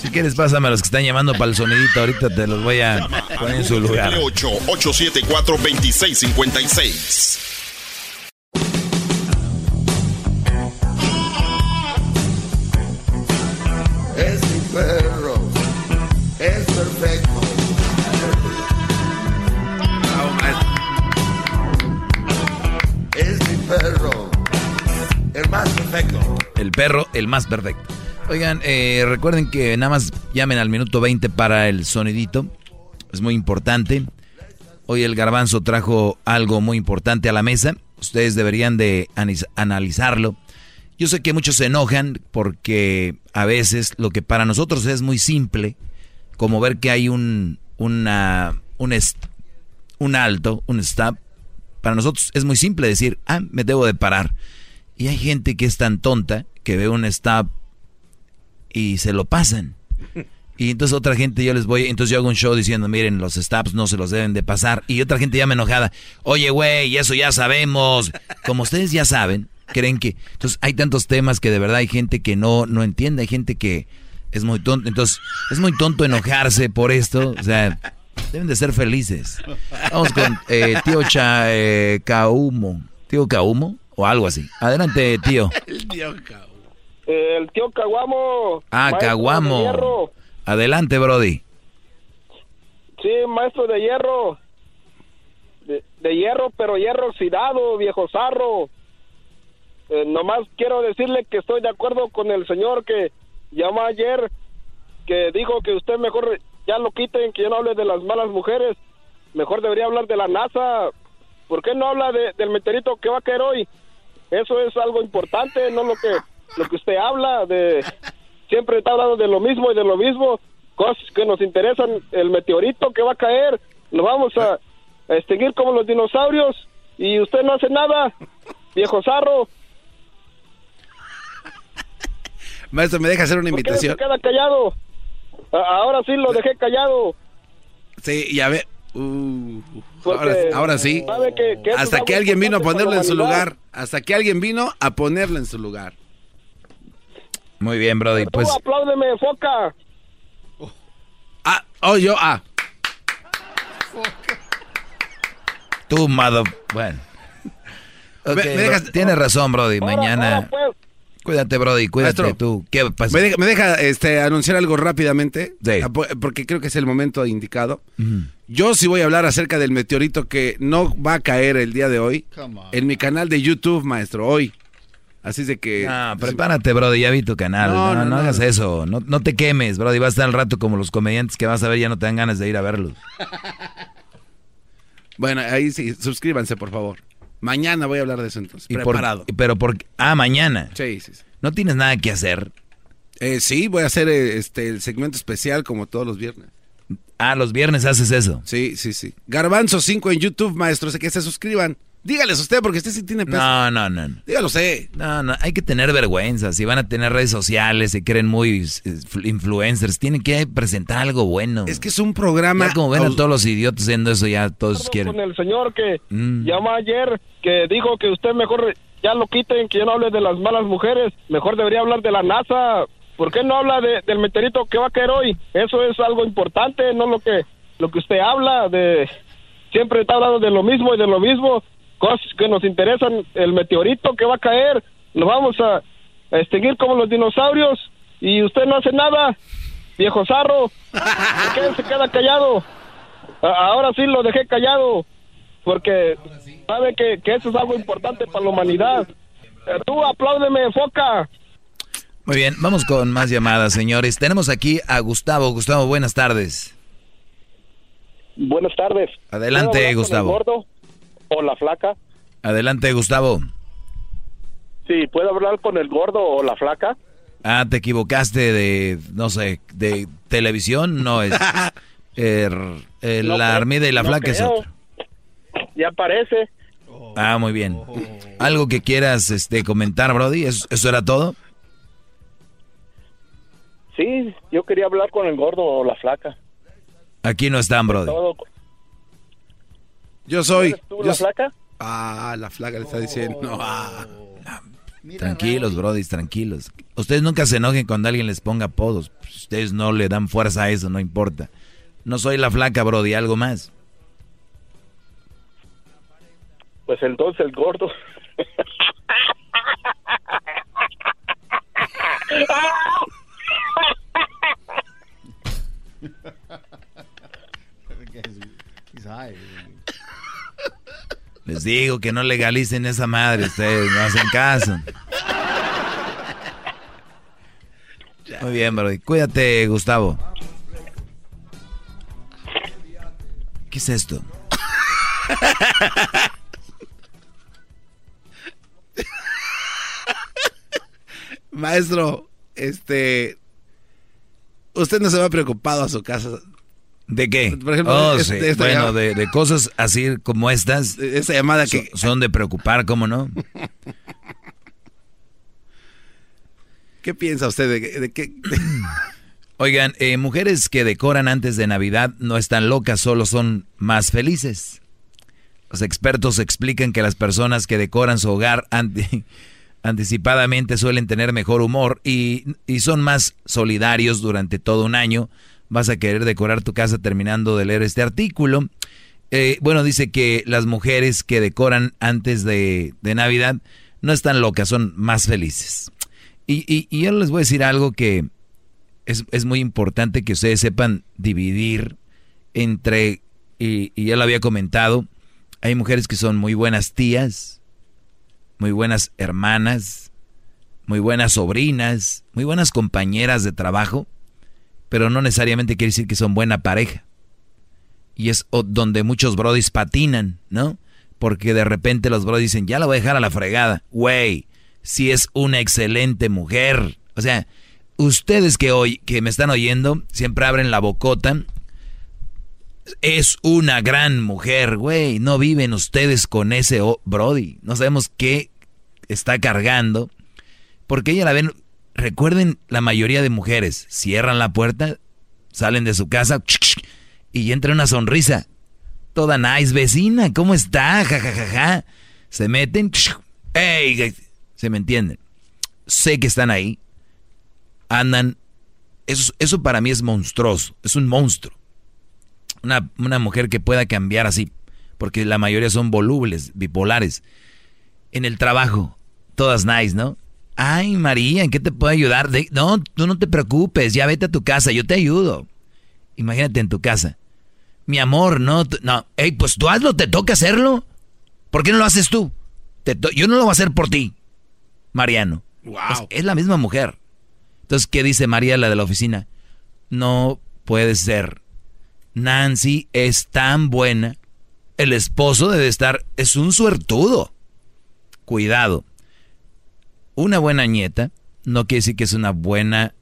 Si quieres, pásame a los que están llamando para el sonidito. Ahorita te los voy a poner en su lugar. 874-2656. Es mi perro. Es perfecto. Es mi perro. El perro, el más perfecto. Oigan, eh, recuerden que nada más llamen al minuto 20 para el sonidito. Es muy importante. Hoy el garbanzo trajo algo muy importante a la mesa. Ustedes deberían de analizarlo. Yo sé que muchos se enojan porque a veces lo que para nosotros es muy simple, como ver que hay un, un, un alto, un stop, para nosotros es muy simple decir, ah, me debo de parar. Y hay gente que es tan tonta que ve un stop y se lo pasan. Y entonces otra gente yo les voy, entonces yo hago un show diciendo, miren, los stops no se los deben de pasar. Y otra gente ya me enojada, oye, güey, eso ya sabemos. Como ustedes ya saben, creen que... Entonces hay tantos temas que de verdad hay gente que no, no entiende, hay gente que es muy tonto. Entonces es muy tonto enojarse por esto. O sea, deben de ser felices. Vamos con eh, tío Cha, eh, Caumo. Tío Caumo o algo así. Adelante, tío. El tío Caguamo. El tío Caguamo. Ah, Caguamo. Adelante, Brody. Sí, maestro de hierro. De, hierro, pero hierro oxidado, viejo zarro. Eh, nomás quiero decirle que estoy de acuerdo con el señor que llamó ayer, que dijo que usted mejor ya lo quiten, que ya no hable de las malas mujeres. Mejor debería hablar de la NASA. ¿Por qué no habla del meteorito que va a caer hoy? Eso es algo importante, no lo que lo que usted habla de siempre está hablando de lo mismo y de lo mismo, cosas que nos interesan, el meteorito que va a caer, lo vamos a, extinguir como los dinosaurios y usted no hace nada, viejo zarro. Maestro, ¿me deja hacer una invitación? qué se queda callado? ahora sí lo dejé callado. Sí, ya ve. Uh, ahora, sí. Hasta que alguien vino a ponerlo en su lugar. Hasta que alguien vino a ponerlo en su lugar. Muy bien, Brody. Pues. apláudeme, foca. Ah, oh, yo, ah. Tú, mother. Bueno. Tienes razón, Brody. Mañana. Pues. Cuídate, Brody, cuídate tú. ¿Qué pasa? ¿Me deja, este, anunciar algo rápidamente? Ah, porque creo que es el momento indicado. Yo sí voy a hablar acerca del meteorito que no va a caer el día de hoy en mi canal de YouTube, maestro, hoy. Así de que... Ah, prepárate, Brody, ya vi tu canal. No, no, hagas eso. No, no te quemes, Brody. Vas a estar al rato como los comediantes que vas a ver, ya no te dan ganas de ir a verlos. bueno, ahí sí, suscríbanse, por favor. Mañana voy a hablar de eso entonces. preparado. pero por ah, mañana. Sí, sí, sí. ¿No tienes nada que hacer? Eh, sí, voy a hacer eh, este el segmento especial como todos los viernes. Ah, los viernes haces eso. Sí, sí, sí. Garbanzo 5 en YouTube, maestros, que se suscriban. Dígales usted, porque usted sí tiene peso. No, no, no. Dígalo usted. No, no, hay que tener vergüenza. Si van a tener redes sociales, se creen muy influencers, tienen que presentar algo bueno. Es que es un programa... Ya como ven a todos los idiotas haciendo eso, ya todos quieren. Con el señor que mm. llamó ayer, que dijo que usted mejor ya lo quiten, que ya no hable de las malas mujeres. Mejor debería hablar de la NASA. ¿Por qué no habla del meteorito que va a caer hoy? Eso es algo importante, no lo que, lo que usted habla de... Siempre está hablando de lo mismo y de lo mismo cosas que nos interesan, el meteorito que va a caer, nos vamos a, extinguir como los dinosaurios y usted no hace nada, viejo zarro. ¿Por qué se queda callado? ahora sí lo dejé callado porque sabe que, que eso es algo importante para la humanidad. Eh, tú apláudeme, foca. Muy bien, vamos con más llamadas, señores. Tenemos aquí a Gustavo. Gustavo, buenas tardes. Buenas tardes. Adelante, Gustavo. O la flaca? Adelante, Gustavo. Sí, ¿puedo hablar con el gordo o la flaca? Ah, te equivocaste de, no sé, de televisión, no es. Er, la armida y la flaca es otro. Ya parece. Ah, muy bien. ¿Algo que quieras este, comentar, Brody? ¿Eso, era todo? Sí, yo quería hablar con el gordo o la flaca. Aquí no están, Brody. Yo soy. tú la flaca? Ah, la flaca le está diciendo. Ah. Tranquilos, Brody, tranquilos. Ustedes nunca se enojen cuando alguien les ponga apodos. Ustedes no le dan fuerza a eso, no importa. No soy la flaca, Brody, algo más. Pues entonces el gordo. Les digo que no legalicen esa madre, ustedes no hacen caso. Muy bien, Brody. Cuídate, Gustavo. ¿Qué es esto? Maestro, este. Usted no se va preocupado a su casa. ¿De qué? Por ejemplo, oh, bueno, de, cosas así como estas. Esa llamada que. Son de preocupar, ¿cómo no? ¿Qué piensa usted de, de qué? Oigan, eh, mujeres que decoran antes de Navidad no están locas, solo son más felices. Los expertos explican que las personas que decoran su hogar anticipadamente suelen tener mejor humor y, son más solidarios durante todo un año. Vas a querer decorar tu casa terminando de leer este artículo. Eh, bueno, dice que las mujeres que decoran antes de, Navidad no están locas, son más felices. Y, y yo les voy a decir algo que es, muy importante que ustedes sepan dividir entre, y, y ya lo había comentado, hay mujeres que son muy buenas tías, muy buenas hermanas, muy buenas sobrinas, muy buenas compañeras de trabajo, pero no necesariamente quiere decir que son buena pareja. Y es donde muchos brodis patinan, ¿no? Porque de repente los brodis dicen, ya la voy a dejar a la fregada. Güey, si es una excelente mujer. O sea, ustedes que hoy, que me están oyendo, siempre abren la bocota. Es una gran mujer, güey. No viven ustedes con ese Brody. No sabemos qué está cargando. Porque ella la ven. Recuerden, la mayoría de mujeres cierran la puerta, salen de su casa y entra una sonrisa. Toda nice, vecina, ¿cómo está? Ja, ja, ja, ja. Se meten. ¡Ey! Se me entienden. Sé que están ahí andan... Eso, eso para mí es monstruoso, es un monstruo. Una, una mujer que pueda cambiar así, porque la mayoría son volubles, bipolares. En el trabajo, todas nice, ¿no? Ay, María, ¿en qué te puedo ayudar? no, tú no te preocupes, ya vete a tu casa, yo te ayudo. Imagínate en tu casa. Mi amor, no, no, hey, pues tú hazlo, te toca hacerlo. ¿Por qué no lo haces tú? yo no lo voy a hacer por ti, Mariano. Wow. es la misma mujer. Entonces, ¿qué dice María, la de la oficina? No puede ser. Nancy es tan buena. El esposo debe estar, es un suertudo. Cuidado. Una buena nieta no quiere decir que es una buena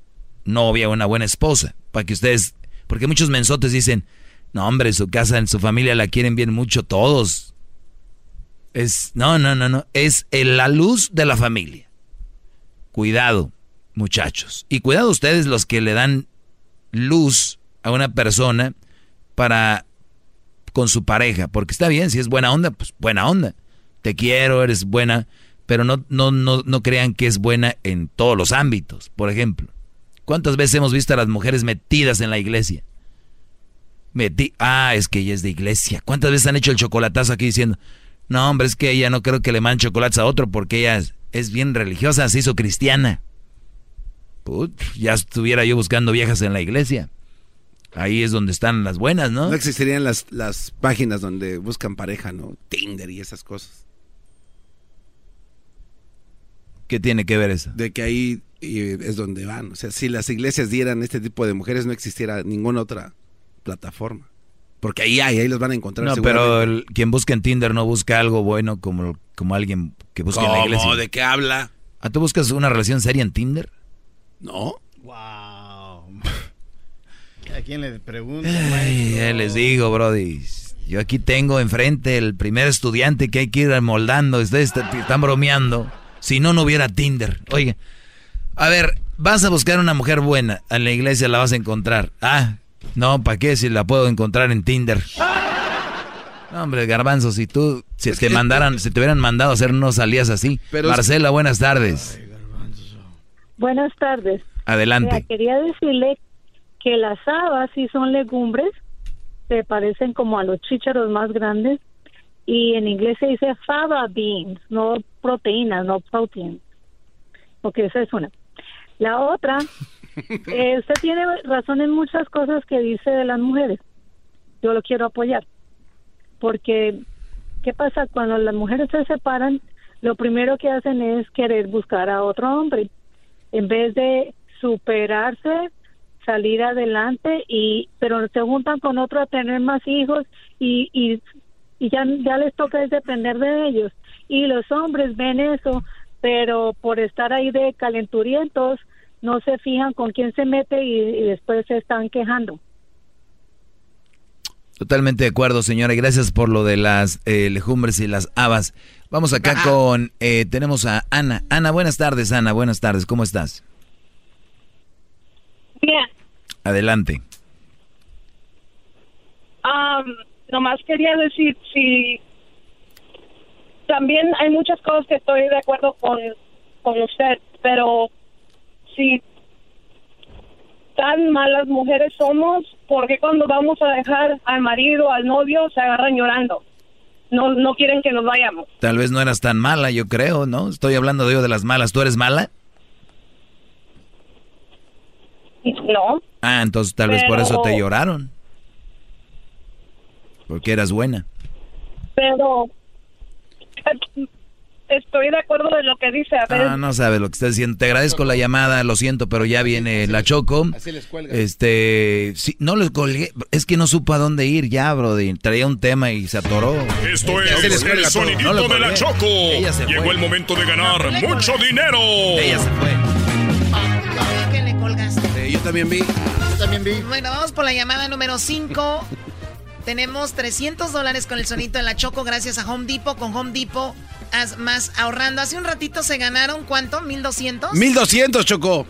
novia o una buena esposa. Para que ustedes, porque muchos mensotes dicen, no hombre, su casa, en su familia la quieren bien mucho todos. Es, no, no, no, no, es la luz de la familia. Cuidado muchachos. Y cuidado ustedes los que le dan luz a una persona para con su pareja, porque está bien, si es buena onda, pues buena onda. Te quiero, eres buena, pero no, no, no, no crean que es buena en todos los ámbitos. Por ejemplo, ¿cuántas veces hemos visto a las mujeres metidas en la iglesia? Metí, ah, es que ella es de iglesia. ¿Cuántas veces han hecho el chocolatazo aquí diciendo, No, hombre, es que ella no creo que le mande chocolates a otro porque ella es, bien religiosa, se hizo cristiana. ya estuviera yo buscando viejas en la iglesia. Ahí es donde están las buenas, ¿no? No existirían las, las páginas donde buscan pareja, ¿no? Tinder y esas cosas. ¿Qué tiene que ver eso? De que ahí es donde van. O sea, si las iglesias dieran este tipo de mujeres, no existiera ninguna otra plataforma. Porque ahí hay, ahí los van a encontrar. No, pero quien busca en Tinder no busca algo bueno como, como alguien que busca en la iglesia. ¿De qué habla? ¿Ah, tú buscas una relación seria en Tinder? No. Wow. ¿A quién le pregunto? les digo, Brody. Yo aquí tengo enfrente el primer estudiante que hay que ir moldando. Ustedes están bromeando. Si no, no hubiera Tinder. Oye, a ver, vas a buscar una mujer buena. En la iglesia la vas a encontrar. Ah, no, ¿para qué si la puedo encontrar en Tinder? No, hombre, garbanzo, si tú, si te mandaran, si te hubieran mandado a hacer, no salías así. Marcela, buenas tardes. Buenas tardes. Adelante. quería decirle que las habas sí son legumbres, se parecen como a los chícharos más grandes, y en inglés se dice fava beans, no proteínas, no protein. Ok, esa es una. La otra Eh, usted tiene razón en muchas cosas que dice de las mujeres. Yo lo quiero apoyar. Porque, ¿qué pasa? Cuando las mujeres se separan, lo primero que hacen es querer buscar a otro hombre. En vez de superarse, salir adelante, y pero se juntan con otro a tener más hijos y, y, y ya, ya les toca es depender de ellos. Y los hombres ven eso, pero por estar ahí de calenturientos, no se fijan con quién se mete y, después se están quejando. Totalmente de acuerdo, señora. Y gracias por lo de las eh, legumbres y las habas. Vamos acá con, eh, tenemos a Ana. Ana, buenas tardes, Ana. Buenas tardes. ¿Cómo estás? Bien. Adelante. Um, nomás quería decir, si también hay muchas cosas que estoy de acuerdo con, con usted, pero si tan malas mujeres somos, ¿por qué cuando vamos a dejar al marido, al novio, se agarran llorando? No, no quieren que nos vayamos. Tal vez no eras tan mala, yo creo, ¿no? Estoy hablando de yo de las malas. ¿Tú eres mala? No. Ah, entonces tal vez por eso te lloraron. Porque eras buena. Pero estoy de acuerdo de lo que dice. A ver. Ah, no sabe lo que está diciendo. Te agradezco la llamada, lo siento, pero ya viene la Choco. Así les cuelga. Este, sí, no les colgué. Es que no supo a dónde ir ya, brody. Traía un tema y se atoró. Esto es el sonidito de la Choco. Llegó el momento de ganar mucho dinero. Ella se fue. ¿Qué le colgaste? yo también vi. Yo también vi. Bueno, vamos por la llamada número 5. Tenemos 300 dólares con el sonito de la Choco gracias a Home Depot. Con Home Depot más ahorrando. Hace un ratito se ganaron, ¿cuánto? ¿1200? 1200, Choco.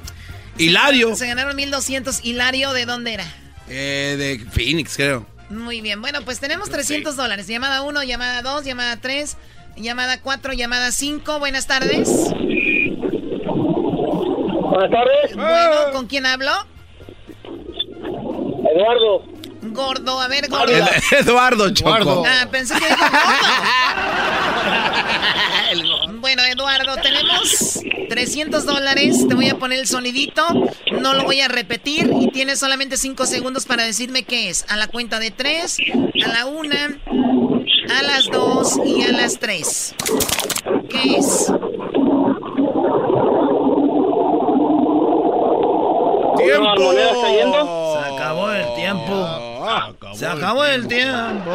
Hilario. Se ganaron 1200. ¿Hilario de dónde era? Eh, de Phoenix, creo. Muy bien. Bueno, pues tenemos 300 dólares. Llamada 1, llamada 2, llamada 3, llamada 4, llamada 5. Buenas tardes. Buenas tardes. Bueno, ¿con quién hablo? Eduardo. Gordo, a ver, gordo. Eduardo Choco. Ah, pensé que gordo. bueno, Eduardo, tenemos 300 dólares. Te voy a poner el sonidito. No lo voy a repetir. Y tienes solamente 5 segundos para decirme qué es. A la cuenta de 3, a la 1, a las 2 y a las 3. ¿Qué es? ¡Tiempo! Se acabó el tiempo.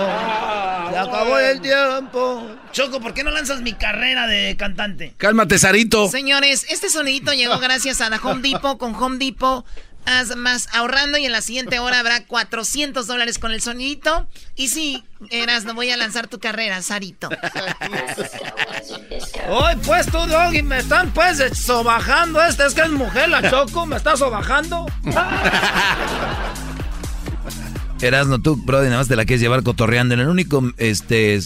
Se acabó el tiempo. Choco, ¿por qué no lanzas mi carrera de cantante? Cálmate, Sarito. Señores, este sonidito llegó gracias a la Home Depot. Con Home Depot haz más ahorrando y en la siguiente hora habrá 400 dólares con el sonidito. Y sí, Eras, no voy a lanzar tu carrera, Sarito. Hoy pues tú, Doggy, me están pues sobajando este. Es que es mujer la Choco, me está sobajando. Erasno, tú, Brody, nada más te la quieres llevar cotorreando. En el único, este,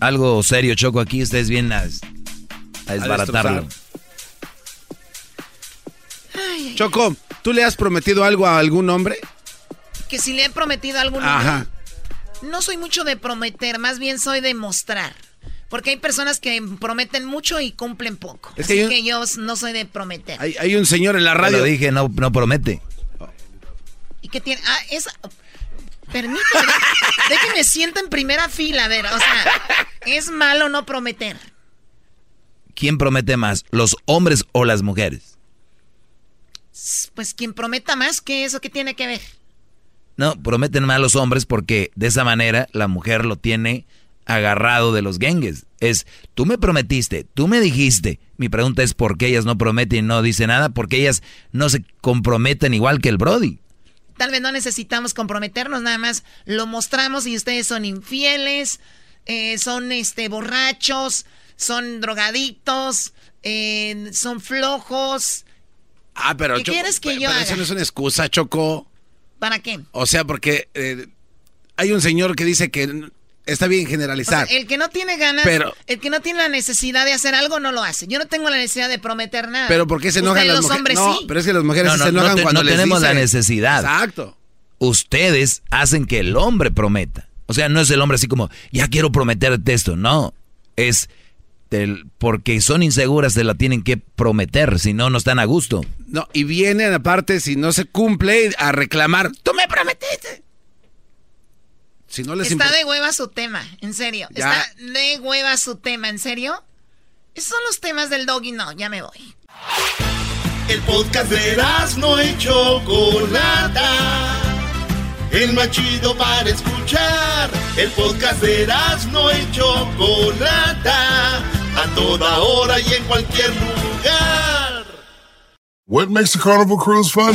algo serio, Choco, aquí estés bien a, desbaratarlo. Choco, ¿tú le has prometido algo a algún hombre? Que si le he prometido a algún hombre. Ajá. No soy mucho de prometer, más bien soy de mostrar. Porque hay personas que prometen mucho y cumplen poco. Es Así que, yo no soy de prometer. Hay, un señor en la radio. Lo dije, no, no promete. ¿Y qué tiene? Ah, es... Permíteme, déjeme siento en primera fila, a ver, o sea, es malo no prometer. ¿Quién promete más, los hombres o las mujeres? Pues quien prometa más, ¿qué eso qué tiene que ver? No, prometen más los hombres porque de esa manera la mujer lo tiene agarrado de los gengues. Es, tú me prometiste, tú me dijiste. Mi pregunta es por qué ellas no prometen y no dicen nada, porque ellas no se comprometen igual que el Brody. Tal vez no necesitamos comprometernos, nada más lo mostramos y ustedes son infieles, eh, son este borrachos, son drogadictos, eh, son flojos. Ah, pero ¿Qué quieres que yo haga? Eso no es una excusa, Choco. ¿Para qué? O sea, porque eh, hay un señor que dice que está bien generalizar. el que no tiene ganas, pero, el que no tiene la necesidad de hacer algo no lo hace. Yo no tengo la necesidad de prometer nada. Pero ¿por qué se enojan las mujeres? No, pero es que las mujeres se enojan no cuando no tenemos la necesidad. Exacto. Ustedes hacen que el hombre prometa. O sea, no es el hombre así como, ya quiero prometerte esto. No, es porque son inseguras se la tienen que prometer, si no, no están a gusto. No, y vienen aparte, si no se cumple, a reclamar, tú me prometiste. Está de hueva su tema, en serio. Está de hueva su tema, ¿en serio? Esos son los temas del doggy, no, ya me voy. El podcast de no y Chocolata. El más chido para escuchar. El podcast de no y Chocolata. A toda hora y en cualquier lugar. What makes the Carnival Cruise fun?